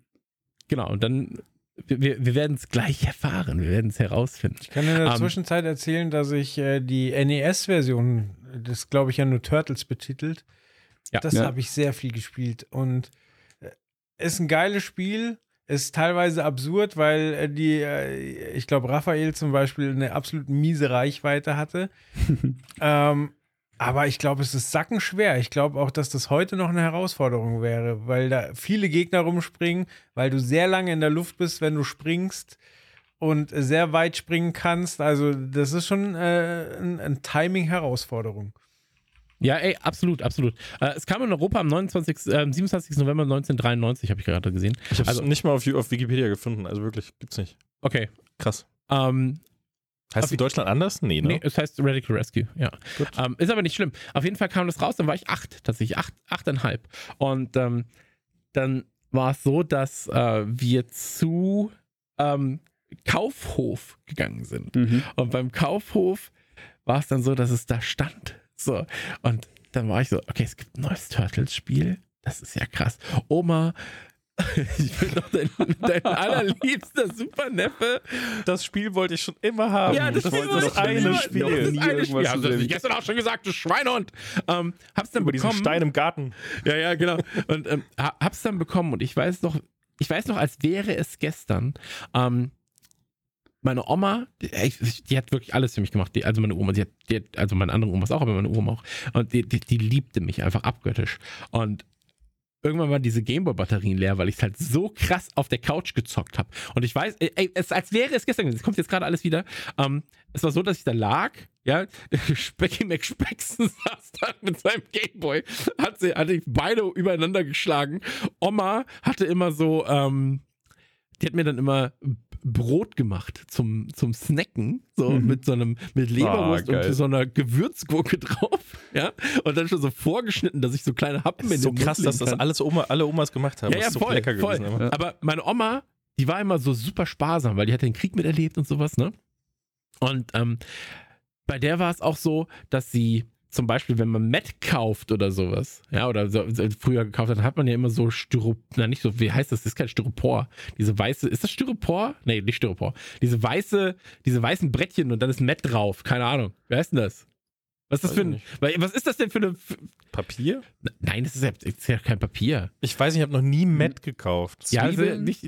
Genau, und dann, wir, wir werden es gleich erfahren, wir werden es herausfinden. Ich kann in der Ähm, Zwischenzeit erzählen, dass ich äh, die NES-Version, das glaube ich ja nur Turtles betitelt, Ja. das Ja. habe ich sehr viel gespielt und äh, ist ein geiles Spiel. Ist teilweise absurd, weil äh, die, äh, ich glaube, Raphael zum Beispiel eine absolut miese Reichweite hatte. [LAUGHS] ähm, Aber ich glaube, es ist sackenschwer. Ich glaube auch, dass das heute noch eine Herausforderung wäre, weil da viele Gegner rumspringen, weil du sehr lange in der Luft bist, wenn du springst und sehr weit springen kannst. Also, das ist schon äh, ein, ein Timing-Herausforderung. Ja, ey, absolut, absolut. Äh, es kam in Europa am 29, äh, 27. November 1993, habe ich gerade gesehen. Ich habe es Also- nicht mal auf, auf Wikipedia gefunden. Also wirklich, gibt's nicht. Okay. Krass. Ähm, Heißt Auf- in Deutschland anders? Nee, ne? Nee, es heißt Radical Rescue, ja. Ähm, ist aber nicht schlimm. Auf jeden Fall kam das raus, dann war ich acht, tatsächlich, acht, achteinhalb. Und ähm, dann war es so, dass äh, wir zu ähm, Kaufhof gegangen sind. Mhm. Und beim Kaufhof war es dann so, dass es da stand. So. Und dann war ich so, okay, es gibt ein neues Turtles-Spiel. Das ist ja krass. Oma, [LAUGHS] ich bin doch dein, dein [LAUGHS] allerliebster Superneffe. Das Spiel wollte ich schon immer haben. Ja, das, ich Spiel wollte ist das noch eine immer- Spiel. Das ist eine Spiel. Hast du das nicht sehen. gestern auch schon gesagt, du Schweinehund. Ähm, hab's dann Über diesen bekommen. Stein im Garten. Ja, ja, genau. Und ähm, ha- hab's dann bekommen und ich weiß noch, ich weiß noch, als wäre es gestern. Ähm, meine Oma, die, die hat wirklich alles für mich gemacht. Die, also meine Oma, die hat, die hat, also meine andere Omas auch, aber meine Oma auch. Und die, die, liebte mich einfach abgöttisch. Und irgendwann waren diese Gameboy-Batterien leer, weil ich halt so krass auf der Couch gezockt habe. Und ich weiß, ey, es, als wäre es gestern gewesen. Es kommt jetzt gerade alles wieder. Ähm, es war so, dass ich da lag, ja, [LAUGHS] Specky McSpeckson [LAUGHS] saß da mit seinem Gameboy, hat sie, hatte ich beide übereinander geschlagen. Oma hatte immer so, ähm, die hat mir dann immer Brot gemacht zum, zum Snacken, so Mhm. mit so einem, mit Leberwurst Ah, und so einer Gewürzgurke [LAUGHS] drauf, ja, und dann schon so vorgeschnitten, dass ich so kleine Happen in so den Mund krass, dass das alles Oma, alle Omas gemacht haben. Ja, ja, ist so voll, lecker voll. gewesen. immer. Aber meine Oma, die war immer so super sparsam, weil die hat den Krieg miterlebt und sowas, ne? Und ähm, bei der war es auch so, dass sie zum Beispiel, wenn man Met kauft oder sowas, ja, oder so, früher gekauft hat, dann hat man ja immer so Styropor, na nicht so, wie heißt das? Das ist kein Styropor. Diese weiße, ist das Styropor? Nee, nicht Styropor. Diese weiße, diese weißen Brettchen und dann ist Met drauf. Keine Ahnung. Wer ist denn das? Was ist das Weiß für ein, was ist das denn für eine, für, Papier? nein, das ist ja, das ist ja kein Papier. Ich weiß nicht, ich habe noch nie Met gekauft. Ja, also nicht,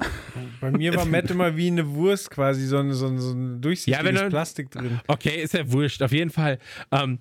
Bei mir war Matt immer wie eine Wurst quasi, so ein, so ein, so ein durchsichtiges Ja, wenn Plastik drin. Okay, ist ja wurscht. Auf jeden Fall. Ähm,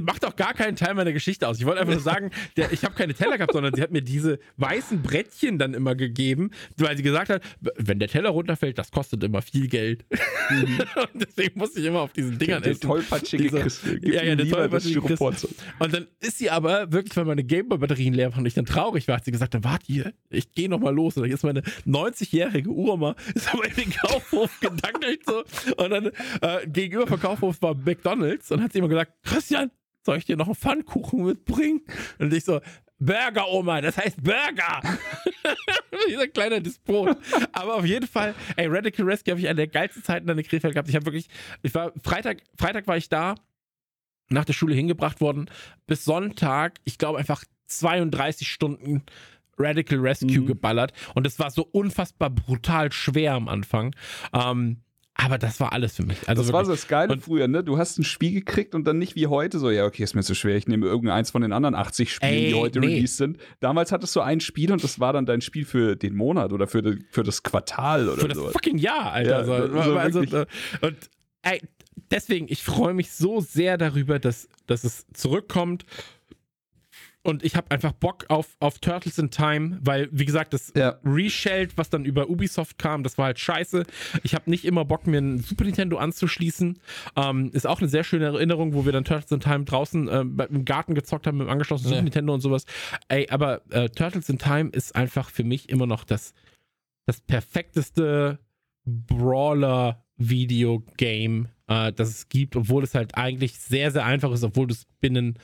macht auch gar keinen Teil meiner Geschichte aus. Ich wollte einfach nur sagen, der, ich habe keine Teller gehabt, sondern sie hat mir diese weißen Brettchen dann immer gegeben, weil sie gesagt hat, wenn der Teller runterfällt, das kostet immer viel Geld. [LAUGHS] Und deswegen musste ich immer auf diesen Dingern Der essen. tollpatschige Diese- Chris. Ja, ja, der tollpatschige Chris. Und dann ist sie aber wirklich, weil meine Gameboy-Batterien leer waren und ich dann traurig war, hat sie gesagt, dann wart ihr, ich gehe noch mal los. Und dann ist meine 90-jährige Uroma, [LAUGHS] ist aber in den Kaufhof gedankelt so. Und dann äh, gegenüber vom Kaufhof war McDonalds und hat sie immer gesagt, Christian, soll ich dir noch einen Pfannkuchen mitbringen? Und ich so, Burger, Oma, das heißt Burger. [LAUGHS] Dieser kleine Disput. Aber auf jeden Fall, ey, Radical Rescue habe ich eine der geilsten Zeiten an der Krefeld gehabt. Ich habe wirklich, ich war, Freitag, Freitag war ich da, nach der Schule hingebracht worden, bis Sonntag, ich glaube einfach 32 Stunden Radical Rescue Mhm. geballert. Und es war so unfassbar brutal schwer am Anfang. Ähm, aber das war alles für mich. Also das war so wirklich, das Geile Und- früher, ne? Du hast ein Spiel gekriegt und dann nicht wie heute so, ja, okay, ist mir zu schwer, ich nehme irgendeins von den anderen 80 Spielen, Ey, die heute nee. released sind. Damals hattest du ein Spiel und das war dann dein Spiel für den Monat oder für, für das Quartal oder für das so. fucking Jahr, Alter. Ja, so, so also, wirklich. äh, und ey, deswegen, ich freue mich so sehr darüber, dass, dass es zurückkommt. Und ich habe einfach Bock auf, auf Turtles in Time, weil, wie gesagt, das Ja. Reshelled, was dann über Ubisoft kam, das war halt scheiße. Ich habe nicht immer Bock, mir ein Super Nintendo anzuschließen. Ähm, ist auch eine sehr schöne Erinnerung, wo wir dann Turtles in Time draußen äh, im Garten gezockt haben mit dem angeschlossenen Ja. Super Nintendo und sowas. Ey, aber äh, Turtles in Time ist einfach für mich immer noch das, das perfekteste Brawler-Videogame, äh, das es gibt, obwohl es halt eigentlich sehr, sehr einfach ist, obwohl du es binnen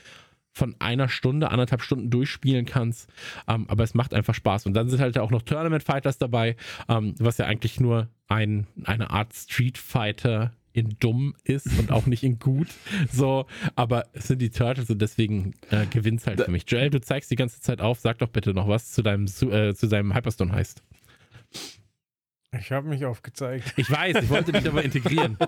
von einer Stunde, anderthalb Stunden durchspielen kannst. Ähm, aber es macht einfach Spaß. Und dann sind halt auch noch Tournament Fighters dabei, ähm, was ja eigentlich nur ein, eine Art Street Fighter in dumm ist und auch nicht in gut. So, aber es sind die Turtles und deswegen äh, gewinnt halt für mich. Joel, du zeigst die ganze Zeit auf, sag doch bitte noch was zu deinem, äh, zu deinem Hyperstone heißt. Ich habe mich aufgezeigt. Ich weiß, ich wollte dich aber integrieren. [LAUGHS]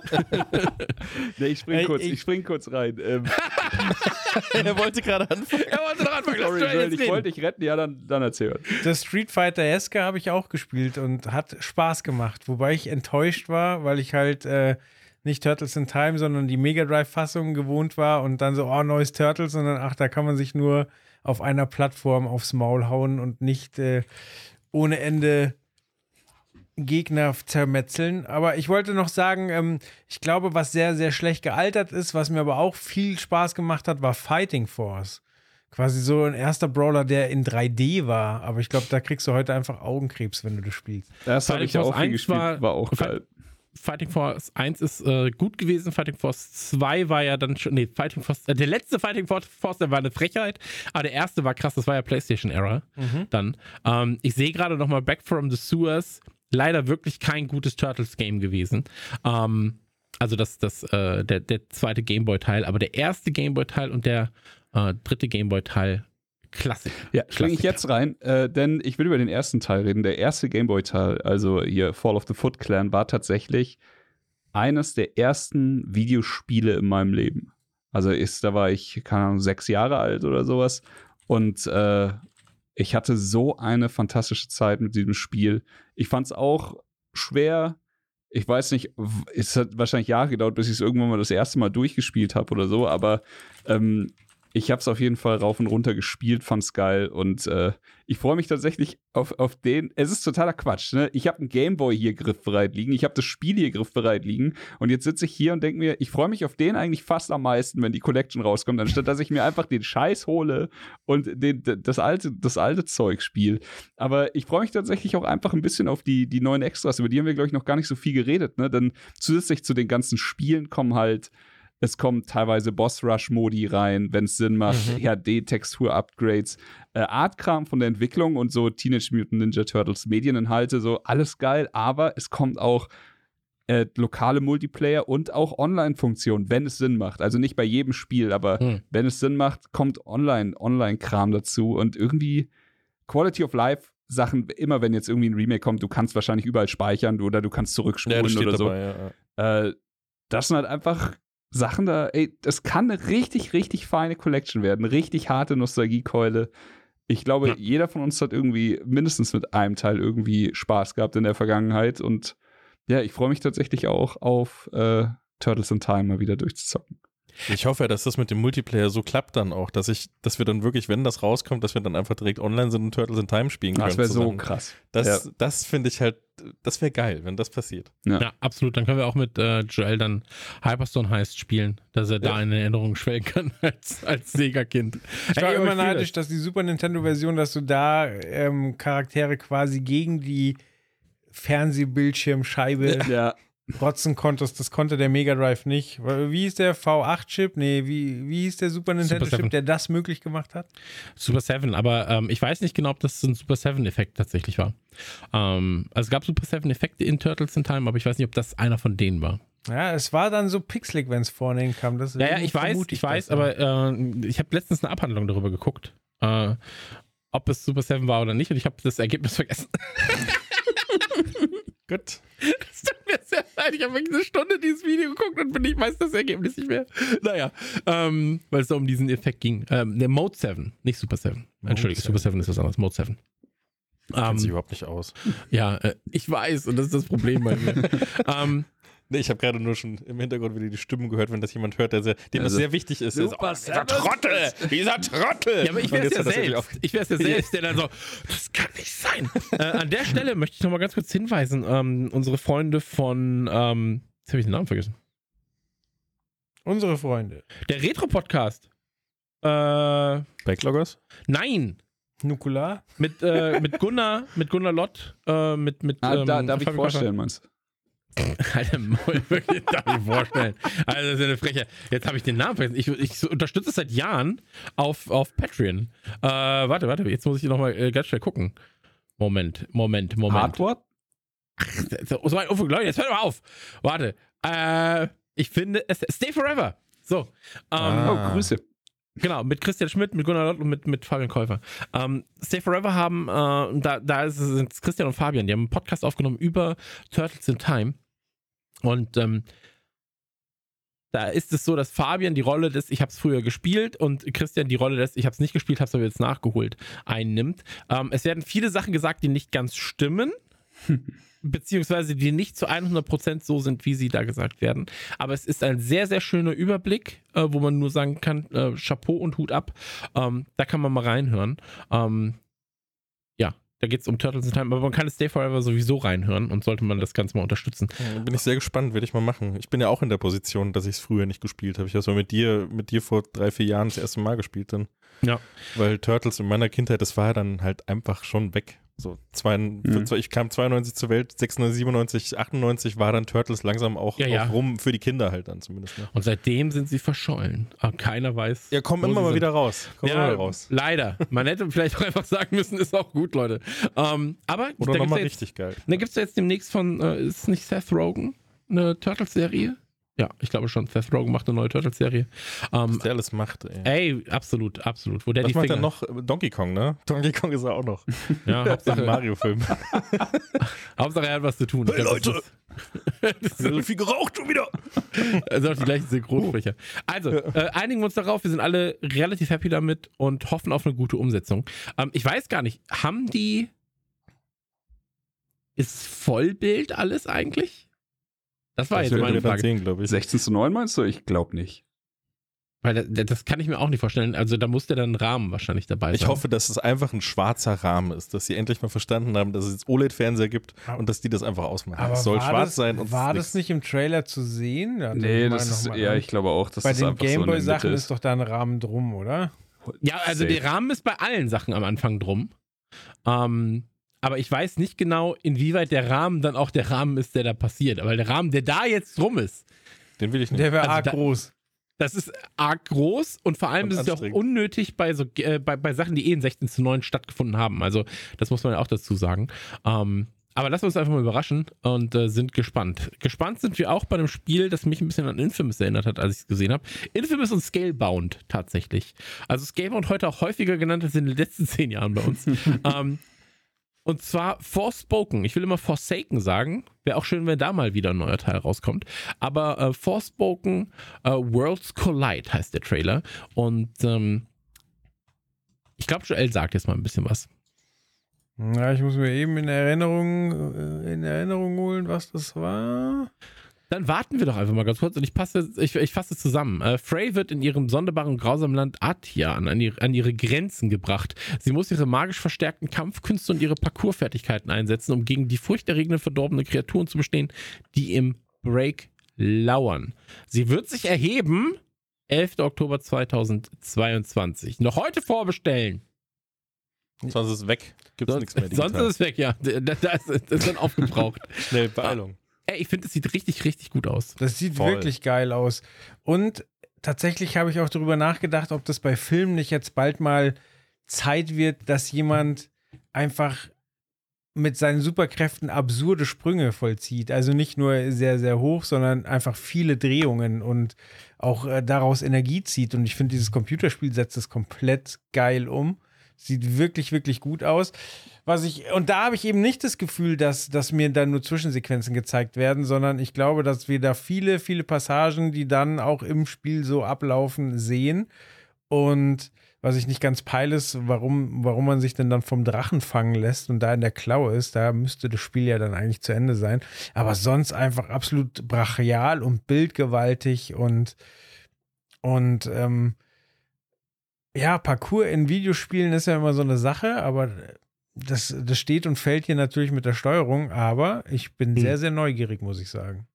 Nee, ich spring Ey, kurz, ich- ich spring kurz rein. Ähm, [LAUGHS] [LAUGHS] er wollte gerade anfangen. Er wollte noch anfangen, sorry, jetzt ich reden. wollte dich retten, ja, dann, dann erzähl. Das Street Fighter Eske habe ich auch gespielt und hat Spaß gemacht. Wobei ich enttäuscht war, weil ich halt äh, nicht Turtles in Time, sondern die Mega Drive-Fassung gewohnt war und dann so, oh, neues Turtles, sondern ach, da kann man sich nur auf einer Plattform aufs Maul hauen und nicht äh, ohne Ende Gegner zermetzeln. Aber ich wollte noch sagen, ähm, ich glaube, was sehr, sehr schlecht gealtert ist, was mir aber auch viel Spaß gemacht hat, war Fighting Force. Quasi so ein erster Brawler, der in 3D war. Aber ich glaube, da kriegst du heute einfach Augenkrebs, wenn du das spielst. Das habe Fighting ich ja auch viel 1 gespielt, war- war, auch geil. Fighting Force 1 ist äh, gut gewesen, Fighting Force 2 war ja dann schon, nee, Fighting Force, äh, der letzte Fighting Force, der war eine Frechheit, aber der erste war krass, das war ja PlayStation Era dann. Ähm, ich sehe gerade nochmal Back from the Sewers, leider wirklich kein gutes Turtles-Game gewesen. Ähm, also das, das, äh, der, der zweite Gameboy-Teil, aber der erste Gameboy-Teil und der äh, dritte Gameboy-Teil, Klassik. Ja, springe ich jetzt rein, äh, denn ich will über den ersten Teil reden. Der erste Gameboy-Teil, also hier Fall of the Foot Clan, war tatsächlich eines der ersten Videospiele in meinem Leben. Also ist, da war ich, keine Ahnung, sechs Jahre alt oder sowas. Und äh, ich hatte so eine fantastische Zeit mit diesem Spiel. Ich fand es auch schwer. Ich weiß nicht, es hat wahrscheinlich Jahre gedauert, bis ich es irgendwann mal das erste Mal durchgespielt habe oder so, aber ähm, ich habe es auf jeden Fall rauf und runter gespielt, fand's geil und äh, ich freue mich tatsächlich auf, auf den. Es ist totaler Quatsch, ne? Ich habe einen Gameboy hier griffbereit liegen, ich habe das Spiel hier griffbereit liegen und jetzt sitze ich hier und denke mir, ich freue mich auf den eigentlich fast am meisten, wenn die Collection rauskommt, anstatt dass ich mir einfach den Scheiß hole und den, das alte, das alte Zeug spiele. Aber ich freue mich tatsächlich auch einfach ein bisschen auf die, die neuen Extras, über die haben wir, glaube ich, noch gar nicht so viel geredet, ne? Denn zusätzlich zu den ganzen Spielen kommen halt es kommen teilweise Boss-Rush-Modi rein, wenn es Sinn macht, HD-Textur-Upgrades, äh, Artkram von der Entwicklung und so Teenage Mutant Ninja Turtles Medieninhalte, so alles geil, aber es kommt auch äh, lokale Multiplayer und auch Online-Funktionen, wenn es Sinn macht. Also nicht bei jedem Spiel, aber Hm. wenn es Sinn macht, kommt Online- Online-Kram dazu und irgendwie Quality of Life Sachen, immer wenn jetzt irgendwie ein Remake kommt, du kannst wahrscheinlich überall speichern oder du kannst Ja, zurückspulen steht oder so. dabei, ja, ja. Äh, das sind halt einfach Sachen da, ey, das kann eine richtig, richtig feine Collection werden. Richtig harte Nostalgiekeule. Ich glaube, Ja. jeder von uns hat irgendwie mindestens mit einem Teil irgendwie Spaß gehabt in der Vergangenheit. Und ja, ich freue mich tatsächlich auch auf äh, Turtles in Time mal wieder durchzuzocken. Ich hoffe ja, dass das mit dem Multiplayer so klappt dann auch, dass ich, dass wir dann wirklich, wenn das rauskommt, dass wir dann einfach direkt online sind und Turtles in Time spielen können. Das wäre so krass. Das, das finde ich halt, das wäre geil, wenn das passiert. Ja, absolut. Dann können wir auch mit äh, Joel dann Hyperstone Heist spielen, dass er da in Erinnerung schwelgen kann [LAUGHS] als, als Sega-Kind. Ich war Ey, aber immer neidisch, dass die Super Nintendo-Version, dass du da ähm, Charaktere quasi gegen die Fernsehbildschirmscheibe Ja, rotzen konntest. Das konnte der Mega Drive nicht. Wie hieß der V8-Chip? Nee, wie, wie hieß der Super Nintendo-Chip, der das möglich gemacht hat? Super 7, aber ähm, ich weiß nicht genau, ob das ein Super 7-Effekt tatsächlich war. Ähm, also es gab Super 7-Effekte in Turtles in Time, aber ich weiß nicht, ob das einer von denen war. Ja, es war dann so pixelig, wenn es vorne hinkam. Das Ja, ja, ich weiß, ich weiß, das, aber äh, ich habe letztens eine Abhandlung darüber geguckt, äh, ob es Super 7 war oder nicht und ich habe das Ergebnis [LAUGHS] vergessen. Gut. Es tut mir sehr leid, ich habe wirklich eine Stunde dieses Video geguckt und bin nicht weiß das Ergebnis nicht mehr. Naja, ähm, weil es da um diesen Effekt ging. Ähm, der Mode 7, nicht Super 7. Entschuldige, 7. Super 7 ist was anderes, Mode 7. Kennt sich Ähm, überhaupt nicht aus. ja, äh, ich weiß und das ist das Problem bei mir. [LAUGHS] ähm, Nee, ich habe gerade nur schon im Hintergrund wieder die Stimmen gehört, wenn das jemand hört, der sehr, dem das Also, sehr wichtig ist. Super oh, dieser Trottel! Dieser Trottel! ja, aber ich Und wäre es jetzt ja selbst. Ich wäre es ja selbst, der dann so, das kann nicht sein. äh, an der Stelle möchte ich noch mal ganz kurz hinweisen, ähm, unsere Freunde von, ähm, jetzt habe ich den Namen vergessen. Unsere Freunde. Der Retro-Podcast. Äh, Backloggers? nein. Nukular? Mit, äh, mit Gunnar, mit Gunnar Lott, äh, mit, mit, ah, da ähm, darf ich vorstellen, meinst du? [LAUGHS] Alter, Maul, wirklich, darf ich vorstellen. Also, das ist eine Freche. Jetzt habe ich den Namen vergessen. Ich, ich unterstütze es seit Jahren auf, auf Patreon. Äh, warte, warte, jetzt muss ich nochmal äh, ganz schnell gucken. Moment, Moment, Moment. Hardware? So, so ein Unfug, Leute, jetzt hört mal auf. Warte. Äh, ich finde es. Stay Forever. So. Ähm, Ah. Oh, Grüße. Genau, mit Christian Schmidt, mit Gunnar Lott und mit, mit Fabian Käufer. Ähm, Stay Forever haben, äh, da, da ist, sind Christian und Fabian, die haben einen Podcast aufgenommen über Turtles in Time. Und ähm, da ist es so, dass Fabian die Rolle des, ich habe es früher gespielt und Christian die Rolle des, ich habe es nicht gespielt, habe es aber jetzt nachgeholt, einnimmt. Ähm, es werden viele Sachen gesagt, die nicht ganz stimmen. [LAUGHS] beziehungsweise die nicht zu 100% so sind, wie sie da gesagt werden. Aber es ist ein sehr, sehr schöner Überblick, äh, wo man nur sagen kann, äh, Chapeau und Hut ab. Ähm, da kann man mal reinhören. Ähm, ja, da geht es um Turtles in Time, aber man kann es Stay Forever sowieso reinhören und sollte man das Ganze mal unterstützen. Ja, bin ich sehr gespannt, werde ich mal machen. Ich bin ja auch in der Position, dass ich es früher nicht gespielt habe. Ich habe es mal mit dir, mit dir vor drei, vier Jahren das erste Mal gespielt dann. Ja. Weil Turtles in meiner Kindheit, das war dann halt einfach schon weg. So, zwei, Mhm. ich kam 92 zur Welt, 96, 97, 98 war dann Turtles langsam auch, Ja, ja. auch rum für die Kinder halt dann zumindest. Ne? Und seitdem sind sie verschollen. Aber keiner weiß. Ja, kommen immer sie mal sind. wieder raus. Kommen immer Ja, wieder raus. leider. Man hätte vielleicht auch einfach sagen müssen, ist auch gut, Leute. Ähm, aber Oder da gibt's nochmal richtig geil. da gibt's ja jetzt demnächst von, äh, ist es nicht Seth Rogen, eine Turtles-Serie? Ja, ich glaube schon. Seth Rogen macht eine neue Turtles-Serie. Ähm, Was der alles macht, ey. ey, absolut, absolut. Wo der Was die macht Finger, er noch? Donkey Kong, ne? Donkey Kong ist er auch noch. Ja, [LAUGHS] Hauptsache, Mario-Film. [LAUGHS] Hauptsache, er hat was zu tun. Hey, glaub, Leute! ist- das ist so [LAUGHS] viel geraucht schon wieder. Also auch die gleichen Synchronsprecher. Also, äh, einigen wir uns darauf, wir sind alle relativ happy damit und hoffen auf eine gute Umsetzung. Ähm, ich weiß gar nicht, haben die. Ist Vollbild alles eigentlich? Das war Das jetzt meine Frage. sehen, glaube ich. 16 zu 9 meinst du? Ich glaube nicht. Weil das, das kann ich mir auch nicht vorstellen. Also da muss der dann ein Rahmen wahrscheinlich dabei Ich sein. hoffe, dass es einfach ein schwarzer Rahmen ist, dass sie endlich mal verstanden haben, dass es jetzt OLED-Fernseher gibt und dass die das einfach ausmachen. Aber es soll war schwarz das, sein und War das nicht im Trailer zu sehen? Ja, Nee, das ist, ja, ich glaube auch, dass Bei das den so Gameboy-Sachen Mitte ist doch da ein Rahmen drum, oder? Ja, also Safe. der Rahmen ist bei allen Sachen am Anfang drum. Ähm, aber ich weiß nicht genau, inwieweit der Rahmen dann auch der Rahmen ist, der da passiert. Aber der Rahmen, der da jetzt drum ist, Den will ich nicht. Der wäre Also arg da- groß. Das ist arg groß und vor allem Und ist es ja auch unnötig bei so äh, bei, bei Sachen, die eh in 16 zu 9 stattgefunden haben. Also das muss man ja auch dazu sagen. Ähm, aber lassen wir uns einfach mal überraschen und äh, sind gespannt. Gespannt sind wir auch bei einem Spiel, das mich ein bisschen an Infamous erinnert hat, als ich es gesehen habe. Infamous und Scalebound tatsächlich. Also Scalebound heute auch häufiger genannt als in den letzten [LAUGHS] zehn Jahren bei uns. ähm, und zwar Forspoken. Ich will immer Forsaken sagen. Wäre auch schön, wenn da mal wieder ein neuer Teil rauskommt. Aber äh, Forspoken äh, Worlds Collide heißt der Trailer. Und ähm, ich glaube, Joel sagt jetzt mal ein bisschen was. Ja, ich muss mir eben in Erinnerung, äh, in Erinnerung holen, was das war. Dann warten wir doch einfach mal ganz kurz und ich, passe, ich, ich fasse zusammen. Äh, Frey wird in ihrem sonderbaren, grausamen Land Atian an, ihre- an ihre Grenzen gebracht. Sie muss ihre magisch verstärkten Kampfkünste und ihre Parkourfertigkeiten einsetzen, um gegen die furchterregenden, verdorbene Kreaturen zu bestehen, die im Break lauern. Sie wird sich erheben. 11. Oktober 2022. Noch heute vorbestellen. Sonst ist es weg. Gibt es nichts mehr. [LAUGHS] Sonst digital. ist es weg, ja. Da, da ist, das ist dann aufgebraucht. [LAUGHS] Schnell, Beeilung. Ey, ich finde, es sieht richtig, richtig gut aus. Das sieht Voll. wirklich geil aus. Und tatsächlich habe ich auch darüber nachgedacht, ob das bei Filmen nicht jetzt bald mal Zeit wird, dass jemand einfach mit seinen Superkräften absurde Sprünge vollzieht. Also nicht nur sehr, sehr hoch, sondern einfach viele Drehungen und auch äh, daraus Energie zieht. Und ich finde, dieses Computerspiel setzt es komplett geil um. Sieht wirklich, wirklich gut aus. Was ich, und da habe ich eben nicht das Gefühl, dass, dass mir dann nur Zwischensequenzen gezeigt werden, sondern ich glaube, dass wir da viele, viele Passagen, die dann auch im Spiel so ablaufen, sehen. Und was ich nicht ganz peile, ist, warum, warum man sich denn dann vom Drachen fangen lässt und da in der Klaue ist, da müsste das Spiel ja dann eigentlich zu Ende sein. Aber sonst einfach absolut brachial und bildgewaltig und, und ähm, ja, Parcours in Videospielen ist ja immer so eine Sache, aber das, das steht und fällt hier natürlich mit der Steuerung, aber ich bin Hm. sehr, sehr neugierig, muss ich sagen.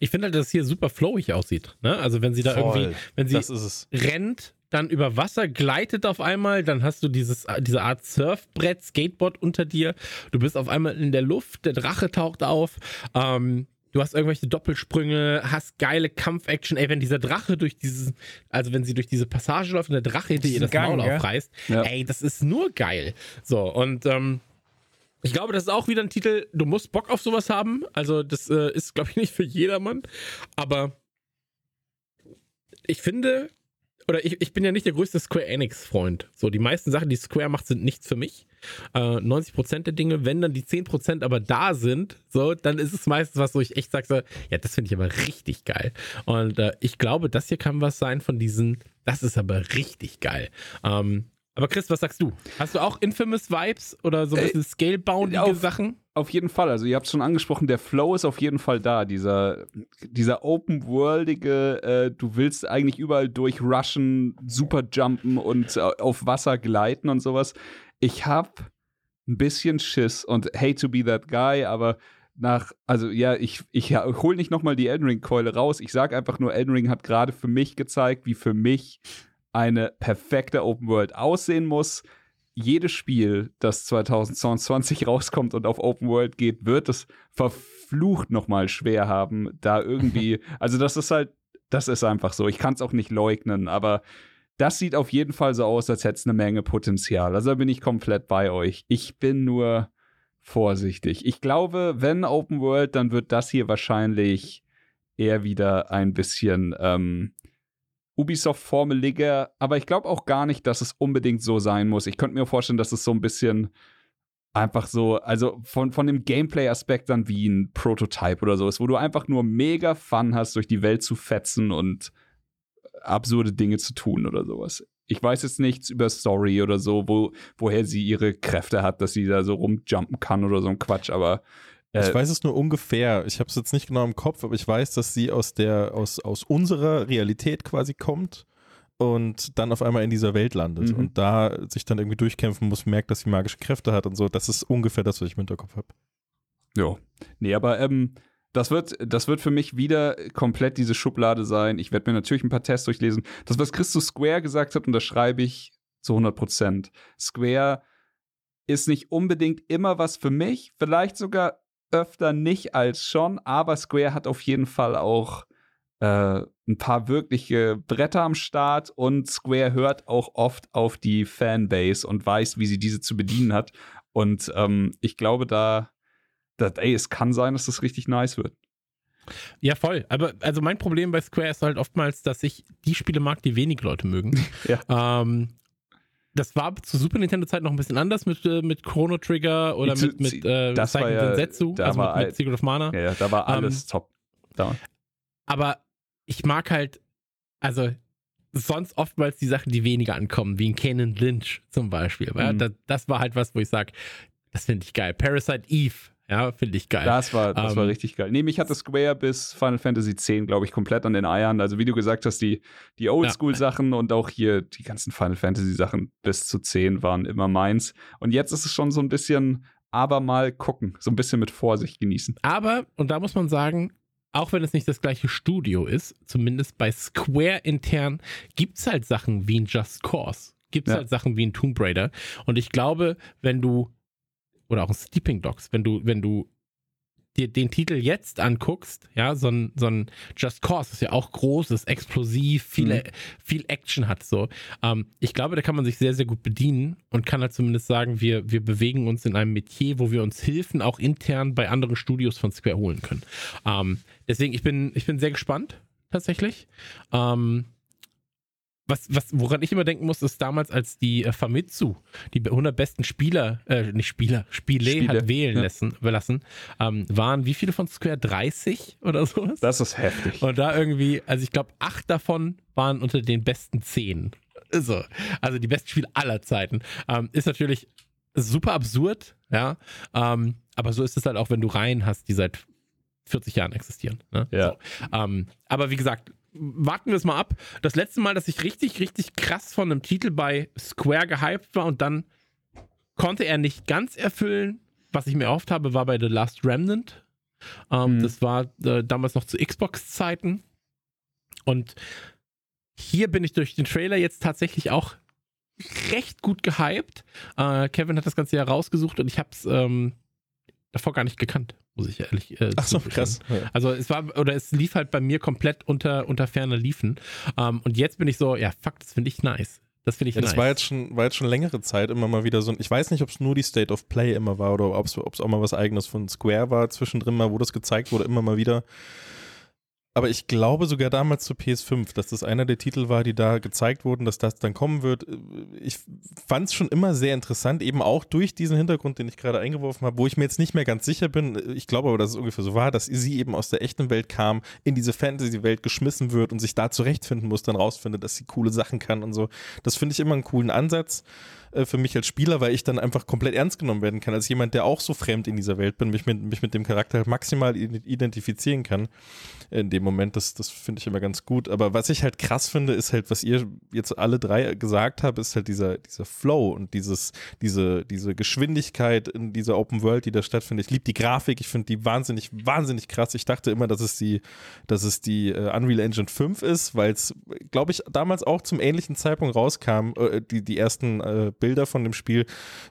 Ich finde halt, dass es hier super flowig aussieht. Ne? Also wenn sie da Voll. irgendwie, wenn sie Das ist es. rennt, dann über Wasser gleitet auf einmal, dann hast du dieses, diese Art Surfbrett, Skateboard unter dir. Du bist auf einmal in der Luft, der Drache taucht auf. Ähm, du hast irgendwelche Doppelsprünge, hast geile Kampfaction. Ey, wenn dieser Drache durch dieses, also wenn sie durch diese Passage läuft und der Drache hinter ihr das Gang, Maul gell? aufreißt, Ja. ey, das ist nur geil. So, und ähm, ich glaube, das ist auch wieder ein Titel, du musst Bock auf sowas haben. Also, das äh, ist, glaube ich, nicht für jedermann. Aber ich finde, oder ich, ich bin ja nicht der größte Square Enix-Freund. So, die meisten Sachen, die Square macht, sind nichts für mich. Äh, 90% der Dinge, wenn dann die 10% aber da sind, so, dann ist es meistens was, wo ich echt sage, so, ja, das finde ich aber richtig geil. Und äh, ich glaube, das hier kann was sein von diesen, das ist aber richtig geil. Ähm, Aber Chris, was sagst du? Hast du auch Infamous Vibes oder so ein Äh, bisschen scaleboundige auf- Sachen? Auf jeden Fall. Also ihr habt es schon angesprochen, der Flow ist auf jeden Fall da. Dieser, dieser open-worldige, äh, du willst eigentlich überall durchrushen, super jumpen und äh, auf Wasser gleiten und sowas. Ich hab ein bisschen Schiss und hate to be that guy, aber nach, also ja, ich, ich ja, hol nicht nochmal die Elden Ring-Keule raus. Ich sag einfach nur, Elden Ring hat gerade für mich gezeigt, wie für mich eine perfekte Open World aussehen muss jedes Spiel, das 2022 [LAUGHS] rauskommt und auf Open World geht, wird es verflucht nochmal schwer haben, da irgendwie, [LAUGHS] also das ist halt, das ist einfach so. Ich kann es auch nicht leugnen, aber das sieht auf jeden Fall so aus, als hätte es eine Menge Potenzial. Also da bin ich komplett bei euch. Ich bin nur vorsichtig. Ich glaube, wenn Open World, dann wird das hier wahrscheinlich eher wieder ein bisschen ähm, Ubisoft-formeliger, aber ich glaube auch gar nicht, dass es unbedingt so sein muss. Ich könnte mir vorstellen, dass es so ein bisschen einfach so, also von, von dem Gameplay-Aspekt dann wie ein Prototype oder so ist, wo du einfach nur mega Fun hast, durch die Welt zu fetzen und absurde Dinge zu tun oder sowas. Ich weiß jetzt nichts über Story oder so, wo, woher sie ihre Kräfte hat, dass sie da so rumjumpen kann oder so ein Quatsch, aber Ich äh, weiß es nur ungefähr. Ich habe es jetzt nicht genau im Kopf, aber ich weiß, dass sie aus der aus, aus unserer Realität quasi kommt und dann auf einmal in dieser Welt landet Mhm. und da sich dann irgendwie durchkämpfen muss, merkt, dass sie magische Kräfte hat und so. Das ist ungefähr das, was ich im Hinterkopf habe. Ja. Nee, aber ähm, das wird, das wird für mich wieder komplett diese Schublade sein. Ich werde mir natürlich ein paar Tests durchlesen. Das, was Chris zu Square gesagt hat, unterschreibe ich zu 100 Prozent. Square ist nicht unbedingt immer was für mich, vielleicht sogar öfter nicht als schon, aber Square hat auf jeden Fall auch äh, ein paar wirkliche Bretter am Start und Square hört auch oft auf die Fanbase und weiß, wie sie diese zu bedienen hat. Und ähm, ich glaube, da, da, ey, es kann sein, dass das richtig nice wird. Ja, voll. Aber also mein Problem bei Square ist halt oftmals, dass ich die Spiele mag, die wenig Leute mögen. [LAUGHS] Ja. Ähm, das war zu Super Nintendo-Zeit noch ein bisschen anders mit, äh, mit Chrono Trigger oder mit, mit äh, das war Seiken ja- Densetsu, also war mit, mit Secret of Mana. Ja, ja, da war alles Ähm, top. Da. Aber ich mag halt, also sonst oftmals die Sachen, die weniger ankommen, wie in Canon Lynch zum Beispiel. Ja, Mhm. das, das war halt was, wo ich sage, das finde ich geil. Parasite Eve, ja, finde ich geil. Das war, das Ähm, war richtig geil. Nee, mich hatte Square bis Final Fantasy X, glaube ich, komplett an den Eiern. Also, wie du gesagt hast, die, die Oldschool-Sachen und auch hier die ganzen Final Fantasy-Sachen bis zu 10 waren immer meins. Und jetzt ist es schon so ein bisschen, aber mal gucken, so ein bisschen mit Vorsicht genießen. Aber, und da muss man sagen, auch wenn es nicht das gleiche Studio ist, zumindest bei Square intern, gibt es halt Sachen wie ein Just Cause. Gibt es Ja. halt Sachen wie ein Tomb Raider. Und ich glaube, wenn du, oder auch ein Sleeping Dogs, wenn du, wenn du dir den Titel jetzt anguckst, ja, so ein, so ein Just Cause ist ja auch groß, ist explosiv, viele, viel Action hat so. Ähm, ich glaube, da kann man sich sehr, sehr gut bedienen und kann halt zumindest sagen, wir, wir bewegen uns in einem Metier, wo wir uns Hilfen auch intern bei anderen Studios von Square holen können. Ähm, deswegen, ich bin, ich bin sehr gespannt, tatsächlich. Ähm, was, was, woran ich immer denken muss, ist damals, als die äh, Famitsu die 100 besten Spieler, äh, nicht Spieler, Spiele, Spiele, hat wählen ja. lassen, lassen ähm, waren wie viele von Square? 30 oder sowas? Das ist heftig. Und da irgendwie, also ich glaube, acht davon waren unter den besten zehn. So, also die besten Spiele aller Zeiten. Ähm, ist natürlich super absurd, ja. Ähm, aber so ist es halt auch, wenn du Reihen hast, die seit 40 Jahren existieren. Ne? Ja. So. Ähm, aber wie gesagt, warten wir es mal ab. Das letzte Mal, dass ich richtig, richtig krass von einem Titel bei Square gehypt war und dann konnte er nicht ganz erfüllen, was ich mir erhofft habe, war bei The Last Remnant. Ähm, Mhm. Das war äh, damals noch zu Xbox-Zeiten. Und hier bin ich durch den Trailer jetzt tatsächlich auch recht gut gehypt. Äh, Kevin hat das Ganze ja rausgesucht und ich habe es ähm, davor gar nicht gekannt, muss ich ehrlich äh, Ach so, krass. Ja. Also es war, oder es lief halt bei mir komplett unter, unter ferner Liefen. Ähm, und jetzt bin ich so, ja, fuck, das finde ich nice. Das finde ich Ja, das nice. war jetzt, schon, war jetzt schon längere Zeit immer mal wieder so ein, ich weiß nicht, ob es nur die State of Play immer war oder ob es auch mal was eigenes von Square war zwischendrin mal, wo das gezeigt wurde, immer mal wieder. Aber ich glaube sogar damals zu PS5, dass das einer der Titel war, die da gezeigt wurden, dass das dann kommen wird. Ich fand es schon immer sehr interessant, eben auch durch diesen Hintergrund, den ich gerade eingeworfen habe, wo ich mir jetzt nicht mehr ganz sicher bin. Ich glaube aber, dass es ungefähr so war, dass sie eben aus der echten Welt kam, in diese Fantasy-Welt geschmissen wird und sich da zurechtfinden muss, dann rausfindet, dass sie coole Sachen kann und so. Das finde ich immer einen coolen Ansatz äh, für mich als Spieler, weil ich dann einfach komplett ernst genommen werden kann, als jemand, der auch so fremd in dieser Welt bin, mich mit, mich mit dem Charakter maximal identifizieren kann in dem Moment. Das, das finde ich immer ganz gut. Aber was ich halt krass finde, ist halt, was ihr jetzt alle drei gesagt habt, ist halt dieser, dieser Flow und dieses, diese, diese Geschwindigkeit in dieser Open World, die da stattfindet. Ich liebe die Grafik, ich finde die wahnsinnig, wahnsinnig krass. Ich dachte immer, dass es die, dass es die äh, Unreal Engine 5 ist, weil es, glaube ich, damals auch zum ähnlichen Zeitpunkt rauskam, äh, die, die ersten äh, Bilder von dem Spiel,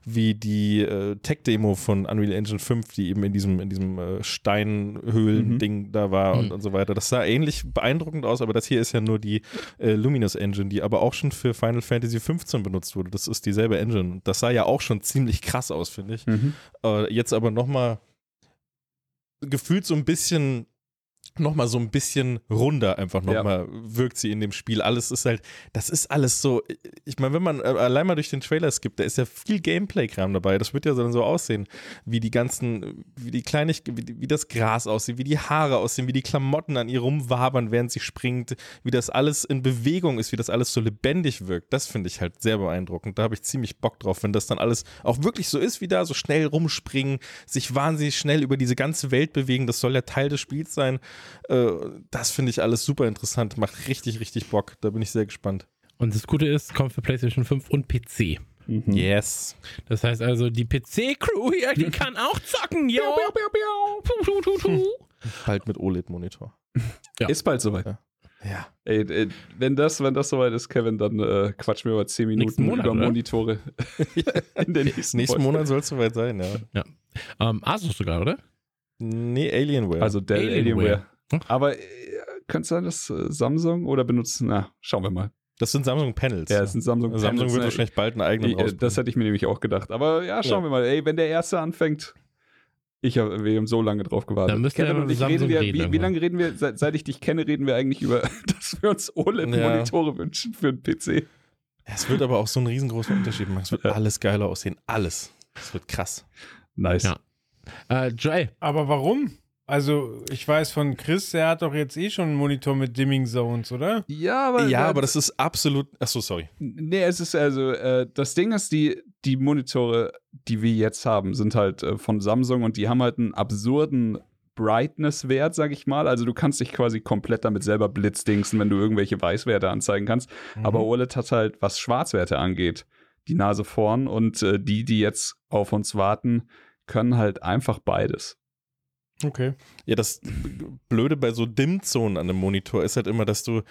wie die äh, Tech-Demo von Unreal Engine 5, die eben in diesem, in diesem äh, Steinhöhlen-Ding mhm. da war mhm. und, und so weiter. Das sah ähnlich beeindruckend aus, aber das hier ist ja nur die äh, Luminous Engine, die aber auch schon für Final Fantasy 15 benutzt wurde. Das ist dieselbe Engine. Das sah ja auch schon ziemlich krass aus, finde ich. Mhm. Äh, jetzt aber nochmal gefühlt so ein bisschen nochmal so ein bisschen runder einfach nochmal ja. wirkt sie in dem Spiel. Alles ist halt, das ist alles so, ich meine, wenn man äh, allein mal durch den Trailer skippt, da ist ja viel Gameplay-Kram dabei. Das wird ja dann so aussehen, wie die ganzen, wie die Kleinig, wie, wie, das Gras aussieht, wie die Haare aussehen, wie die Klamotten an ihr rumwabern, während sie springt, wie das alles in Bewegung ist, wie das alles so lebendig wirkt. Das finde ich halt sehr beeindruckend. Da habe ich ziemlich Bock drauf, wenn das dann alles auch wirklich so ist wie da, so schnell rumspringen, sich wahnsinnig schnell über diese ganze Welt bewegen. Das soll ja Teil des Spiels sein. Äh, das finde ich alles super interessant, macht richtig, richtig Bock. Da bin ich sehr gespannt. Und das Gute ist, kommt für PlayStation 5 und PC. Mhm. Yes. Das heißt also, die PC-Crew hier, die kann auch zocken, yo. [LAUGHS] Halt mit OLED-Monitor. Ja. Ist bald soweit. Ja. ja. Ey, ey, wenn das, wenn das soweit ist, Kevin, dann äh, quatschen wir mal 10 Minuten Monat, über oder? Monitore. [LAUGHS] in den nächsten, nächsten Monat soll es soweit sein, ja. ja. Ähm, Asus sogar, oder? Nee, Alienware. Also Dell Alienware. Alienware. Hm? Aber äh, könnte sein, dass äh, Samsung oder benutzen, na, schauen wir mal. Das sind Samsung Panels. Ja, das sind Samsung Panels. Samsung wird ne? wahrscheinlich bald einen eigenen ich, Das hätte ich mir nämlich auch gedacht. Aber ja, schauen ja. wir mal. Ey, wenn der erste anfängt, ich hab, wir haben so lange drauf gewartet. Dann müssen wir und ich reden wir, wie, wie, lange reden wir, seit, seit, ich dich kenne, reden wir eigentlich über, [LAUGHS] dass wir uns OLED-Monitore ja. wünschen für einen PC. Es wird aber auch so einen riesengroßen Unterschied machen. Es wird ja. alles geiler aussehen. Alles. Es wird krass. Nice. Ja. Äh, Jay. Aber warum? Also, ich weiß von Chris, der hat doch jetzt eh schon einen Monitor mit Dimming Zones, oder? Ja, aber. Ja, aber das ist absolut. Achso, sorry. Nee, es ist also, äh, das Ding ist, die, die Monitore, die wir jetzt haben, sind halt äh, von Samsung und die haben halt einen absurden Brightness-Wert, sag ich mal. Also du kannst dich quasi komplett damit selber blitzdingsen, wenn du irgendwelche Weißwerte anzeigen kannst. Mhm. Aber OLED hat halt, was Schwarzwerte angeht, die Nase vorn und äh, die, die jetzt auf uns warten, können halt einfach beides. Okay. Ja, das Blöde bei so Dimmzonen an einem Monitor ist halt immer, dass du,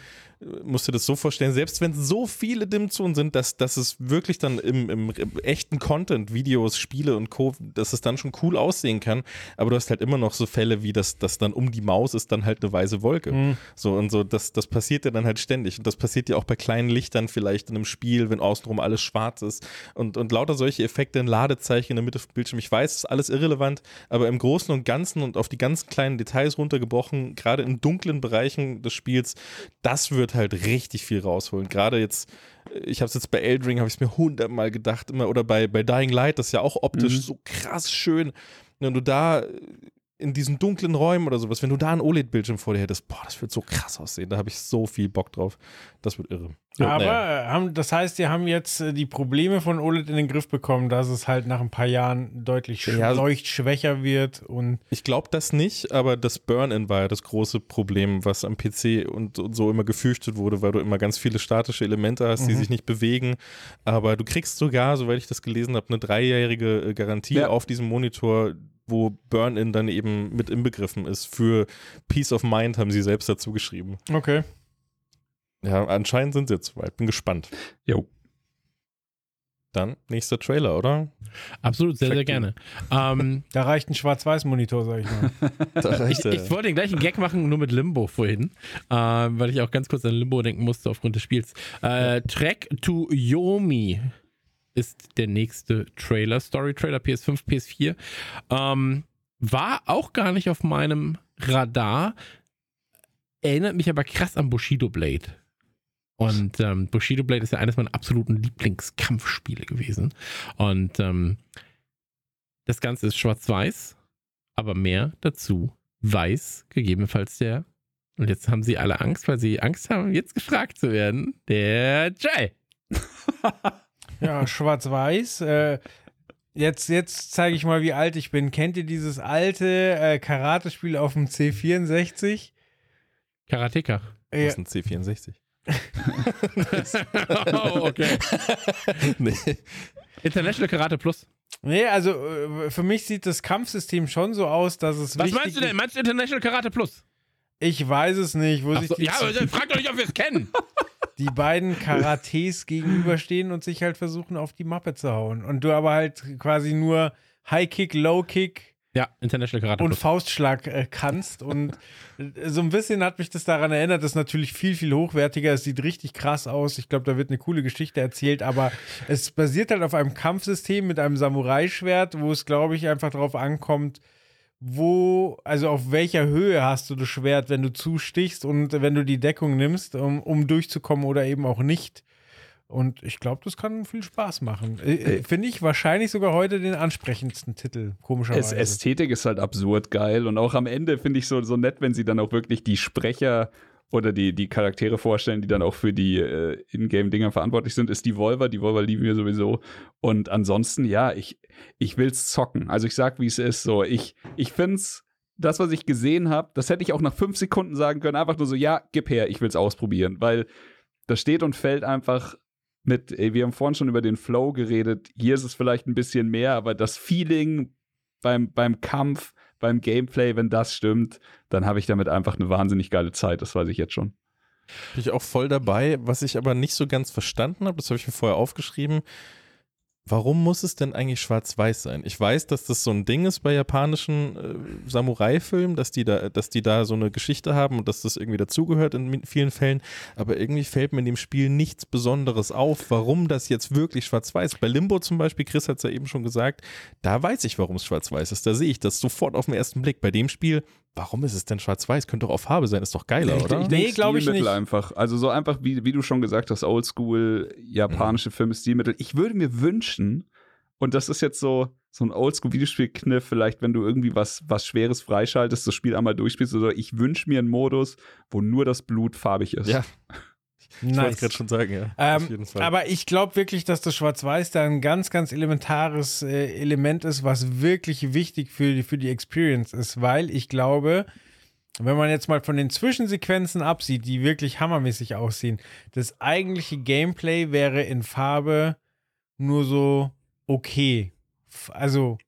musst dir das so vorstellen, selbst wenn so viele Dimmzonen sind, dass, dass es wirklich dann im, im, im, echten Content, Videos, Spiele und Co., dass es dann schon cool aussehen kann, aber du hast halt immer noch so Fälle, wie das, das dann um die Maus ist dann halt eine weiße Wolke. Mhm. So und so, das, das passiert ja dann halt ständig und das passiert ja auch bei kleinen Lichtern vielleicht in einem Spiel, wenn außenrum alles schwarz ist und, und lauter solche Effekte, ein Ladezeichen in der Mitte vom Bildschirm. Ich weiß, ist alles irrelevant, aber im Großen und Ganzen und auf die ganz kleinen Details runtergebrochen, gerade in dunklen Bereichen des Spiels, das wird halt richtig viel rausholen. Gerade jetzt, ich habe es jetzt bei Eldring, habe ich es mir hundertmal gedacht, immer, oder bei, bei Dying Light, das ist ja auch optisch mhm. so krass schön. Wenn du da in diesen dunklen Räumen oder sowas, wenn du da ein OLED-Bildschirm vor dir hättest, boah, das wird so krass aussehen. Da habe ich so viel Bock drauf. Das wird irre. Aber naja. Äh, haben, das heißt, die haben jetzt äh, die Probleme von OLED in den Griff bekommen, dass es halt nach ein paar Jahren deutlich ja, leuchtschwächer wird und. Ich glaube das nicht, aber das Burn-In war ja das große Problem, was am PC und, und, so immer gefürchtet wurde, weil du immer ganz viele statische Elemente hast, die mhm. sich nicht bewegen. Aber du kriegst sogar, soweit ich das gelesen habe, eine dreijährige äh, Garantie ja. auf diesem Monitor, wo Burn-In dann eben mit inbegriffen ist. Für Peace of Mind haben sie selbst dazu geschrieben. Okay. Ja, anscheinend sind sie jetzt soweit. Bin gespannt. Jo. Dann nächster Trailer, oder? Absolut, sehr, Check sehr gerne. Ähm, [LAUGHS] da reicht ein Schwarz-Weiß-Monitor, sag ich mal. [LAUGHS] ich, ich, wollte den gleichen Gag machen, nur mit Limbo vorhin, äh, weil ich auch ganz kurz an Limbo denken musste aufgrund des Spiels. Äh, Track to Yomi ist der nächste Trailer, Story-Trailer, PS5, PS4. Ähm, war auch gar nicht auf meinem Radar. erinnert mich aber krass an Bushido Blade. Und ähm, Bushido Blade ist ja eines meiner absoluten Lieblingskampfspiele gewesen. Und ähm, das Ganze ist schwarz-weiß, aber mehr dazu weiß, gegebenenfalls der. Und jetzt haben sie alle Angst, weil sie Angst haben, jetzt gefragt zu werden. Der Jay. [LAUGHS] Ja, [LAUGHS] schwarz-weiß. Äh, jetzt jetzt zeige ich mal, wie alt ich bin. Kennt ihr dieses alte äh, Karate-Spiel auf dem C64? Karateka. Das Ja, ist ein C64. oh, okay. [LAUGHS] nee. International Karate Plus. nee, also äh, für mich sieht das Kampfsystem schon so aus, dass es Was meinst du denn? Meinst du International Karate Plus? Ich weiß es nicht, wo Ach sich so, die, ja, aber [LAUGHS] frag doch nicht, ob wir es kennen. Die beiden Karates [LAUGHS] gegenüberstehen und sich halt versuchen, auf die Mappe zu hauen. Und du aber halt quasi nur High Kick, Low Kick Ja, International Karate und. Faustschlag äh, kannst. Und äh, so ein bisschen hat mich das daran erinnert, das ist natürlich viel, viel hochwertiger. Es sieht richtig krass aus. Ich glaube, da wird eine coole Geschichte erzählt, aber es basiert halt auf einem Kampfsystem mit einem Samurai-Schwert, wo es, glaube ich, einfach darauf ankommt, wo, also auf welcher Höhe hast du das Schwert, wenn du zustichst und wenn du die Deckung nimmst, um, um durchzukommen oder eben auch nicht. Und ich glaube, das kann viel Spaß machen. Äh, äh, Finde ich wahrscheinlich sogar heute den ansprechendsten Titel, komischerweise. Ästhetik ist halt absurd geil und auch am Ende finde ich so, so nett, wenn sie dann auch wirklich die Sprecher oder die, die Charaktere vorstellen, die dann auch für die äh, Ingame-Dinger verantwortlich sind, ist die Volver. Die Volver lieben wir sowieso. Und ansonsten, ja, ich, ich will's zocken. Also ich sag, wie es ist. So, ich, ich find's, das, was ich gesehen habe, das hätte ich auch nach fünf Sekunden sagen können. Einfach nur so, ja, gib her, ich will's ausprobieren. Weil das steht und fällt einfach mit, ey, wir haben vorhin schon über den Flow geredet. Hier ist es vielleicht ein bisschen mehr, aber das Feeling beim, beim Kampf, beim Gameplay, wenn das stimmt, dann habe ich damit einfach eine wahnsinnig geile Zeit. Das weiß ich jetzt schon. Bin ich auch voll dabei. Was ich aber nicht so ganz verstanden habe, das habe ich mir vorher aufgeschrieben. Warum muss es denn eigentlich schwarz-weiß sein? Ich weiß, dass das so ein Ding ist bei japanischen äh, Samurai-Filmen, dass die da, dass die da so eine Geschichte haben und dass das irgendwie dazugehört in vielen Fällen. Aber irgendwie fällt mir in dem Spiel nichts Besonderes auf, warum das jetzt wirklich schwarz-weiß. Bei Limbo zum Beispiel, Chris hat es ja eben schon gesagt, da weiß ich, warum es schwarz-weiß ist. Da sehe ich das sofort auf den ersten Blick. Bei dem Spiel, warum ist es denn schwarz-weiß? Könnte doch auf Farbe sein, ist doch geiler, Ich- oder? Ich Nee, denke, glaub ich nicht. einfach. Also so einfach, wie, wie du schon gesagt hast, oldschool japanische Filme, Stilmittel. Ich würde mir wünschen, und das ist jetzt so, so ein Oldschool-Videospiel-Kniff, vielleicht, wenn du irgendwie was, was Schweres freischaltest, das Spiel einmal durchspielst oder so. Ich wünsche mir einen Modus, wo nur das Blut farbig ist. Ja. [LAUGHS] Ich wollte nice. gerade schon sagen, ja. Ähm, auf jeden Fall. aber ich glaube wirklich, dass das Schwarz-Weiß da ein ganz, ganz elementares äh, Element ist, was wirklich wichtig für die, für die Experience ist, weil ich glaube, wenn man jetzt mal von den Zwischensequenzen absieht, die wirklich hammermäßig aussehen, das eigentliche Gameplay wäre in Farbe nur so okay. Also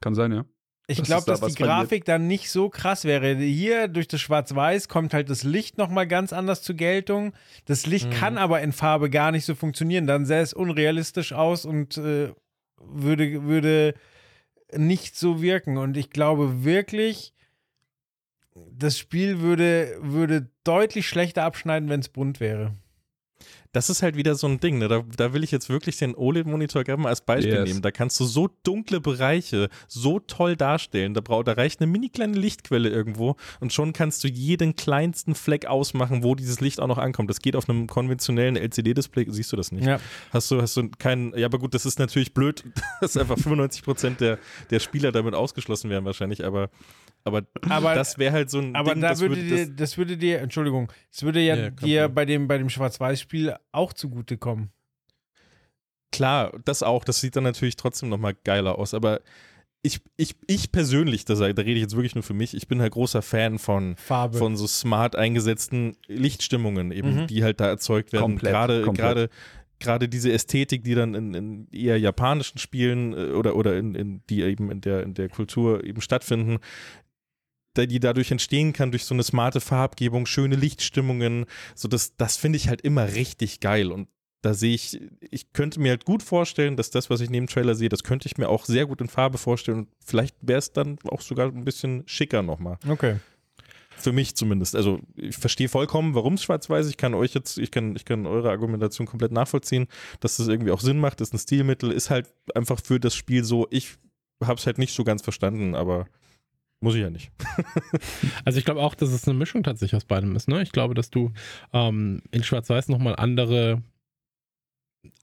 Kann sein, ja. Ich glaube, es da dass die. Grafik dann nicht so krass wäre. Hier durch das Schwarz-Weiß kommt halt das Licht nochmal ganz anders zur Geltung. Das Licht Mhm. kann aber in Farbe gar nicht so funktionieren. Dann sähe es unrealistisch aus und äh, würde, würde nicht so wirken. Und ich glaube wirklich, das Spiel würde, würde deutlich schlechter abschneiden, wenn es bunt wäre. Das ist halt wieder so ein Ding, ne? da, da will ich jetzt wirklich den OLED-Monitor gerne mal als Beispiel Yes. nehmen. Da kannst du so dunkle Bereiche so toll darstellen. Da, brau, da reicht eine mini kleine Lichtquelle irgendwo und schon kannst du jeden kleinsten Fleck ausmachen, wo dieses Licht auch noch ankommt. Das geht auf einem konventionellen LCD-Display, siehst du das nicht. Ja. Hast du, hast du keinen, ja, aber gut, das ist natürlich blöd, [LAUGHS] dass einfach 95% der, der Spieler damit ausgeschlossen werden wahrscheinlich, aber, aber, Aber- das wäre halt so ein Aber Ding, da das würde würde dir, das, das würde dir, Entschuldigung, das würde ja, Ja, dir bei dem, bei dem Schwarz-Weiß-Spiel auch zugutekommen. Klar, das auch, das sieht dann natürlich trotzdem nochmal geiler aus, aber ich, ich, ich persönlich, da, sag- da rede ich jetzt wirklich nur für mich, ich bin halt großer Fan von, Farbe. von so smart eingesetzten Lichtstimmungen eben, Mhm. die halt da erzeugt werden. Komplett, Gerade, komplett. gerade, gerade diese Ästhetik, die dann in, in eher japanischen Spielen äh, oder, oder in, in die eben in der, in der Kultur eben stattfinden, die dadurch entstehen kann, durch so eine smarte Farbgebung, schöne Lichtstimmungen, so das, das finde ich halt immer richtig geil und da sehe ich, ich könnte mir halt gut vorstellen, dass das, was ich neben Trailer sehe, das könnte ich mir auch sehr gut in Farbe vorstellen und vielleicht wäre es dann auch sogar ein bisschen schicker nochmal. Okay. Für mich zumindest. Also ich verstehe vollkommen, warum es schwarz-weiß ist. Ich kann euch jetzt, ich kann, ich kann eure Argumentation komplett nachvollziehen, dass das irgendwie auch Sinn macht, ist ein Stilmittel, ist halt einfach für das Spiel so, ich habe es halt nicht so ganz verstanden, aber Muss ich ja nicht. [LAUGHS] Also ich glaube auch, dass es eine Mischung tatsächlich aus beidem ist. Ne? Ich glaube, dass du ähm, in Schwarz-Weiß nochmal andere,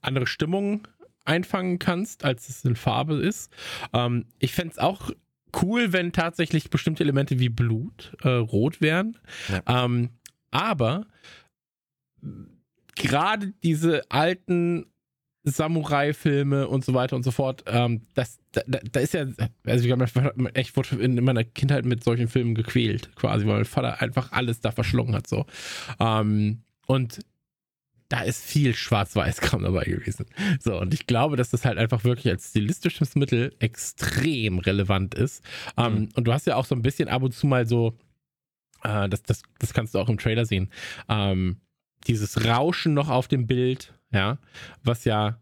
andere Stimmungen einfangen kannst, als es in Farbe ist. Ähm, ich fände es auch cool, wenn tatsächlich bestimmte Elemente wie Blut äh, rot wären. Ähm, aber gerade diese alten Samurai-Filme und so weiter und so fort, ähm, das, da, da ist ja, also ich habe echt wurde in meiner Kindheit mit solchen Filmen gequält, quasi, weil mein Vater einfach alles da verschlungen hat, so. Ähm, und da ist viel Schwarz-Weiß-Kram dabei gewesen. So, und ich glaube, dass das halt einfach wirklich als stilistisches Mittel extrem relevant ist. Ähm, Mhm. und du hast ja auch so ein bisschen ab und zu mal so, äh, das, das, das kannst du auch im Trailer sehen, ähm, dieses Rauschen noch auf dem Bild, ja, was ja,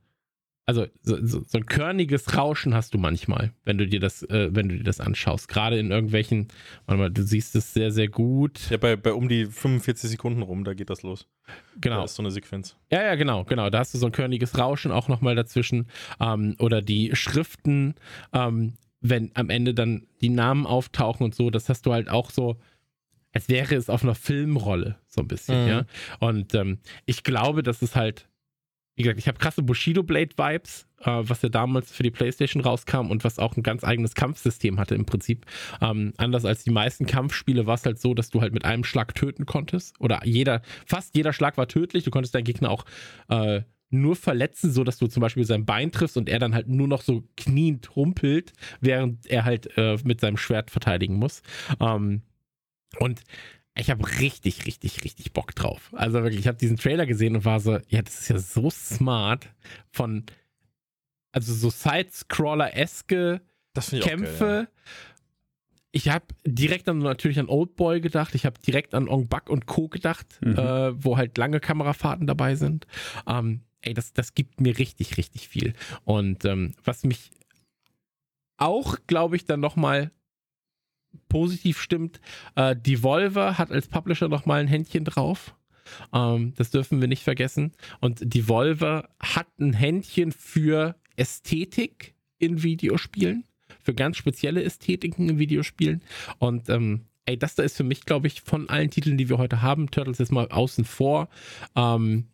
also so, so, so ein körniges Rauschen hast du manchmal, wenn du dir das, äh, wenn du dir das anschaust. Gerade in irgendwelchen, warte mal, du siehst es sehr, sehr gut. Ja, bei, bei um die 45 Sekunden rum, da geht das los. Genau. Da ist so eine Sequenz. Ja, ja, genau, genau. Da hast du so ein körniges Rauschen auch nochmal dazwischen. Ähm, oder die Schriften, ähm, wenn am Ende dann die Namen auftauchen und so, das hast du halt auch so, als wäre es auf einer Filmrolle, so ein bisschen, Mhm. ja. Und ähm, ich glaube, dass es halt, wie gesagt, ich habe krasse Bushido Blade Vibes, äh, was ja damals für die PlayStation rauskam und was auch ein ganz eigenes Kampfsystem hatte im Prinzip. Ähm, anders als die meisten Kampfspiele war es halt so, dass du halt mit einem Schlag töten konntest. Oder jeder, fast jeder Schlag war tödlich. Du konntest deinen Gegner auch äh, nur verletzen, so dass du zum Beispiel sein Bein triffst und er dann halt nur noch so kniend humpelt, während er halt äh, mit seinem Schwert verteidigen muss. Ähm, und ich habe richtig, richtig, richtig Bock drauf. Also wirklich, ich habe diesen Trailer gesehen und war so, ja, das ist ja so smart von, also so Side-Scroller-eske Kämpfe. Ich habe direkt dann natürlich an Oldboy gedacht. Ich habe direkt an Ong Bak und Co. gedacht, Mhm. äh, wo halt lange Kamerafahrten dabei sind. Ähm, ey, das, das gibt mir richtig, richtig viel. Und ähm, was mich auch, glaube ich, dann nochmal positiv stimmt, äh, Devolver hat als Publisher nochmal ein Händchen drauf. Ähm, das dürfen wir nicht vergessen. Und Devolver hat ein Händchen für Ästhetik in Videospielen, für ganz spezielle Ästhetiken in Videospielen. Und ähm, ey, das da ist für mich, glaube ich, von allen Titeln, die wir heute haben, Turtles ist mal außen vor, ähm,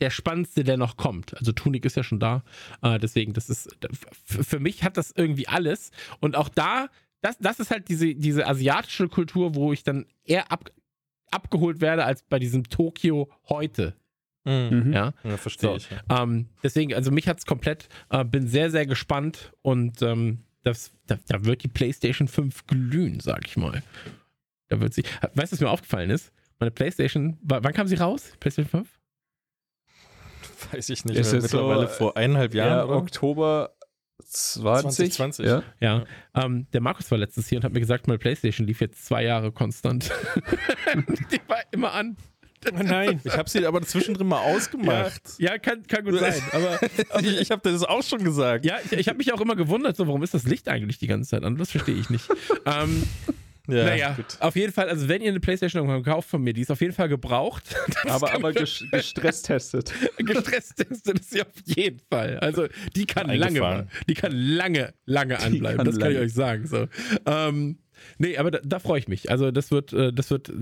der spannendste, der noch kommt. Also Tunic ist ja schon da. Äh, deswegen, das ist, für mich hat das irgendwie alles. Und auch da, das, das ist halt diese, diese asiatische Kultur, wo ich dann eher ab, abgeholt werde als bei diesem Tokio heute. ja. Mhm. Mhm. Ja. Ja, verstehe So. ich. Ja. Ähm, deswegen, also mich hat's komplett, äh, bin sehr, sehr gespannt und ähm, das, da, da wird die PlayStation 5 glühen, sag ich mal. Da wird sie. Weißt du, was mir aufgefallen ist? Meine PlayStation, wa- wann kam sie raus? PlayStation 5? Weiß ich nicht. Ist mehr. jetzt so, Mittlerweile vor eineinhalb Jahren, Ja, oder? Oktober 20. 2020. Ja. Ja. Ähm, der Markus war letztens hier und hat mir gesagt, meine PlayStation lief jetzt zwei Jahre konstant. [LAUGHS] die war immer an. Oh nein. Ich habe sie aber zwischendrin mal ausgemacht. Ja, kann, kann gut sein. Aber [LAUGHS] ich ich habe dir das auch schon gesagt. ja, ich, ich habe mich auch immer gewundert, so, warum ist das Licht eigentlich die ganze Zeit an? Das verstehe ich nicht. [LAUGHS] ähm, Ja, naja, gut. auf jeden Fall, also wenn ihr eine Playstation irgendwann kauft von mir, die ist auf jeden Fall gebraucht. [LAUGHS] Aber, aber mir- ges gestresst testet. [LAUGHS] gestresst ist sie auf jeden Fall. Also die kann lange, die kann lange, lange anbleiben. kann das kann ich lange. euch sagen. So. Ähm, nee, aber da, da freue ich mich. Also das wird, äh, das wird äh,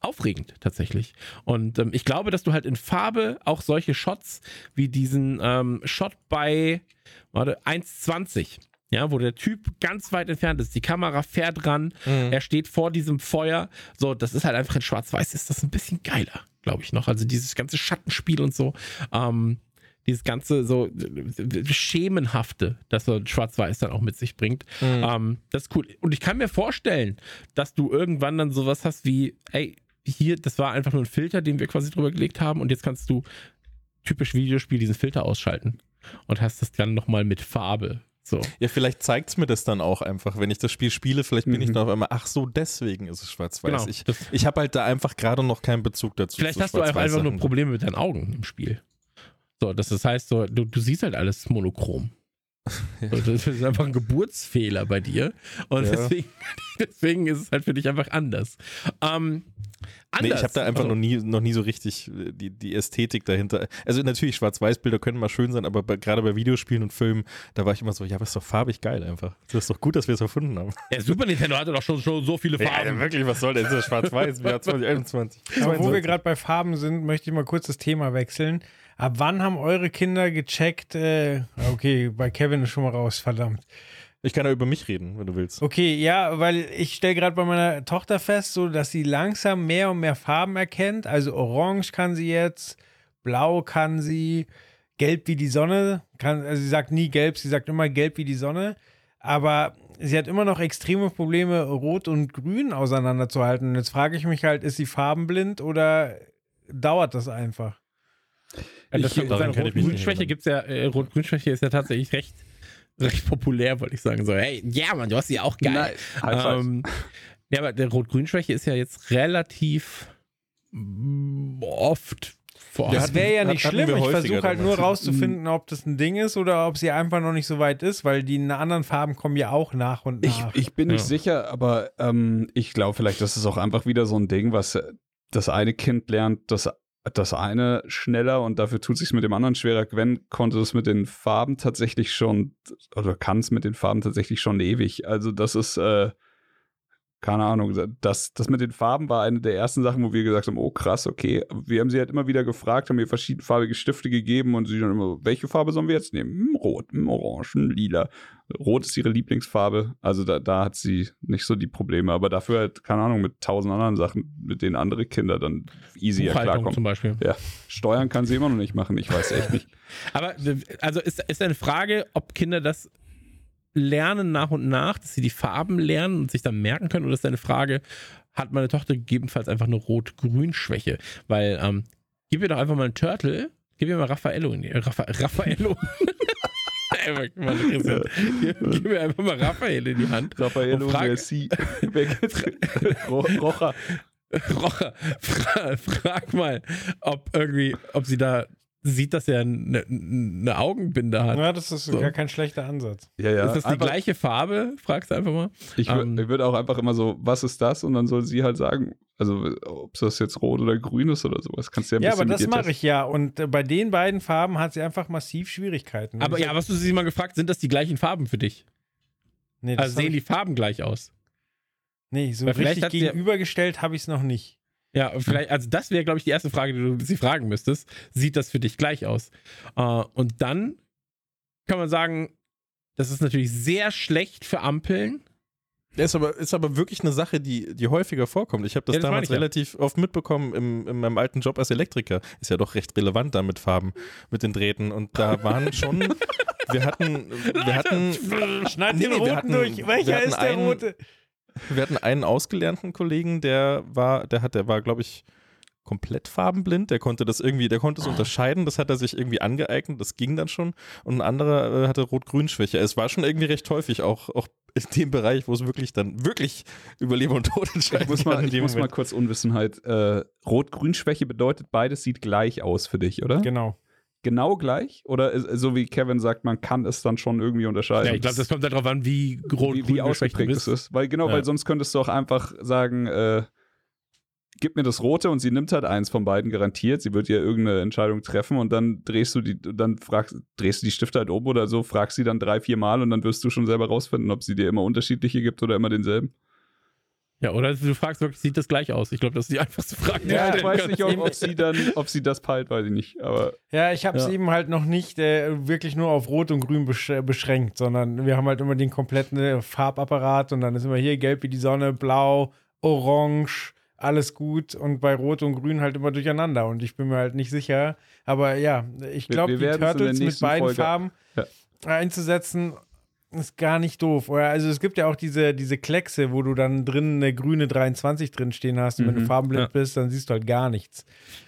aufregend tatsächlich. Und ähm, ich glaube, dass du halt in Farbe auch solche Shots wie diesen ähm, Shot bei warte, 1,20 ja, wo der Typ ganz weit entfernt ist, die Kamera fährt ran, Mhm. er steht vor diesem Feuer. So, das ist halt einfach in Schwarz-Weiß, ist das ein bisschen geiler, glaube ich noch. Also dieses ganze Schattenspiel und so, ähm, dieses ganze so Schemenhafte, das so Schwarz-Weiß dann auch mit sich bringt. Mhm. Ähm, das ist cool. Und ich kann mir vorstellen, dass du irgendwann dann sowas hast wie, ey, hier, das war einfach nur ein Filter, den wir quasi drüber gelegt haben und jetzt kannst du typisch Videospiel diesen Filter ausschalten und hast das dann nochmal mit Farbe. So. Ja, vielleicht zeigt es mir das dann auch einfach, wenn ich das Spiel spiele, vielleicht bin ich Mhm. dann auf einmal, ach so, deswegen ist es schwarz-weiß. Genau. Ich, ich habe halt da einfach gerade noch keinen Bezug dazu. Vielleicht hast du einfach, einfach nur. Probleme mit deinen Augen im Spiel. So, das, heißt, so, du, du siehst halt alles monochrom. [LAUGHS] So, das ist einfach ein Geburtsfehler bei dir. Und Ja. deswegen [LAUGHS] Deswegen ist es halt für dich einfach anders. Ähm, anders. Nee, ich habe da einfach Also, noch, nie, noch nie so richtig äh, die, die Ästhetik dahinter. Also natürlich, Schwarz-Weiß-Bilder können mal schön sein, aber bei, gerade bei Videospielen und Filmen, da war ich immer so, ja, aber ist doch farbig geil einfach. Das ist doch gut, dass wir es erfunden haben. Der Super Nintendo hatte doch schon, schon so viele Farben. wirklich, was soll denn? Ist das Schwarz-Weiß im Jahr 2021? Aber [LAUGHS] wo wir gerade bei Farben sind, möchte ich mal kurz das Thema wechseln. Ab wann haben eure Kinder gecheckt? Äh, okay, bei Kevin ist schon mal raus, verdammt. Ich kann ja über mich reden, wenn du willst. Okay, ja, weil ich stelle gerade bei meiner Tochter fest, so dass sie langsam mehr und mehr Farben erkennt. Also Orange kann sie jetzt, Blau kann sie, Gelb wie die Sonne. Kann, also sie sagt nie Gelb, sie sagt immer Gelb wie die Sonne. Aber sie hat immer noch extreme Probleme, Rot und Grün auseinanderzuhalten. Und jetzt frage ich mich halt, ist sie farbenblind oder dauert das einfach? Ja, das Ich- stimmt, daran kann ich mich erinnern. gibt's ja, äh, Rot-Grün-Schwäche ist ja tatsächlich recht, recht populär, wollte ich sagen. So, hey, ja, Mann, du hast sie auch geil. Nein. Ähm, ja, aber der Rot-Grün-Schwäche ist ja jetzt relativ oft vorhanden. Das wäre ja nicht schlimm. Ich versuche halt nur rauszufinden, ob das ein Ding ist oder ob sie einfach noch nicht so weit ist, weil die anderen Farben kommen ja auch nach und Ich, nach. ich bin nicht Ja. sicher, aber ähm, ich glaube vielleicht, das ist auch einfach wieder so ein Ding, was das eine Kind lernt, das, das eine schneller und dafür tut sich mit dem anderen schwerer. Gwen konnte es mit den Farben tatsächlich schon, oder kann es mit den Farben tatsächlich schon ewig. Also das ist, äh, keine Ahnung, das, das mit den Farben war eine der ersten Sachen, wo wir gesagt haben, oh krass, okay. Wir haben sie halt immer wieder gefragt, haben ihr verschiedenfarbige Stifte gegeben und sie dann immer, welche Farbe sollen wir jetzt nehmen? Hm, rot, hm, orange, hm, lila. Rot ist ihre Lieblingsfarbe. Also da, da hat sie nicht so die Probleme. Aber dafür halt, keine Ahnung, mit tausend anderen Sachen, mit denen andere Kinder dann easier klarkommen. zum Beispiel. Ja, Steuern kann sie immer noch nicht machen. Ich weiß echt nicht. [LAUGHS] Aber also ist, ist eine Frage, ob Kinder das lernen nach und nach, dass sie die Farben lernen und sich dann merken können, oder ist eine Frage, hat meine Tochter gegebenenfalls einfach eine Rot-Grün-Schwäche? Weil, ähm, gib ihr doch einfach mal einen Turtle, gib ihr mal Raffaello in die, äh, Raffa, Raffaello. Mann, Christian. Gib, gib mir einfach mal Raphael in die Hand. Raffaello Und frag- Messi. [LAUGHS] [LAUGHS] Ro- Rocha. Rocher, fra frag mal, ob irgendwie, ob sie da sieht, dass er eine, eine Augenbinde hat. ja, das ist So. gar kein schlechter Ansatz. Ja, ja. ist das die Einfach- gleiche Farbe? Fragst du einfach mal. Ich, Ähm, ich würde auch einfach immer so, was ist das? Und dann soll sie halt sagen, also ob das jetzt rot oder grün ist oder sowas. Kannst du ja ein Ja, bisschen aber das mache ich ja. Und äh, bei den beiden Farben hat sie einfach massiv Schwierigkeiten. Aber ja, was du sie mal gefragt, sind das die gleichen Farben für dich? nee, das Also sehen die Farben gleich aus? nee, so Weil richtig gegenübergestellt habe ich es noch nicht. Ja, vielleicht, also das wäre, glaube ich, die erste Frage, die du sie fragen müsstest. Sieht das für dich gleich aus? Äh, und dann kann man sagen, das ist natürlich sehr schlecht für Ampeln. Ist aber, ist aber wirklich eine Sache, die, die häufiger vorkommt. Ich habe das, Ja, das damals ich ja. relativ oft mitbekommen im, in meinem alten Job als Elektriker. Ist ja doch recht relevant da mit Farben, mit den Drähten. Und da waren schon, wir hatten, wir [LAUGHS] hatten, Schneid Nee, den roten hatten- durch. Welcher ist der einen- rote? Wir hatten einen ausgelernten Kollegen, der war, der hat, der war, glaube ich, komplett farbenblind. Der konnte das irgendwie, der konnte es unterscheiden. Das hat er sich irgendwie angeeignet. Das ging dann schon. Und ein anderer äh, hatte Rot-Grün-Schwäche. Es war schon irgendwie recht häufig, auch, auch in dem Bereich, wo es wirklich dann wirklich über Leben und Tod entscheiden Ich muss mal, ich muss mal kurz Unwissenheit. Äh, Rot-Grün-Schwäche bedeutet, beides sieht gleich aus für dich, oder? Genau. Genau gleich? Oder so wie Kevin sagt, man kann es dann schon irgendwie unterscheiden? Ja, ich glaube, das kommt darauf an, wie rot wie, wie ausgeprägt es ist. Weil genau, Ja. weil sonst könntest du auch einfach sagen, äh, gib mir das Rote und sie nimmt halt eins von beiden garantiert. Sie wird ja irgendeine Entscheidung treffen und dann drehst du die, dann fragst, drehst du die Stifte halt um oder so, fragst sie dann drei, vier Mal und dann wirst du schon selber rausfinden, ob sie dir immer unterschiedliche gibt oder immer denselben. Ja, oder du fragst wirklich, sieht das gleich aus? Ich glaube, das ist die [LAUGHS] einfachste Frage. Ja, ich weiß nicht, ob, ob sie dann, ob sie das peilt, weiß ich nicht. Aber Ja, ich habe es Ja. eben halt noch nicht äh, wirklich nur auf Rot und Grün besch beschränkt, sondern wir haben halt immer den kompletten äh, Farbapparat und dann ist immer hier gelb wie die Sonne, blau, orange, alles gut und bei Rot und Grün halt immer durcheinander und ich bin mir halt nicht sicher. Aber ja, ich glaube, wir die Turtles mit beiden Folge- Farben Ja. einzusetzen, ist gar nicht doof. Oder also es gibt ja auch diese, diese Kleckse, wo du dann drin eine grüne 23 drin stehen hast und wenn du Mhm, farbenblind ja. bist, dann siehst du halt gar nichts.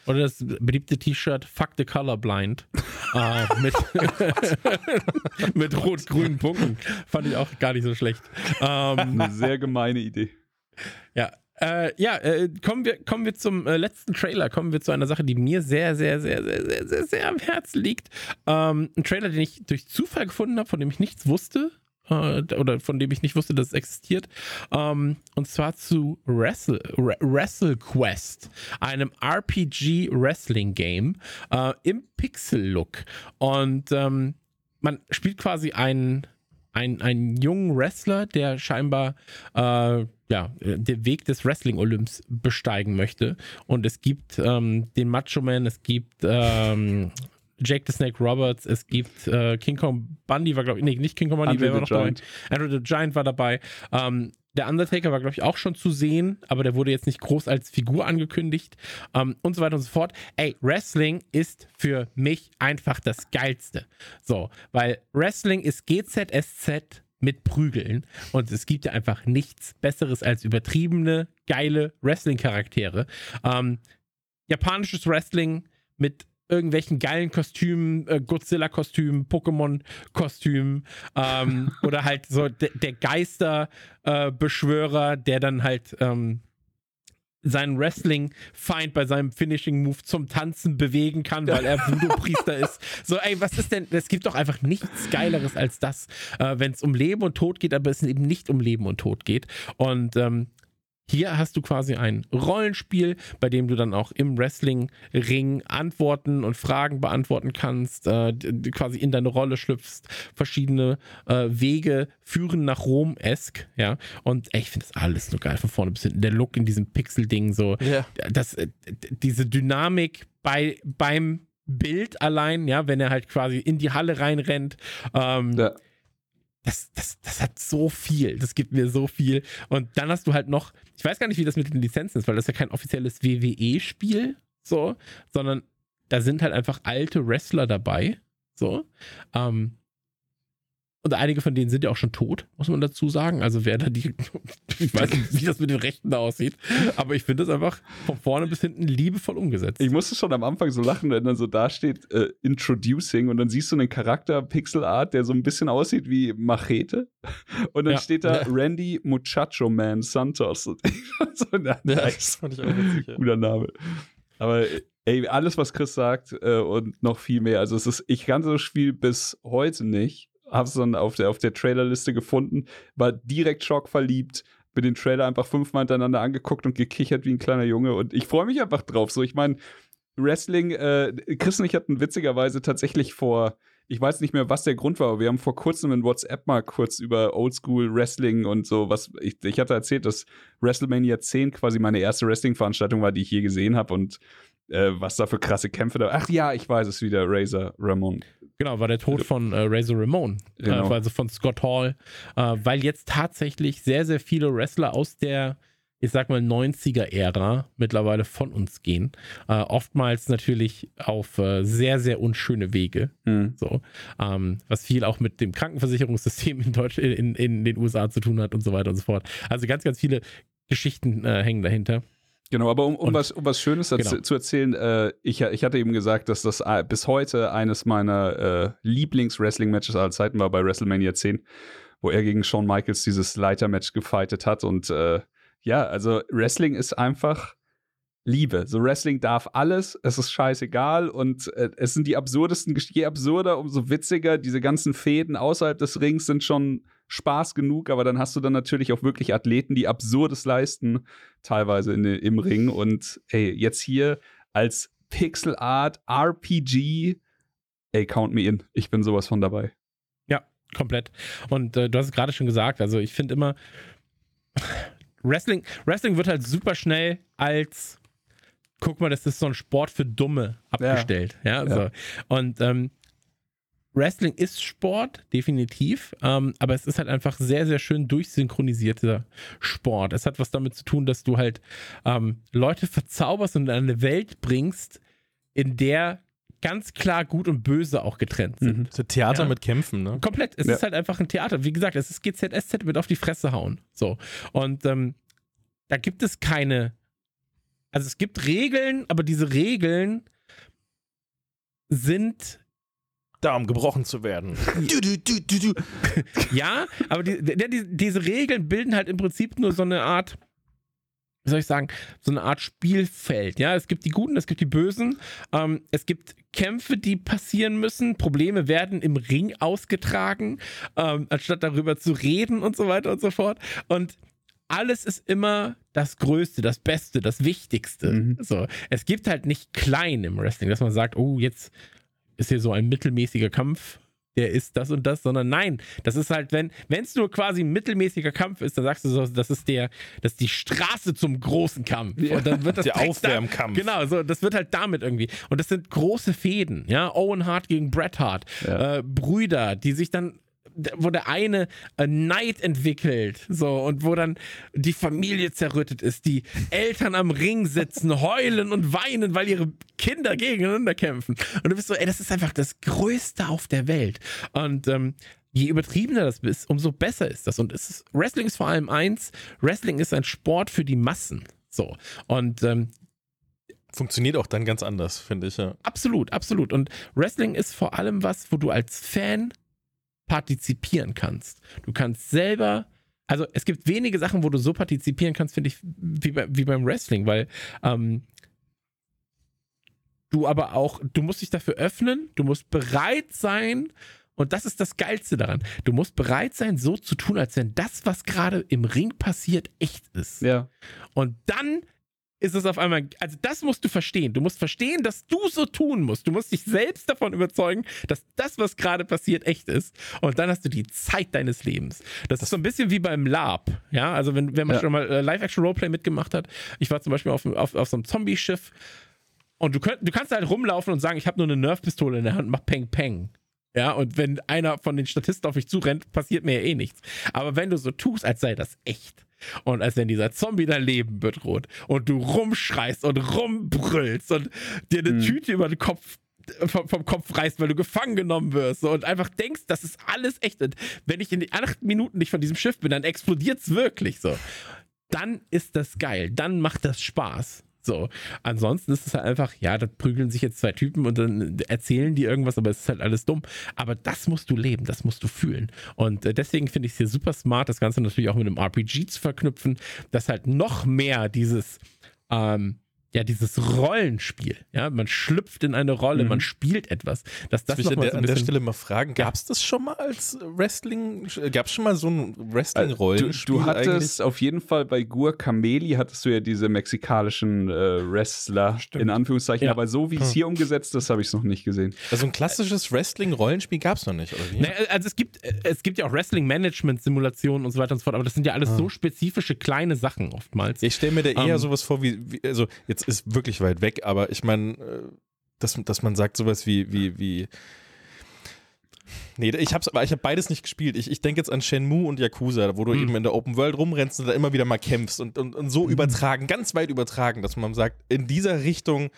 Oder das beliebte T-Shirt Fuck the Colorblind äh, [LAUGHS] mit, [LAUGHS] mit rot-grünen Punkten. Fand ich auch gar nicht so schlecht. [LAUGHS] Ähm, eine sehr gemeine Idee. ja, äh, ja äh, kommen, wir, kommen wir zum äh, letzten Trailer. Kommen wir zu einer Sache, die mir sehr, sehr, sehr, sehr, sehr, sehr, sehr am Herzen liegt. Ähm, ein Trailer, den ich durch Zufall gefunden habe, von dem ich nichts wusste. äh, oder von dem ich nicht wusste, dass es existiert. Ähm, und zwar zu Wrestle, Wrestle Quest, einem RPG-Wrestling-Game äh, im Pixel-Look. Und ähm, man spielt quasi einen, einen, einen jungen Wrestler, der scheinbar äh, ja, den Weg des Wrestling-Olymps besteigen möchte. Und es gibt ähm, den Macho Man, es gibt ähm, Jake the Snake Roberts, es gibt äh, King Kong Bundy, war glaube ich, nee, nicht King Kong Bundy, Andre wer war noch Giant. dabei? Andrew the Giant war dabei. Ähm, der Undertaker war, glaube ich, auch schon zu sehen, aber der wurde jetzt nicht groß als Figur angekündigt ähm, und so weiter und so fort. Ey, Wrestling ist für mich einfach das Geilste. So, weil Wrestling ist GZSZ mit Prügeln und es gibt ja einfach nichts Besseres als übertriebene, geile Wrestling-Charaktere. Ähm, japanisches Wrestling mit irgendwelchen geilen Kostümen, äh, Godzilla-Kostümen, Pokémon-Kostümen ähm, [LAUGHS] oder halt so de der Geister-Beschwörer, der dann halt ähm, seinen Wrestling-Feind bei seinem Finishing-Move zum Tanzen bewegen kann, weil er Voodoo-Priester [LAUGHS] ist. So, ey, was ist denn, es gibt doch einfach nichts Geileres als das, äh, wenn es um Leben und Tod geht, aber es eben nicht um Leben und Tod geht. Und ähm, hier hast du quasi ein Rollenspiel, bei dem du dann auch im Wrestling-Ring Antworten und Fragen beantworten kannst, äh, quasi in deine Rolle schlüpfst, verschiedene äh, Wege führen nach Rom-esk, ja. Und ey, ich finde das alles nur geil von vorne bis hinten. Der Look in diesem Pixel-Ding, so, Ja. das, äh, diese Dynamik bei, beim Bild allein, ja, wenn er halt quasi in die Halle reinrennt, ähm, Ja. Das, das, das hat so viel. Das gibt mir so viel. Und dann hast du halt noch, ich weiß gar nicht, wie das mit den Lizenzen ist, weil das ist ja kein offizielles WWE-Spiel, so, sondern da sind halt einfach alte Wrestler dabei, so. Ähm, und einige von denen sind ja auch schon tot, muss man dazu sagen. Also wer da die, [LAUGHS] ich weiß nicht, wie das mit den Rechten da aussieht, aber ich finde das einfach von vorne bis hinten liebevoll umgesetzt. Ich musste schon am Anfang so lachen, wenn dann so da steht, äh, Introducing und dann siehst du einen Charakter, Pixel Art, der so ein bisschen aussieht wie Machete. Und dann Ja. steht da Ja. Randy Muchacho Man Santos. [LAUGHS] So, na, Ja, nice. das fand ich auch witzig. Ja. Guter Name. Aber ey, alles, was Chris sagt äh, und noch viel mehr. Also es ist, ich kannte das Spiel bis heute nicht. Hab's dann auf der, auf der Trailerliste gefunden, war direkt schockverliebt, mir den Trailer einfach fünfmal hintereinander angeguckt und gekichert wie ein kleiner Junge. Und ich freue mich einfach drauf. So, ich meine, Wrestling, äh, Chris und ich hatten witzigerweise tatsächlich vor, ich weiß nicht mehr, was der Grund war, aber wir haben vor kurzem in WhatsApp mal kurz über Oldschool Wrestling und so was. Ich, ich hatte erzählt, dass WrestleMania 10 quasi meine erste Wrestling-Veranstaltung war, die ich je gesehen habe und äh, was da für krasse Kämpfe da. Ach ja, ich weiß es wieder, Razor Ramon. Genau, war der Tod von äh, Razor Ramon, Genau. äh, also von Scott Hall, äh, weil jetzt tatsächlich sehr, sehr viele Wrestler aus der, ich sag mal, 90er-Ära mittlerweile von uns gehen. Äh, oftmals natürlich auf äh, sehr, sehr unschöne Wege. Hm. So, ähm, was viel auch mit dem Krankenversicherungssystem in, Deutsch, in, in den USA zu tun hat und so weiter und so fort. Also ganz, ganz viele Geschichten äh, hängen dahinter. Genau, aber um, um, Und- was, um was Schönes dazu, Genau. zu erzählen, äh, ich, ich hatte eben gesagt, dass das äh, bis heute eines meiner äh, Lieblings-Wrestling-Matches aller Zeiten war bei WrestleMania 10, wo er gegen Shawn Michaels dieses Leiter-Match gefightet hat. Und äh, ja, also Wrestling ist einfach Liebe. So Wrestling darf alles, es ist scheißegal und äh, es sind die absurdesten, je absurder, umso witziger. Diese ganzen Fäden außerhalb des Rings sind schon Spaß genug, aber dann hast du dann natürlich auch wirklich Athleten, die absurdes leisten, teilweise in, im Ring. Und ey, jetzt hier als Pixel Art RPG, ey, count me in. Ich bin sowas von dabei. Komplett. Und äh, du hast es gerade schon gesagt, also ich finde immer, [SIGHS] Wrestling, Wrestling wird halt super schnell als, guck mal, das ist so ein Sport für Dumme abgestellt. Ja, Ja. So. Und ähm, Wrestling ist Sport, definitiv, ähm, aber es ist halt einfach sehr, sehr schön durchsynchronisierter Sport. Es hat was damit zu tun, dass du halt ähm, Leute verzauberst und in eine Welt bringst, in der ganz klar gut und böse auch getrennt sind. So Theater Ja. mit Kämpfen, ne? Komplett. Es Ja. ist halt einfach ein Theater. Wie gesagt, es ist GZSZ mit auf die Fresse hauen. So. Und ähm, da gibt es keine. Also es gibt Regeln, aber diese Regeln sind Da, um gebrochen zu werden. [LAUGHS] ja, aber die, die, diese Regeln bilden halt im Prinzip nur so eine Art wie soll ich sagen, so eine Art Spielfeld. Ja, es gibt die Guten, es gibt die Bösen. Ähm, es gibt Kämpfe, die passieren müssen. Probleme werden im Ring ausgetragen, ähm, anstatt darüber zu reden und so weiter und so fort. Und alles ist immer das Größte, das Beste, das Wichtigste. Mhm. So, es gibt halt nicht klein im Wrestling, dass man sagt, oh, jetzt ist hier so ein mittelmäßiger Kampf, der ist das und das, sondern nein, das ist halt, wenn es nur quasi ein mittelmäßiger Kampf ist, dann sagst du so, das ist der, das ist die Straße zum großen Kampf. Und dann wird das Der direkt da- Aufwärmkampf. Genau, so, das wird halt damit irgendwie. Und das sind große Fäden, ja. Owen Hart gegen Bret Hart, Ja. äh, Brüder, die sich dann wo der eine Neid entwickelt, so, und wo dann die Familie zerrüttet ist, die Eltern am Ring sitzen, heulen und weinen, weil ihre Kinder gegeneinander kämpfen. Und du bist so, ey, das ist einfach das Größte auf der Welt. Und ähm, je übertriebener das ist, umso besser ist das. Und es ist, Wrestling ist vor allem eins, Wrestling ist ein Sport für die Massen. So. Und ähm, Funktioniert auch dann ganz anders, finde ich, ja. Absolut, absolut. Und Wrestling ist vor allem was, wo du als Fan partizipieren kannst. Du kannst selber, also es gibt wenige Sachen, wo du so partizipieren kannst, finde ich, wie, bei, wie beim Wrestling, weil ähm, du aber auch, du musst dich dafür öffnen, du musst bereit sein. Und das ist das Geilste daran. Du musst bereit sein, so zu tun, als wenn das, was gerade im Ring passiert, echt ist. Ja. Und dann ist es auf einmal, also das musst du verstehen. Du musst verstehen, dass du so tun musst. Du musst dich selbst davon überzeugen, dass das, was gerade passiert, echt ist. Und dann hast du die Zeit deines Lebens. Das, ist so ein bisschen wie beim Lab. Ja, also wenn, wenn man Ja. schon mal äh, Live-Action-Roleplay mitgemacht hat. Ich war zum Beispiel auf, auf, auf so einem Zombie-Schiff. Und du, könnt, du kannst halt rumlaufen und sagen, ich habe nur eine Nerf-Pistole in der Hand mach Peng Peng. Ja, und wenn einer von den Statisten auf mich zurennt, passiert mir ja eh nichts. Aber wenn du so tust, als sei das echt und als wenn dieser Zombie dein Leben bedroht und du rumschreist und rumbrüllst und dir eine Tüte über den Kopf vom, vom Kopf reißt, weil du gefangen genommen wirst und einfach denkst, das ist alles echt. Und wenn ich in den acht Minuten nicht von diesem Schiff bin, dann explodiert's wirklich so. Dann ist das geil, dann macht das Spaß. So, ansonsten ist es halt einfach, ja, da prügeln sich jetzt zwei Typen und dann erzählen die irgendwas, aber es ist halt alles dumm. Aber das musst du leben, das musst du fühlen. Und äh, deswegen finde ich es hier super smart, das Ganze natürlich auch mit einem RPG zu verknüpfen, dass halt noch mehr dieses, ähm, ja, dieses Rollenspiel, ja, man schlüpft in eine Rolle, man spielt etwas, dass das ich noch an mal der, so ein an der Stelle mal fragen, gab es das schon mal als Wrestling, gab es schon mal so ein Äh, Du, Wrestling-Rollenspiel du hattest auf jeden Fall bei Gur Kameli hattest du ja diese mexikanischen äh, Wrestler Stimmt. in Anführungszeichen, Ja. aber so wie es hier umgesetzt ist, habe ich es noch nicht gesehen. Also ein klassisches Wrestling-Rollenspiel gab es noch nicht, oder wie? Ne, also es gibt, es gibt ja auch Wrestling-Management-Simulationen und so weiter und so fort, aber das sind ja alles so spezifische kleine Sachen oftmals. Ich stelle mir da eher Ähm. sowas vor, wie, wie, also jetzt ist wirklich weit weg, aber ich meine, äh, dass, dass man sagt sowas wie, wie, wie. Nee, ich hab's, aber ich habe beides nicht gespielt. Ich, ich denke jetzt an Shenmue und Yakuza, wo du Hm. eben in der Open World rumrennst und da immer wieder mal kämpfst und, und, und so übertragen, ganz weit übertragen, dass man sagt, in dieser Richtung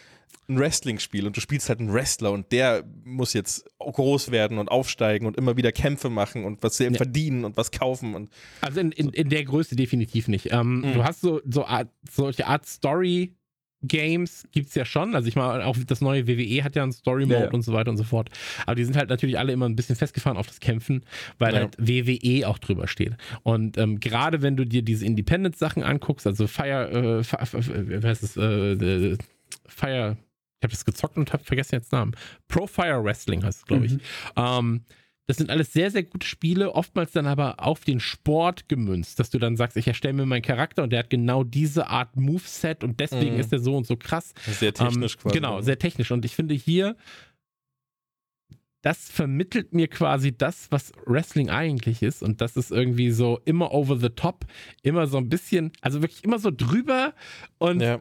ein Wrestling-Spiel und du spielst halt einen Wrestler und der muss jetzt groß werden und aufsteigen und immer wieder Kämpfe machen und was Ja. verdienen und was kaufen und Also in, in, in der Größe definitiv nicht. Ähm, Mhm. Du hast so, so Art, solche Art Story. Games gibt's ja schon, also ich meine, auch das neue WWE hat ja einen Story-Mode Ja, ja. und so weiter und so fort. Aber die sind halt natürlich alle immer ein bisschen festgefahren auf das Kämpfen, weil Ja. halt WWE auch drüber steht. Und ähm, gerade wenn du dir diese Independent-Sachen anguckst, also Fire, äh, Fi- Fi- wie heißt es, äh, äh, Fire, ich habe das gezockt und habe vergessen jetzt Namen. Pro Fire Wrestling heißt es, glaube ich. Ähm, das sind alles sehr, sehr gute Spiele, oftmals dann aber auf den Sport gemünzt, dass du dann sagst, ich erstelle mir meinen Charakter und der hat genau diese Art Moveset und deswegen Mhm. ist der so und so krass. sehr technisch ähm, quasi. Genau, sehr technisch. Und ich finde hier, das vermittelt mir quasi das, was Wrestling eigentlich ist. Und das ist irgendwie so immer over the top, immer so ein bisschen, also wirklich immer so drüber und Ja.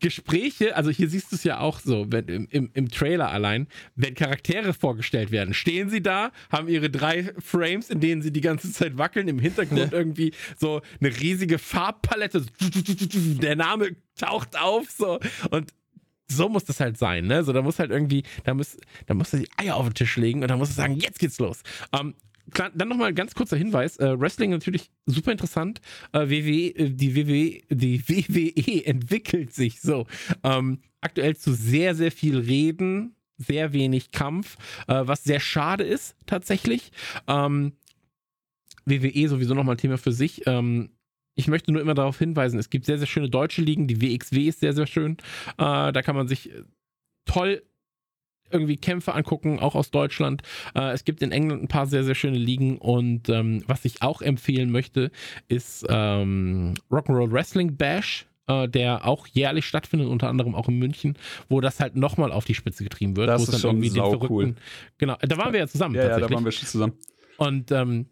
Gespräche, also hier siehst du es ja auch so, wenn, im, im, im Trailer allein, wenn Charaktere vorgestellt werden, stehen sie da, haben ihre drei Frames, in denen sie die ganze Zeit wackeln, im Hintergrund irgendwie so eine riesige Farbpalette, so der Name taucht auf, so und so muss das halt sein, ne? So, da muss halt irgendwie, da muss, da muss er die Eier auf den Tisch legen und dann muss er sagen, jetzt geht's los. Ähm, klar, dann nochmal ganz kurzer Hinweis: äh, Wrestling natürlich super interessant. Äh, WWE, äh, die WWE, die [LAUGHS] WWE entwickelt sich so. Ähm, aktuell zu sehr, sehr viel Reden, sehr wenig Kampf, äh, was sehr schade ist, tatsächlich. Ähm, WWE sowieso nochmal ein Thema für sich. Ähm, ich möchte nur immer darauf hinweisen, es gibt sehr, sehr schöne deutsche Ligen. Die WXW ist sehr, sehr schön. Äh, da kann man sich toll irgendwie Kämpfe angucken, auch aus Deutschland. Äh, es gibt in England ein paar sehr, sehr schöne Ligen und ähm, was ich auch empfehlen möchte, ist ähm, Rock'n'Roll Wrestling Bash. äh, Der auch jährlich stattfindet, unter anderem auch in München, wo das halt nochmal auf die Spitze getrieben wird. Das wo es ist dann schon irgendwie saucool. verrückten. Genau, da waren wir ja zusammen. Ja, ja, da tatsächlich. waren wir schon zusammen. Und ähm,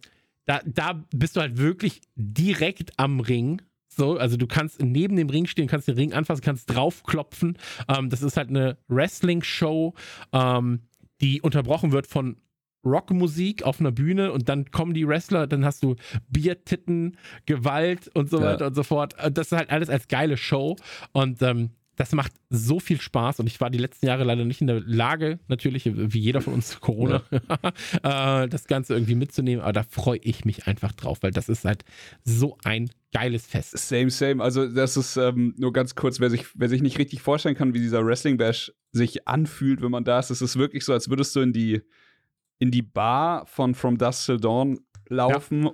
da, da bist du halt wirklich direkt am Ring. So, also du kannst neben dem Ring stehen, kannst den Ring anfassen, kannst draufklopfen. Ähm, das ist halt eine Wrestling-Show, ähm, die unterbrochen wird von Rockmusik auf einer Bühne und dann kommen die Wrestler, dann hast du Bier, Titten, Gewalt und so Ja. weiter und so fort. Äh, Das ist halt alles als geile Show und ähm, das macht so viel Spaß und ich war die letzten Jahre leider nicht in der Lage, natürlich, wie jeder von uns Corona, [LAUGHS] äh, das Ganze irgendwie mitzunehmen, aber da freue ich mich einfach drauf, weil das ist halt so ein geiles Fest. Same, same. Also, das ist ähm, nur ganz kurz, wer sich, wer sich nicht richtig vorstellen kann, wie dieser Wrestling Bash sich anfühlt, wenn man da ist. Es ist wirklich so, als würdest du in die, in die Bar von From Dusk Till Dawn laufen.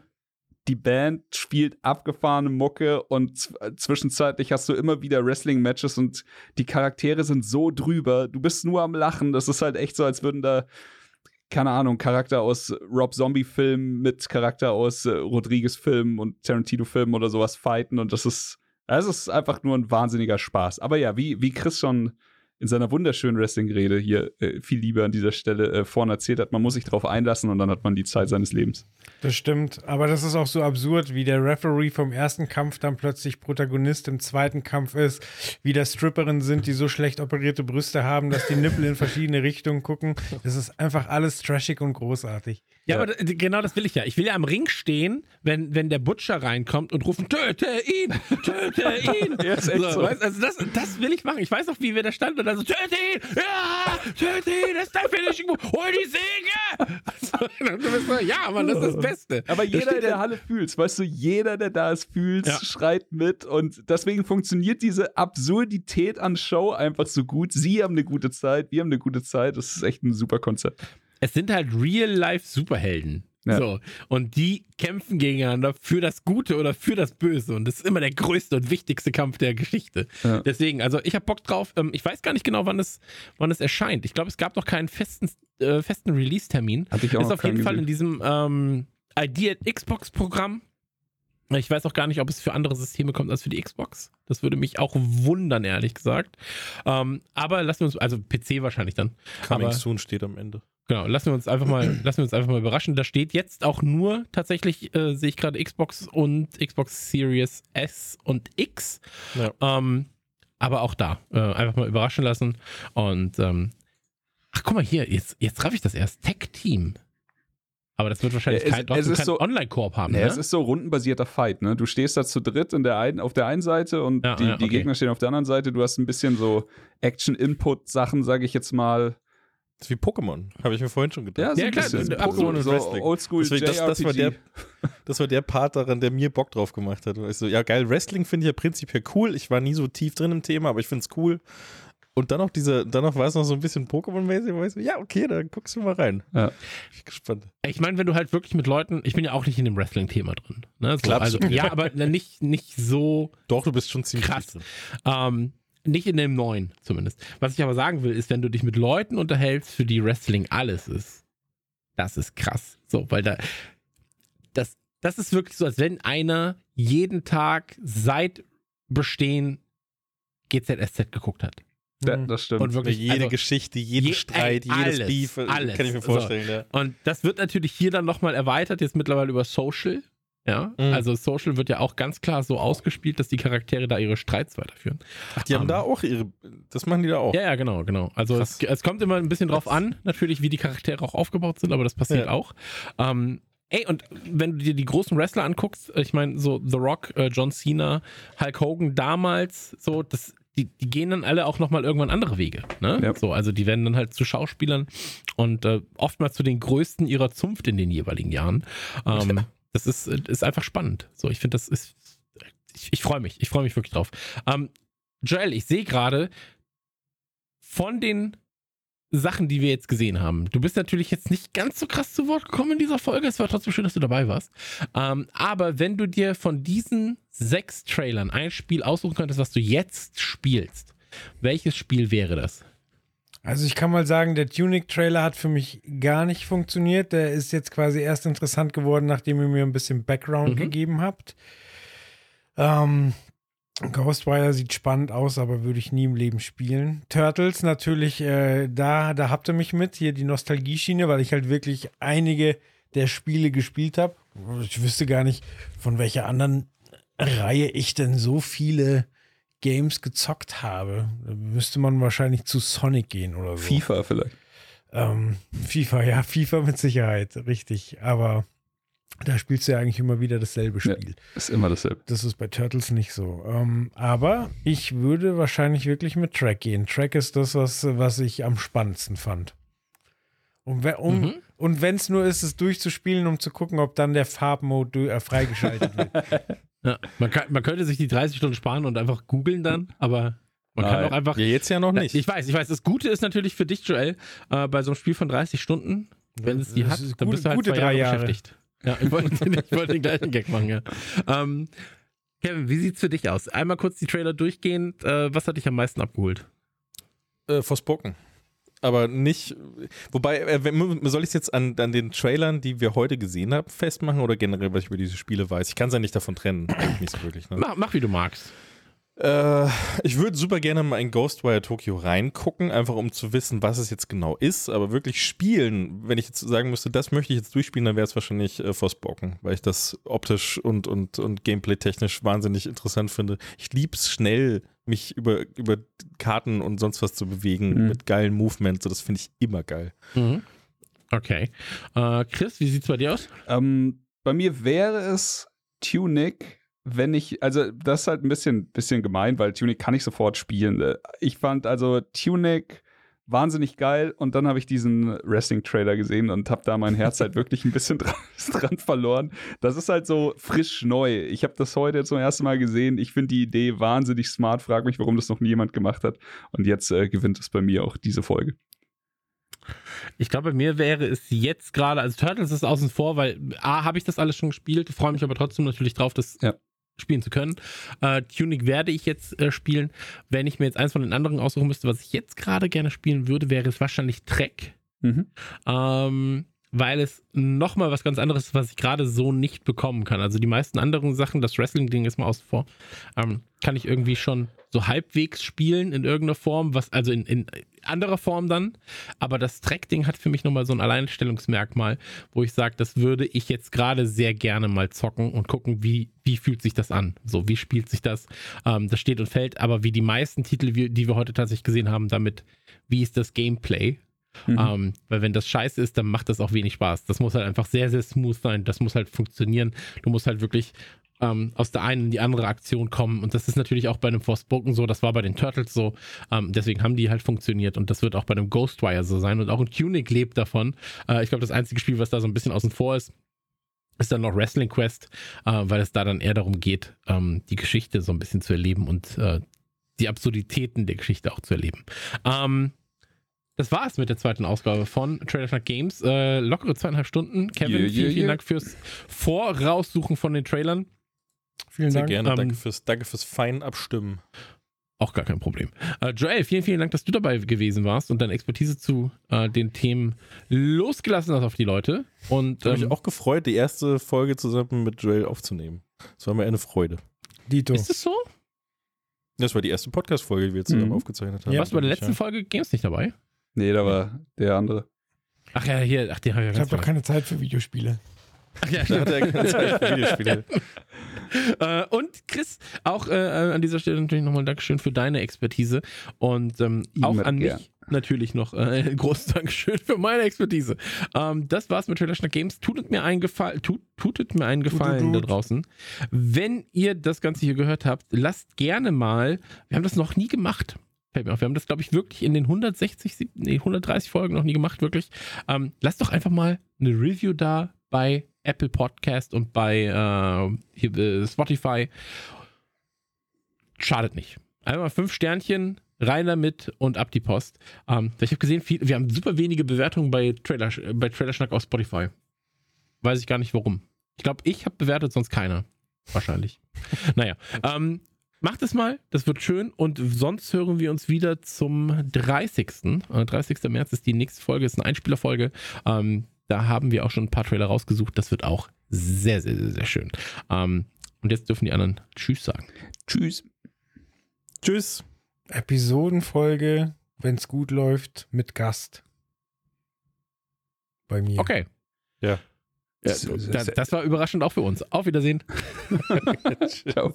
Die Band spielt abgefahrene Mucke und z zwischenzeitlich hast du immer wieder Wrestling-Matches und die Charaktere sind so drüber. Du bist nur am Lachen. Das ist halt echt so, als würden da keine Ahnung, Charakter aus Rob Zombie-Filmen mit Charakter aus äh, Rodriguez-Filmen und Tarantino-Filmen oder sowas fighten und das ist, das ist einfach nur ein wahnsinniger Spaß. Aber ja, wie, wie Chris schon in seiner wunderschönen Wrestling-Rede hier äh, viel Liebe an dieser Stelle äh, vorne erzählt hat, man muss sich darauf einlassen und dann hat man die Zeit seines Lebens. Das stimmt, aber das ist auch so absurd, wie der Referee vom ersten Kampf dann plötzlich Protagonist im zweiten Kampf ist, wie da Stripperinnen sind, die so schlecht operierte Brüste haben, dass die Nippel in verschiedene Richtungen gucken. Das ist einfach alles trashig und großartig. Ja, Ja. aber genau das will ich ja. Ich will ja am Ring stehen, wenn, wenn der Butcher reinkommt und rufen, töte ihn, töte [LAUGHS] ihn. Ja, ist echt so. weißt, also das, das will ich machen. Ich weiß noch, wie wir da standen und dann so, töte ihn, ja, töte ihn, das ist dein Finishing Move, hol die Säge. [LAUGHS] So, bist so, ja, Mann, das ist das Beste. Aber jeder in der er- Halle fühlt's, weißt du, jeder, der da ist, fühlt's, Ja. schreit mit und deswegen funktioniert diese Absurdität an Show einfach so gut. Sie haben eine gute Zeit, wir haben eine gute Zeit. Das ist echt ein super Konzept. Es sind halt Real-Life-Superhelden. Ja. So. Und die kämpfen gegeneinander für das Gute oder für das Böse. Und das ist immer der größte und wichtigste Kampf der Geschichte. Ja. Deswegen, also ich habe Bock drauf. Ähm, ich weiß gar nicht genau, wann es, wann es erscheint. Ich glaube, es gab noch keinen festen, äh, festen Release-Termin. Hatte ich auch Ist auf jeden keinen Fall in diesem ähm, ID at Xbox-Programm. Ich weiß auch gar nicht, ob es für andere Systeme kommt als für die Xbox. Das würde mich auch wundern, ehrlich gesagt. Ähm, aber lassen wir uns, also PC wahrscheinlich dann. Coming Aber- soon steht am Ende. Genau, lassen wir uns einfach mal, [CLEARS THROAT] lassen wir uns einfach mal überraschen. Da steht jetzt auch nur tatsächlich, äh, sehe ich gerade Xbox und Xbox Series S und X. Ja. Ähm, aber auch da, äh, einfach mal überraschen lassen. Und ähm, ach, guck mal hier, jetzt, jetzt raff ich das erst. Tech Team. Aber das wird wahrscheinlich Ja, es- kein, es ist kein so- Online-Koop haben. Ne? es ist so rundenbasierter Fight, ne? Du stehst da zu dritt in der einen, auf der einen Seite und Ja, die, ja, die okay. Gegner stehen auf der anderen Seite. Du hast ein bisschen so Action-Input-Sachen, sage ich jetzt mal. Das ist wie Pokémon, habe ich mir vorhin schon gedacht. Ja, so Ja, klar. Pokémon so, und so Wrestling. Oldschool Deswegen, das, das, war der, das war der Part daran, der mir Bock drauf gemacht hat. Du, ja, geil, Wrestling finde ich ja prinzipiell cool. Ich war nie so tief drin im Thema, aber ich finde es cool. Und dann noch diese, dann noch war es noch so ein bisschen Pokémon-mäßig, weißt du, ja, okay, dann guckst du mal rein. Ja. Bin ich gespannt. Ich meine, wenn du halt wirklich mit Leuten, ich bin ja auch nicht in dem Wrestling-Thema drin. Ne? So, Klar, also, ja, aber nicht, nicht so Doch, du bist schon ziemlich Krass. drin. Ähm, nicht in dem neuen zumindest. Was ich aber sagen will, ist, wenn du dich mit Leuten unterhältst, für die Wrestling alles ist, das ist krass. So, weil da, das, das ist wirklich so, als wenn einer jeden Tag seit Bestehen GZSZ geguckt hat. Ja, Mhm. das stimmt. Und wirklich, jede also, Geschichte, jeden je- Streit, ey, jedes alles, Beef, äh, alles. kann ich mir So. vorstellen. Ja. Und das wird natürlich hier dann nochmal erweitert, jetzt mittlerweile über Social. Ja, Mhm. also Social wird ja auch ganz klar so ausgespielt, dass die Charaktere da ihre Streits weiterführen. Ach, die haben da auch ihre, das machen die da auch. Ja, ja, genau, genau. Also es, es kommt immer ein bisschen drauf an, natürlich, wie die Charaktere auch aufgebaut sind, aber das passiert Ja. auch. Ähm, ey, und wenn du dir die großen Wrestler anguckst, ich meine, so The Rock, äh, John Cena, Hulk Hogan damals, so, das, die, die gehen dann alle auch nochmal irgendwann andere Wege. Ne? Ja. So, also die werden dann halt zu Schauspielern und äh, oftmals zu den größten ihrer Zunft in den jeweiligen Jahren. Ähm, das ist, ist einfach spannend. So, ich finde, das ist. Ich, ich freue mich. Ich freue mich wirklich drauf. Ähm, Joel, ich sehe gerade von den Sachen, die wir jetzt gesehen haben. Du bist natürlich jetzt nicht ganz so krass zu Wort gekommen in dieser Folge. Es war trotzdem schön, dass du dabei warst. Ähm, aber wenn du dir von diesen sechs Trailern ein Spiel aussuchen könntest, was du jetzt spielst, welches Spiel wäre das? Also ich kann mal sagen, der Tunic-Trailer hat für mich gar nicht funktioniert. Der ist jetzt quasi erst interessant geworden, nachdem ihr mir ein bisschen Background Mhm. gegeben habt. Ähm, Ghostwire sieht spannend aus, aber würde ich nie im Leben spielen. Turtles natürlich, äh, da, da habt ihr mich mit, hier die Nostalgie-Schiene, weil ich halt wirklich einige der Spiele gespielt habe. Ich wüsste gar nicht, von welcher anderen Reihe ich denn so viele Games gezockt habe. Da müsste man wahrscheinlich zu Sonic gehen oder so. FIFA vielleicht. Ähm, FIFA, ja, FIFA mit Sicherheit, richtig. Aber da spielst du ja eigentlich immer wieder dasselbe Ja. Spiel. Ist immer dasselbe. Das ist bei Turtles nicht so. Ähm, aber ich würde wahrscheinlich wirklich mit Track gehen. Track ist das, was, was ich am spannendsten fand. Und, we- um, Mhm. und wenn es nur ist, es durchzuspielen, um zu gucken, ob dann der Farbmode äh, freigeschaltet wird. [LAUGHS] Ja, man, kann, man könnte sich die 30 Stunden sparen und einfach googeln dann, aber man kann Nein. auch einfach. Ja, jetzt ja noch nicht. Ich weiß, ich weiß. Das Gute ist natürlich für dich, Joel, äh, bei so einem Spiel von 30 Stunden, wenn es die hat, dann gute- bist du halt gute zwei drei Jahre, Jahre. beschäftigt. Ja, ich wollte, ich wollte den gleichen Gag machen, ja. Ähm, Kevin, wie sieht's für dich aus? Einmal kurz die Trailer durchgehend. Äh, was hat dich am meisten abgeholt? Äh, Forspoken. Aber nicht, wobei, äh, soll ich es jetzt an, an den Trailern, die wir heute gesehen haben, festmachen oder generell, was ich über diese Spiele weiß? Ich kann es ja nicht davon trennen. Eigentlich [CLEARS THROAT] nicht so wirklich. Ne? Mach, mach wie du magst. Äh, ich würde super gerne mal in Ghostwire Tokyo reingucken, einfach um zu wissen, was es jetzt genau ist. Aber wirklich spielen, wenn ich jetzt sagen müsste, das möchte ich jetzt durchspielen, dann wäre es wahrscheinlich äh, Forspoken, weil ich das optisch und, und, und gameplay-technisch wahnsinnig interessant finde. Ich liebe es schnell, mich über, über Karten und sonst was zu bewegen Mhm. mit geilen Movements. So, das finde ich immer geil. Mhm. Okay. Äh, Chris, wie sieht's bei dir aus? Ähm, bei mir wäre es Tunic, wenn ich, also das ist halt ein bisschen, bisschen gemein, weil Tunic kann ich sofort spielen. Äh, Ich fand also Tunic wahnsinnig geil und dann habe ich diesen Wrestling-Trailer gesehen und habe da mein Herz halt [LAUGHS] wirklich ein bisschen dran, [LAUGHS] dran verloren. Das ist halt so frisch neu. Ich habe das heute zum ersten Mal gesehen. Ich finde die Idee wahnsinnig smart. Frag mich, warum das noch nie jemand gemacht hat. Und jetzt äh, gewinnt es bei mir auch diese Folge. Ich glaube, bei mir wäre es jetzt gerade, also Turtles ist außen vor, weil A, habe ich das alles schon gespielt, freue mich aber trotzdem natürlich drauf, das Ja. Spielen zu können. Äh, Tunic werde ich jetzt äh, spielen. Wenn ich mir jetzt eins von den anderen aussuchen müsste, was ich jetzt gerade gerne spielen würde, wäre es wahrscheinlich Trek. Mhm. Ähm, weil es nochmal was ganz anderes ist, was ich gerade so nicht bekommen kann. Also die meisten anderen Sachen, das Wrestling-Ding ist mal außen vor, ähm, kann ich irgendwie schon so halbwegs spielen in irgendeiner Form, was also in, in anderer Form dann. Aber das Track-Ding hat für mich nochmal so ein Alleinstellungsmerkmal, wo ich sage, das würde ich jetzt gerade sehr gerne mal zocken und gucken, wie, wie fühlt sich das an? So, wie spielt sich das? Ähm, das steht und fällt, aber wie die meisten Titel, die wir heute tatsächlich gesehen haben, damit, wie ist das Gameplay? Mhm. Ähm, weil wenn das scheiße ist, dann macht das auch wenig Spaß. Das muss halt einfach sehr, sehr smooth sein. Das muss halt funktionieren. Du musst halt wirklich ähm, aus der einen in die andere Aktion kommen. Und das ist natürlich auch bei einem Forspoken so. Das war bei den Turtles so. Ähm, deswegen haben die halt funktioniert. Und das wird auch bei einem Ghostwire so sein. Und auch ein Tunic lebt davon. Äh, ich glaube, das einzige Spiel, was da so ein bisschen außen vor ist, ist dann noch Wrestling Quest, äh, weil es da dann eher darum geht, ähm, die Geschichte so ein bisschen zu erleben und äh, die Absurditäten der Geschichte auch zu erleben. Ähm, das war es mit der zweiten Ausgabe von Trailer Schnack Games. Äh, lockere zweieinhalb Stunden. Kevin, Yeah, yeah, vielen, vielen yeah. Dank fürs Voraussuchen von den Trailern. Vielen Sehr Dank. gerne. Ähm, danke, fürs, danke fürs fein Abstimmen. Auch gar kein Problem. Äh, Joel, vielen, vielen Dank, dass du dabei gewesen warst und deine Expertise zu äh, den Themen losgelassen hast auf die Leute. Und Ich habe ähm, mich auch gefreut, die erste Folge zusammen mit Joel aufzunehmen. Das war mir eine Freude. Dito. ist es so? Das war die erste Podcast-Folge, die wir zusammen Mhm. aufgezeichnet haben. Ja. Warst du bei der Ja. letzten Folge Games nicht dabei? Nee, da war der andere. Ach ja, hier, ach, die habe ich ja Ich habe doch keine Zeit für Videospiele. Ach ja, [LAUGHS] Da hat er keine Zeit für Videospiele. [LAUGHS] äh, und Chris, auch äh, an dieser Stelle natürlich nochmal ein Dankeschön für deine Expertise und ähm, auch an mich gern. natürlich noch äh, ein großes [LAUGHS] Dankeschön für meine Expertise. Ähm, das war's mit Trailer Schnack Games. Tutet mir einen Gefallen, tut, tutet mir einen Gefallen da tut. draußen. Wenn ihr das Ganze hier gehört habt, lasst gerne mal, wir haben das noch nie gemacht. Fällt mir auf. Wir haben das, glaube ich, wirklich in den 160, sieb- nee, 130 Folgen noch nie gemacht, wirklich. Ähm, lasst doch einfach mal eine Review da bei Apple Podcast und bei äh, hier, äh, Spotify. Schadet nicht. Einmal fünf Sternchen rein damit und ab die Post. Ähm, ich habe gesehen, viel, wir haben super wenige Bewertungen bei Trailer, bei Trailerschnack auf Spotify. Weiß ich gar nicht warum. Ich glaube, ich habe bewertet, sonst keiner. Wahrscheinlich. [LAUGHS] naja. Ähm, macht es mal, das wird schön. Und sonst hören wir uns wieder zum 30. Äh, 30. März ist die nächste Folge, ist eine Einspielerfolge. Ähm, da haben wir auch schon ein paar Trailer rausgesucht. Das wird auch sehr, sehr, sehr, sehr schön. Ähm, und jetzt dürfen die anderen Tschüss sagen. Tschüss. Tschüss. Episodenfolge, wenn es gut läuft, mit Gast. Bei mir. Okay. Ja. Ja, das, das war überraschend auch für uns. Auf Wiedersehen. [LAUGHS] [LAUGHS] Ciao.